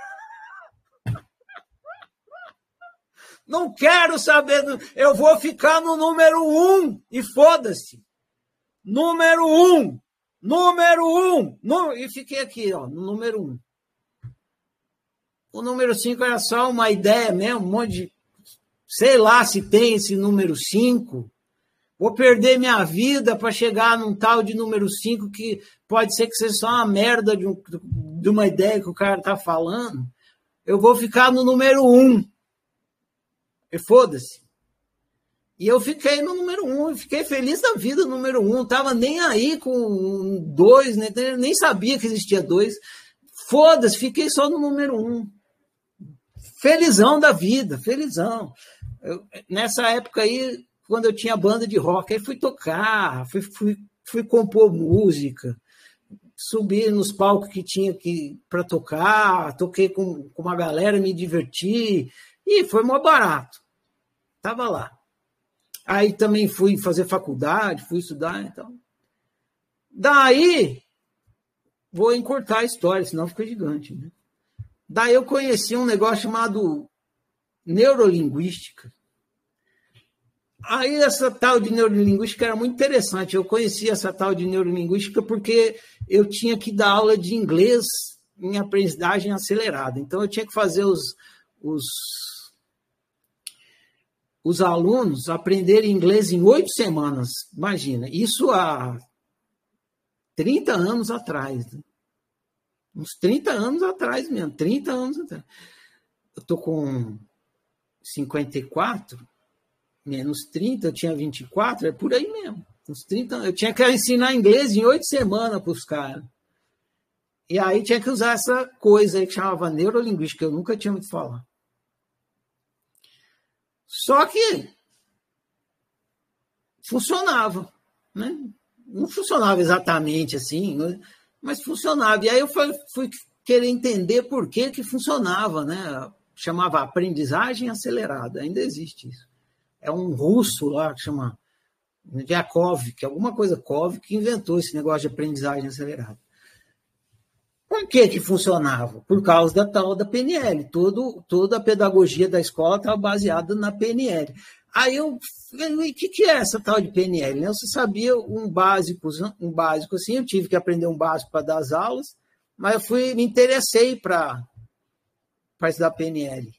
Não quero saber. Eu vou ficar no número 1 um, e foda-se. Número 1. Um. Número um! No, e fiquei aqui, ó, no número um. O número cinco era só uma ideia mesmo, um monte de. Sei lá se tem esse número cinco. Vou perder minha vida para chegar num tal de número cinco que pode ser que seja só uma merda de, um, de uma ideia que o cara tá falando. Eu vou ficar no número um. E foda-se. E eu fiquei no número um, fiquei feliz da vida número um, tava nem aí com dois, né? nem sabia que existia dois. Foda-se, fiquei só no número um. Felizão da vida, felizão. Eu, nessa época aí, quando eu tinha banda de rock, aí fui tocar, fui, fui, fui compor música, subi nos palcos que tinha que para tocar, toquei com, com uma galera, me diverti, e foi mó barato. Tava lá. Aí também fui fazer faculdade, fui estudar, então. Daí, vou encurtar a história, senão fica gigante. Né? Daí eu conheci um negócio chamado neurolinguística. Aí essa tal de neurolinguística era muito interessante. Eu conheci essa tal de neurolinguística porque eu tinha que dar aula de inglês em aprendizagem acelerada. Então eu tinha que fazer os, os os alunos aprenderem inglês em oito semanas. Imagina, isso há 30 anos atrás. Né? Uns 30 anos atrás mesmo, 30 anos atrás. Eu estou com 54, menos 30, eu tinha 24, é por aí mesmo. Uns 30 Eu tinha que ensinar inglês em oito semanas para os caras. E aí tinha que usar essa coisa aí que chamava neurolinguística, que eu nunca tinha ouvido falar. Só que funcionava, né? Não funcionava exatamente assim, mas funcionava. E aí eu fui, fui querer entender por que que funcionava, né? Chamava aprendizagem acelerada, ainda existe isso. É um russo lá que chama Yakov, que é alguma coisa Kov, que inventou esse negócio de aprendizagem acelerada. Por que, que funcionava? Por causa da tal da PNL. Todo, toda a pedagogia da escola estava baseada na PNL. Aí eu o que, que é essa tal de PNL? Eu só sabia um básico, um básico assim, eu tive que aprender um básico para dar as aulas, mas eu fui, me interessei para estudar PNL.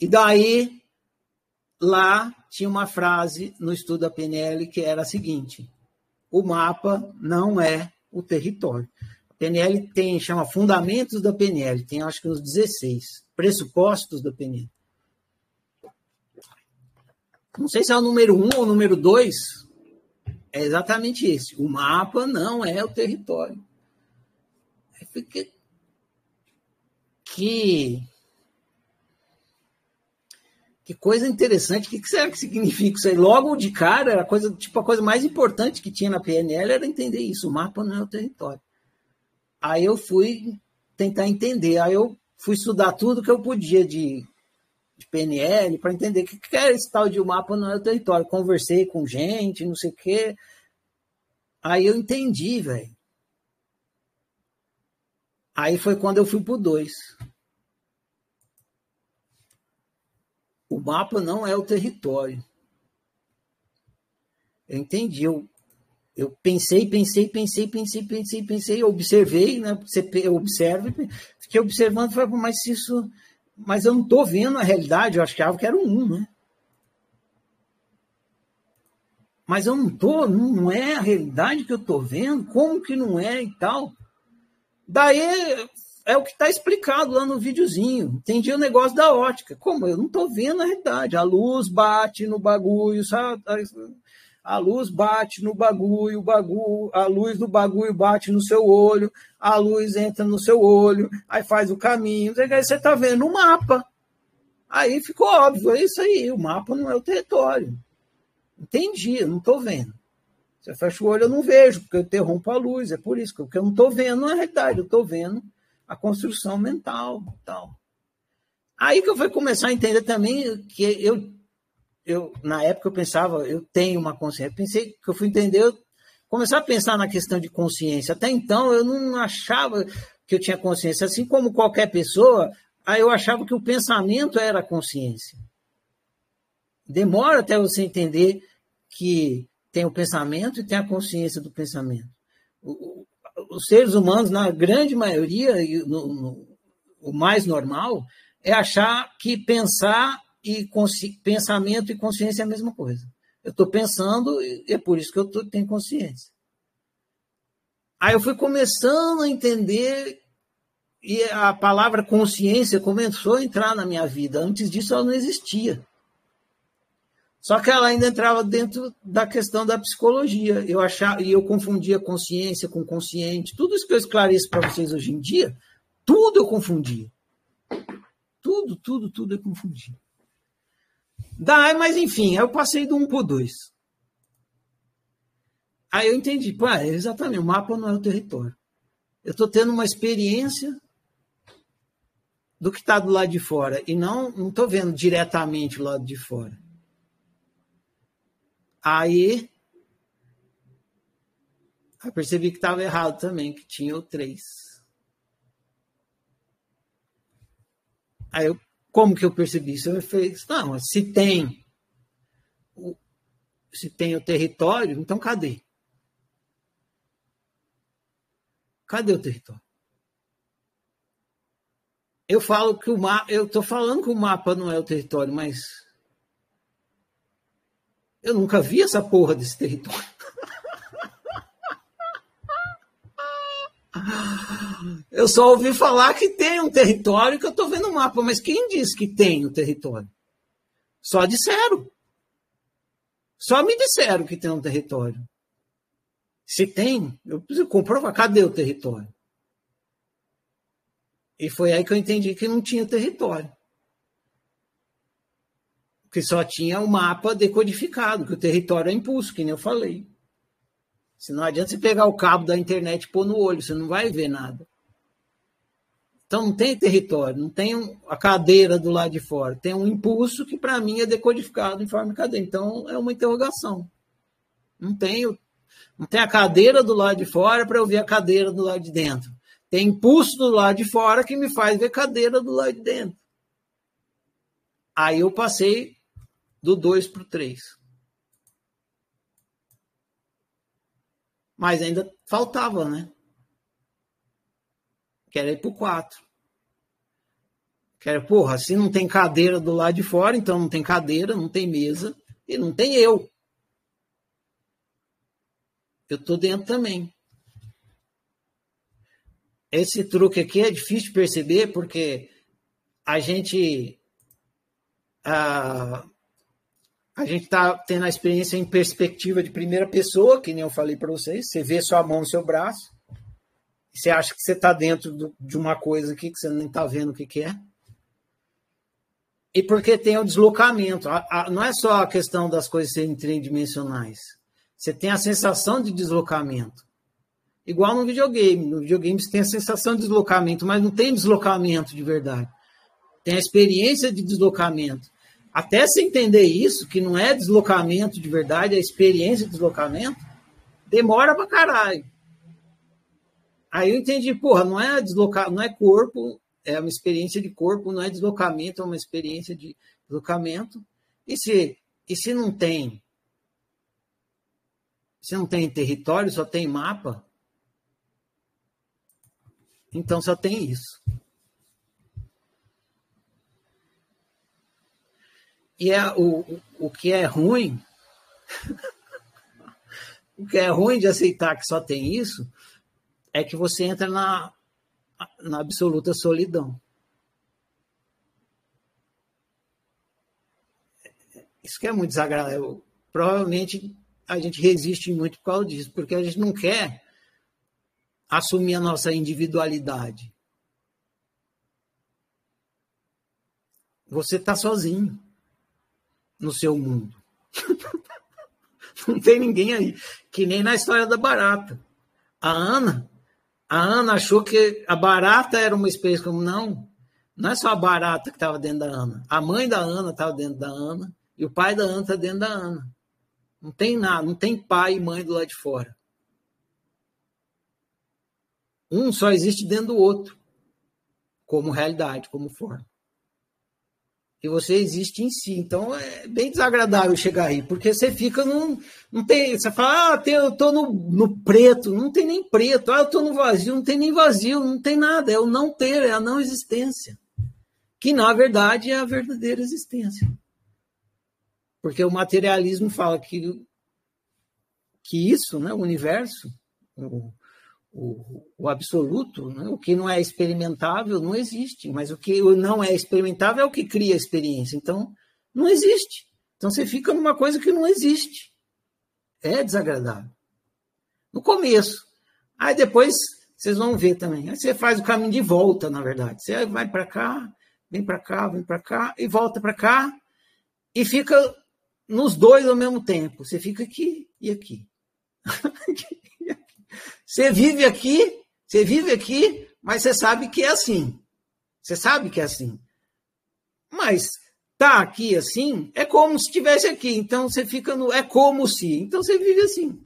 E daí, lá tinha uma frase no estudo da PNL que era a seguinte: o mapa não é o território. PNL tem, chama Fundamentos da PNL, tem acho que uns 16. Pressupostos da PNL. Não sei se é o número 1 um ou o número 2. É exatamente esse. O mapa não é o território. Fica... Que. Que coisa interessante. O que será que significa isso aí? Logo de cara, a coisa, tipo, a coisa mais importante que tinha na PNL era entender isso. O mapa não é o território. Aí eu fui tentar entender. Aí eu fui estudar tudo que eu podia de, de PNL para entender o que, que era esse tal de mapa no meu território. Conversei com gente, não sei o quê. Aí eu entendi, velho. Aí foi quando eu fui pro 2. O mapa não é o território. Eu entendi. Eu, eu pensei, pensei, pensei, pensei, pensei, pensei, observei, né? Você observa, fiquei observando, falei, mas isso. Mas eu não estou vendo a realidade, eu achava que era um, né? Mas eu não tô, não é a realidade que eu estou vendo, como que não é e tal. Daí é o que está explicado lá no videozinho. Entendi o negócio da ótica. Como? Eu não estou vendo a realidade. A luz bate no bagulho, sabe? A luz bate no bagulho, bagulho, a luz do bagulho bate no seu olho, a luz entra no seu olho, aí faz o caminho. Aí você está vendo o mapa. Aí ficou óbvio, é isso aí. O mapa não é o território. Entendi, eu não estou vendo. Você fecha o olho, eu não vejo, porque eu interrompo a luz. É por isso, que eu não estou vendo é realidade, eu estou vendo a construção mental tal. Aí que eu fui começar a entender também que eu, eu na época eu pensava, eu tenho uma consciência. Pensei que eu fui entender, eu começar a pensar na questão de consciência. Até então eu não achava que eu tinha consciência, assim como qualquer pessoa, aí eu achava que o pensamento era a consciência. Demora até você entender que tem o pensamento e tem a consciência do pensamento os seres humanos, na grande maioria, no, no, o mais normal, é achar que pensar e pensamento e consciência é a mesma coisa. Eu estou pensando e é por isso que eu tô, tenho consciência. Aí eu fui começando a entender e a palavra consciência começou a entrar na minha vida. Antes disso, ela não existia. Só que ela ainda entrava dentro da questão da psicologia. Eu achava, e eu confundia consciência com consciente. Tudo isso que eu esclareço para vocês hoje em dia, tudo eu confundia. Tudo, tudo, tudo eu confundia. Daí, mas enfim, eu passei do 1 para o 2. Aí eu entendi, pô, é exatamente, o mapa não é o território. Eu estou tendo uma experiência do que está do lado de fora e não estou vendo diretamente o lado de fora. Aí eu percebi que estava errado também, que tinha o 3. Aí eu, como que eu percebi isso? Eu falei, não, se tem o, se tem o território, então cadê? Cadê o território? Eu falo que o mapa, eu estou falando que o mapa não é o território, mas eu nunca vi essa porra desse território. Eu só ouvi falar que tem um território que eu estou vendo o mapa, mas quem disse que tem o um território? Só disseram. Só me disseram que tem um território. Se tem, eu preciso comprovar. Cadê o território? E foi aí que eu entendi que não tinha território que só tinha o um mapa decodificado, que o território é impulso, que nem eu falei. Se não adianta você pegar o cabo da internet e pôr no olho, você não vai ver nada. Então não tem território, não tem a cadeira do lado de fora, tem um impulso que para mim é decodificado em forma de cadeira. Então é uma interrogação. Não tem, não tem a cadeira do lado de fora para eu ver a cadeira do lado de dentro. Tem impulso do lado de fora que me faz ver cadeira do lado de dentro. Aí eu passei do 2 para o 3. Mas ainda faltava, né? Quero ir para o 4. Quero, porra, se não tem cadeira do lado de fora, então não tem cadeira, não tem mesa e não tem eu. Eu tô dentro também. Esse truque aqui é difícil de perceber porque a gente ah, a gente está tendo a experiência em perspectiva de primeira pessoa, que nem eu falei para vocês. Você vê sua mão seu braço, você acha que você está dentro do, de uma coisa aqui que você nem está vendo o que, que é. E porque tem o deslocamento. A, a, não é só a questão das coisas serem tridimensionais. Você tem a sensação de deslocamento. Igual no videogame. No videogame você tem a sensação de deslocamento, mas não tem deslocamento de verdade. Tem a experiência de deslocamento. Até se entender isso, que não é deslocamento de verdade, é experiência de deslocamento, demora pra caralho. Aí eu entendi, porra, não é deslocar, não é corpo, é uma experiência de corpo, não é deslocamento, é uma experiência de, deslocamento. E se, e se não tem se não tem território, só tem mapa, então só tem isso. E é, o, o que é ruim, [laughs] o que é ruim de aceitar que só tem isso, é que você entra na, na absoluta solidão. Isso que é muito desagradável. Provavelmente a gente resiste muito por causa disso, porque a gente não quer assumir a nossa individualidade. Você está sozinho no seu mundo. [laughs] não tem ninguém aí. Que nem na história da barata. A Ana, a Ana achou que a barata era uma espécie como não. Não é só a barata que estava dentro da Ana. A mãe da Ana estava dentro da Ana e o pai da Ana está dentro da Ana. Não tem nada, não tem pai e mãe do lado de fora. Um só existe dentro do outro, como realidade, como forma. E você existe em si. Então é bem desagradável chegar aí, porque você fica num. Não tem, você fala, ah, eu estou no, no preto, não tem nem preto. Ah, eu estou no vazio, não tem nem vazio, não tem nada. É o não ter, é a não existência. Que na verdade é a verdadeira existência. Porque o materialismo fala que, que isso, né, o universo, o, o, o absoluto, né, o que não é experimentável não existe, mas o que não é experimentável é o que cria a experiência. Então, não existe. Então você fica numa coisa que não existe. É desagradável. No começo. Aí depois vocês vão ver também. Aí você faz o caminho de volta, na verdade. Você vai para cá, vem para cá, vem para cá e volta para cá e fica nos dois ao mesmo tempo. Você fica aqui e aqui. [laughs] você vive aqui, você vive aqui, mas você sabe que é assim. Você sabe que é assim. Mas tá aqui assim, é como se estivesse aqui. Então você fica no. É como se. Então você vive assim.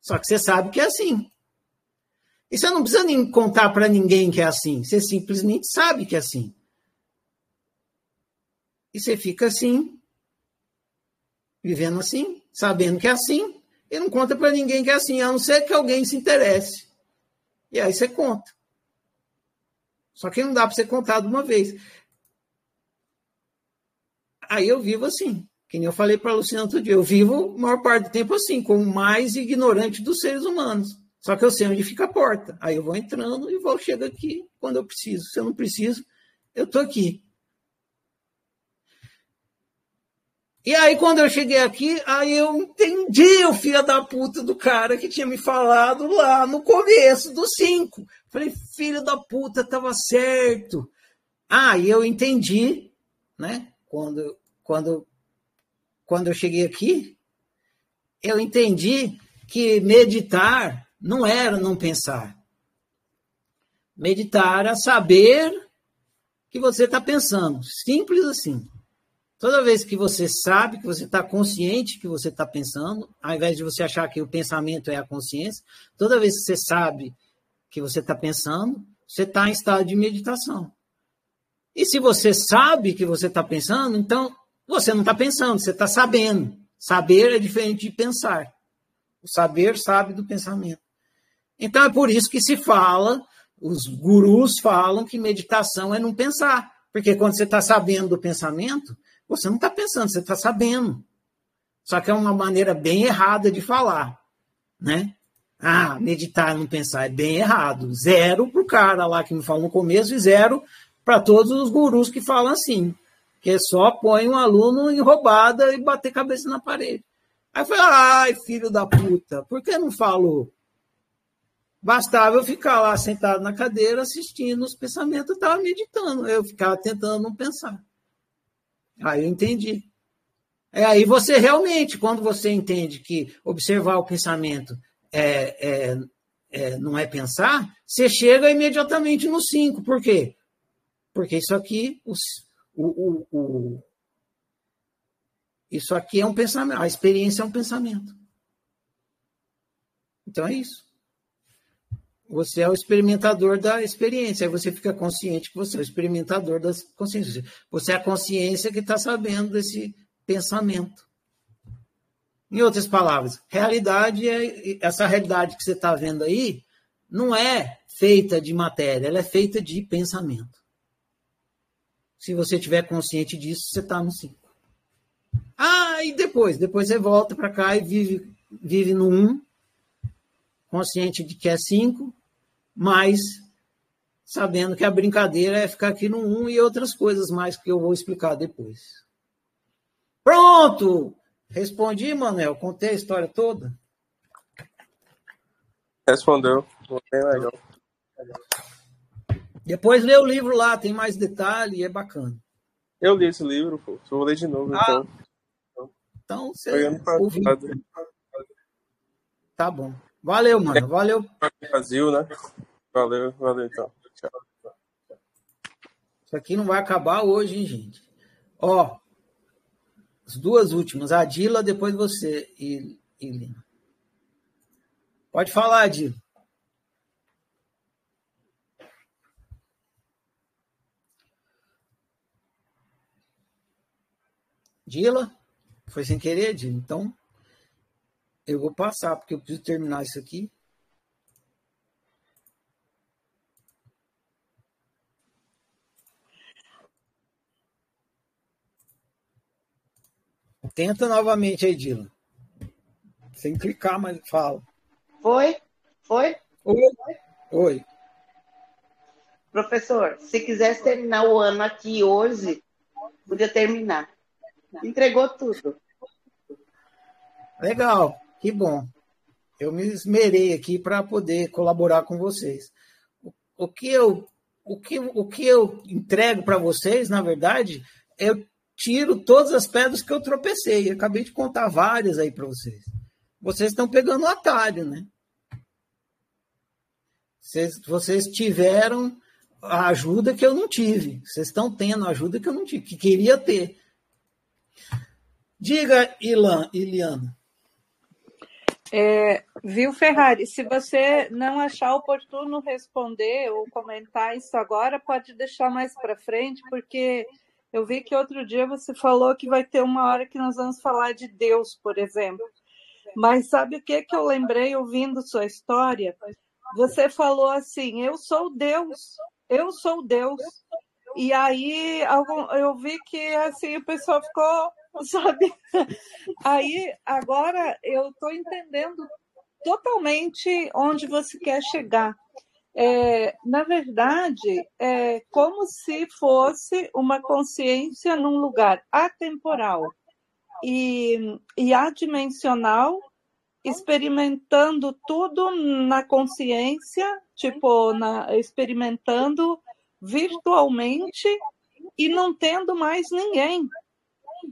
Só que você sabe que é assim. E você não precisa nem contar para ninguém que é assim. Você simplesmente sabe que é assim. E você fica assim, vivendo assim, sabendo que é assim, e não conta para ninguém que é assim, a não ser que alguém se interesse. E aí você conta. Só que não dá para ser contado uma vez. Aí eu vivo assim, que nem eu falei para a Luciana outro dia, eu vivo a maior parte do tempo assim, como o mais ignorante dos seres humanos. Só que eu sei onde fica a porta. Aí eu vou entrando e vou chego aqui quando eu preciso. Se eu não preciso, eu estou aqui. E aí, quando eu cheguei aqui, aí eu entendi o filho da puta do cara que tinha me falado lá no começo dos cinco. Falei, filho da puta, tava certo. Ah, e eu entendi, né? Quando, quando, quando eu cheguei aqui, eu entendi que meditar não era não pensar. Meditar era saber que você está pensando. Simples assim. Toda vez que você sabe, que você está consciente que você está pensando, ao invés de você achar que o pensamento é a consciência, toda vez que você sabe que você está pensando, você está em estado de meditação. E se você sabe que você está pensando, então você não está pensando, você está sabendo. Saber é diferente de pensar. O saber sabe do pensamento. Então é por isso que se fala, os gurus falam que meditação é não pensar. Porque quando você está sabendo do pensamento, você não está pensando, você está sabendo. Só que é uma maneira bem errada de falar, né? Ah, meditar e não pensar é bem errado. Zero para o cara lá que me falou no começo e zero para todos os gurus que falam assim. Que só põe um aluno em roubada e bater cabeça na parede. Aí eu falei, ai, filho da puta, por que não falou? Bastava eu ficar lá sentado na cadeira assistindo os pensamentos, eu estava meditando, eu ficava tentando não pensar. Aí eu entendi. É aí você realmente, quando você entende que observar o pensamento é, é, é, não é pensar, você chega imediatamente no 5. Por quê? Porque isso aqui, o, o, o, isso aqui é um pensamento, a experiência é um pensamento. Então é isso. Você é o experimentador da experiência. Aí você fica consciente que você é o experimentador das consciências. Você é a consciência que está sabendo desse pensamento. Em outras palavras, realidade é essa realidade que você está vendo aí não é feita de matéria, ela é feita de pensamento. Se você tiver consciente disso, você está no 5. Ah, e depois? Depois você volta para cá e vive, vive no 1, um, consciente de que é 5, mas sabendo que a brincadeira é ficar aqui no 1 um e outras coisas mais que eu vou explicar depois. Pronto! Respondi, Manel. Contei a história toda. Respondeu. Bem legal. Depois lê o livro lá, tem mais detalhe e é bacana. Eu li esse livro, pô. Vou ler de novo, ah, então. Então, você. Tá bom. Valeu, mano. Valeu. Brasil, né? Valeu, valeu, então. Tchau. Isso aqui não vai acabar hoje, hein, gente? Ó, as duas últimas, a Dila, depois você e, e Lina. Pode falar, Adila. Dila? Foi sem querer, Dila? Então, eu vou passar, porque eu preciso terminar isso aqui. Tenta novamente aí, Dila. Sem clicar, mas fala. Foi? Foi? Oi. Oi. Professor, se quisesse terminar o ano aqui hoje, podia terminar. Entregou tudo. Legal, que bom. Eu me esmerei aqui para poder colaborar com vocês. O que eu, o que, o que eu entrego para vocês, na verdade, é tiro todas as pedras que eu tropecei. Eu acabei de contar várias aí para vocês. Vocês estão pegando o atalho, né? Vocês, vocês tiveram a ajuda que eu não tive. Vocês estão tendo a ajuda que eu não tive, que queria ter. Diga, Ilan, Iliana. É, viu, Ferrari? Se você não achar oportuno responder ou comentar isso agora, pode deixar mais para frente, porque eu vi que outro dia você falou que vai ter uma hora que nós vamos falar de Deus, por exemplo. Mas sabe o que, que eu lembrei ouvindo sua história? Você falou assim: Eu sou Deus, eu sou Deus. E aí eu vi que assim o pessoal ficou, [laughs] sabe? Aí agora eu estou entendendo totalmente onde você quer chegar é, na verdade, é como se fosse uma consciência num lugar atemporal e, e adimensional, experimentando tudo na consciência, tipo, na, experimentando virtualmente e não tendo mais ninguém.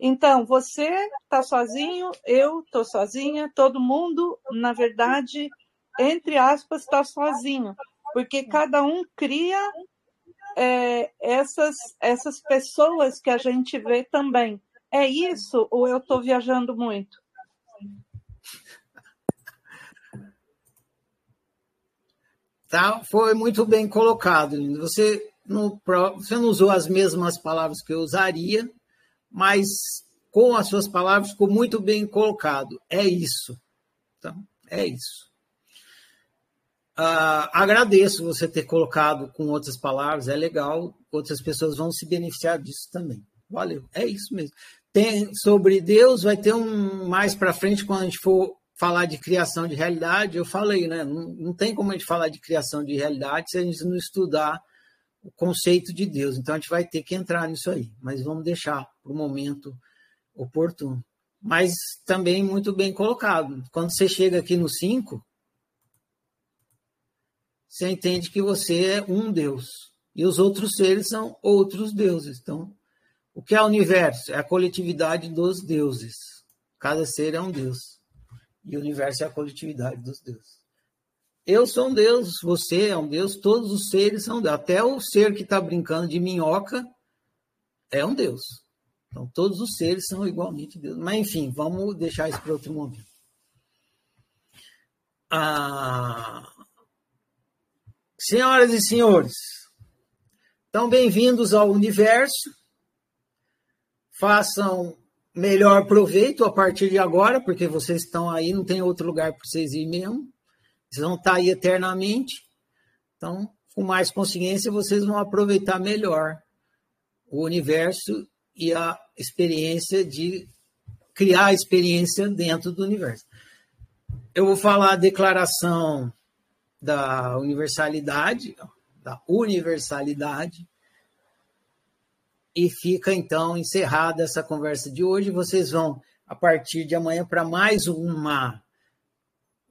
Então, você está sozinho, eu estou sozinha, todo mundo, na verdade, entre aspas, está sozinho porque cada um cria é, essas, essas pessoas que a gente vê também. É isso ou eu estou viajando muito? Tá, foi muito bem colocado. Você não, você não usou as mesmas palavras que eu usaria, mas com as suas palavras ficou muito bem colocado. É isso. Então, é isso. Uh, agradeço você ter colocado com outras palavras, é legal, outras pessoas vão se beneficiar disso também. Valeu, é isso mesmo. Tem sobre Deus, vai ter um mais para frente quando a gente for falar de criação de realidade. Eu falei, né? Não, não tem como a gente falar de criação de realidade se a gente não estudar o conceito de Deus. Então a gente vai ter que entrar nisso aí, mas vamos deixar para o momento oportuno. Mas também muito bem colocado. Quando você chega aqui no 5, você entende que você é um Deus. E os outros seres são outros deuses. Então, o que é o universo? É a coletividade dos deuses. Cada ser é um Deus. E o universo é a coletividade dos deuses. Eu sou um Deus, você é um Deus, todos os seres são Deus. Até o ser que está brincando de minhoca é um Deus. Então, todos os seres são igualmente Deus. Mas, enfim, vamos deixar isso para outro momento. Ah, Senhoras e senhores, então bem-vindos ao universo. Façam melhor proveito a partir de agora, porque vocês estão aí, não tem outro lugar para vocês ir mesmo. Vocês vão estar aí eternamente. Então, com mais consciência, vocês vão aproveitar melhor o universo e a experiência de criar a experiência dentro do universo. Eu vou falar a declaração da universalidade, da universalidade, e fica então encerrada essa conversa de hoje. Vocês vão, a partir de amanhã, para mais uma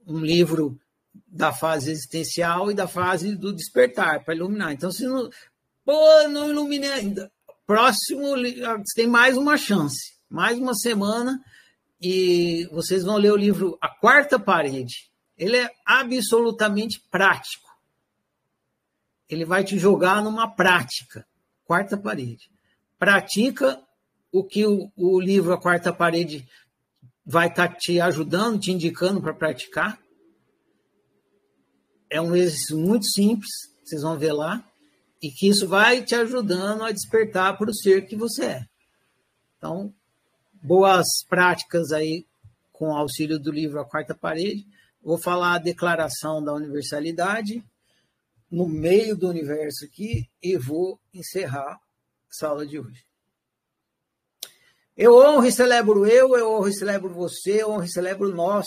um livro da fase existencial e da fase do despertar, para iluminar. Então, se não. Pô, não iluminei ainda. Próximo, tem mais uma chance, mais uma semana, e vocês vão ler o livro A Quarta Parede. Ele é absolutamente prático. Ele vai te jogar numa prática. Quarta parede pratica o que o, o livro A Quarta Parede vai estar tá te ajudando, te indicando para praticar. É um exercício muito simples, vocês vão ver lá, e que isso vai te ajudando a despertar para o ser que você é. Então, boas práticas aí com o auxílio do livro A Quarta Parede. Vou falar a declaração da universalidade no meio do universo aqui e vou encerrar sala de hoje. Eu honro e celebro eu, eu honro e celebro você, eu honro e celebro nós.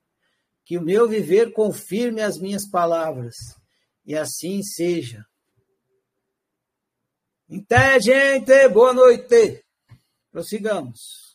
Que o meu viver confirme as minhas palavras, e assim seja. Então, gente, boa noite. Prossigamos.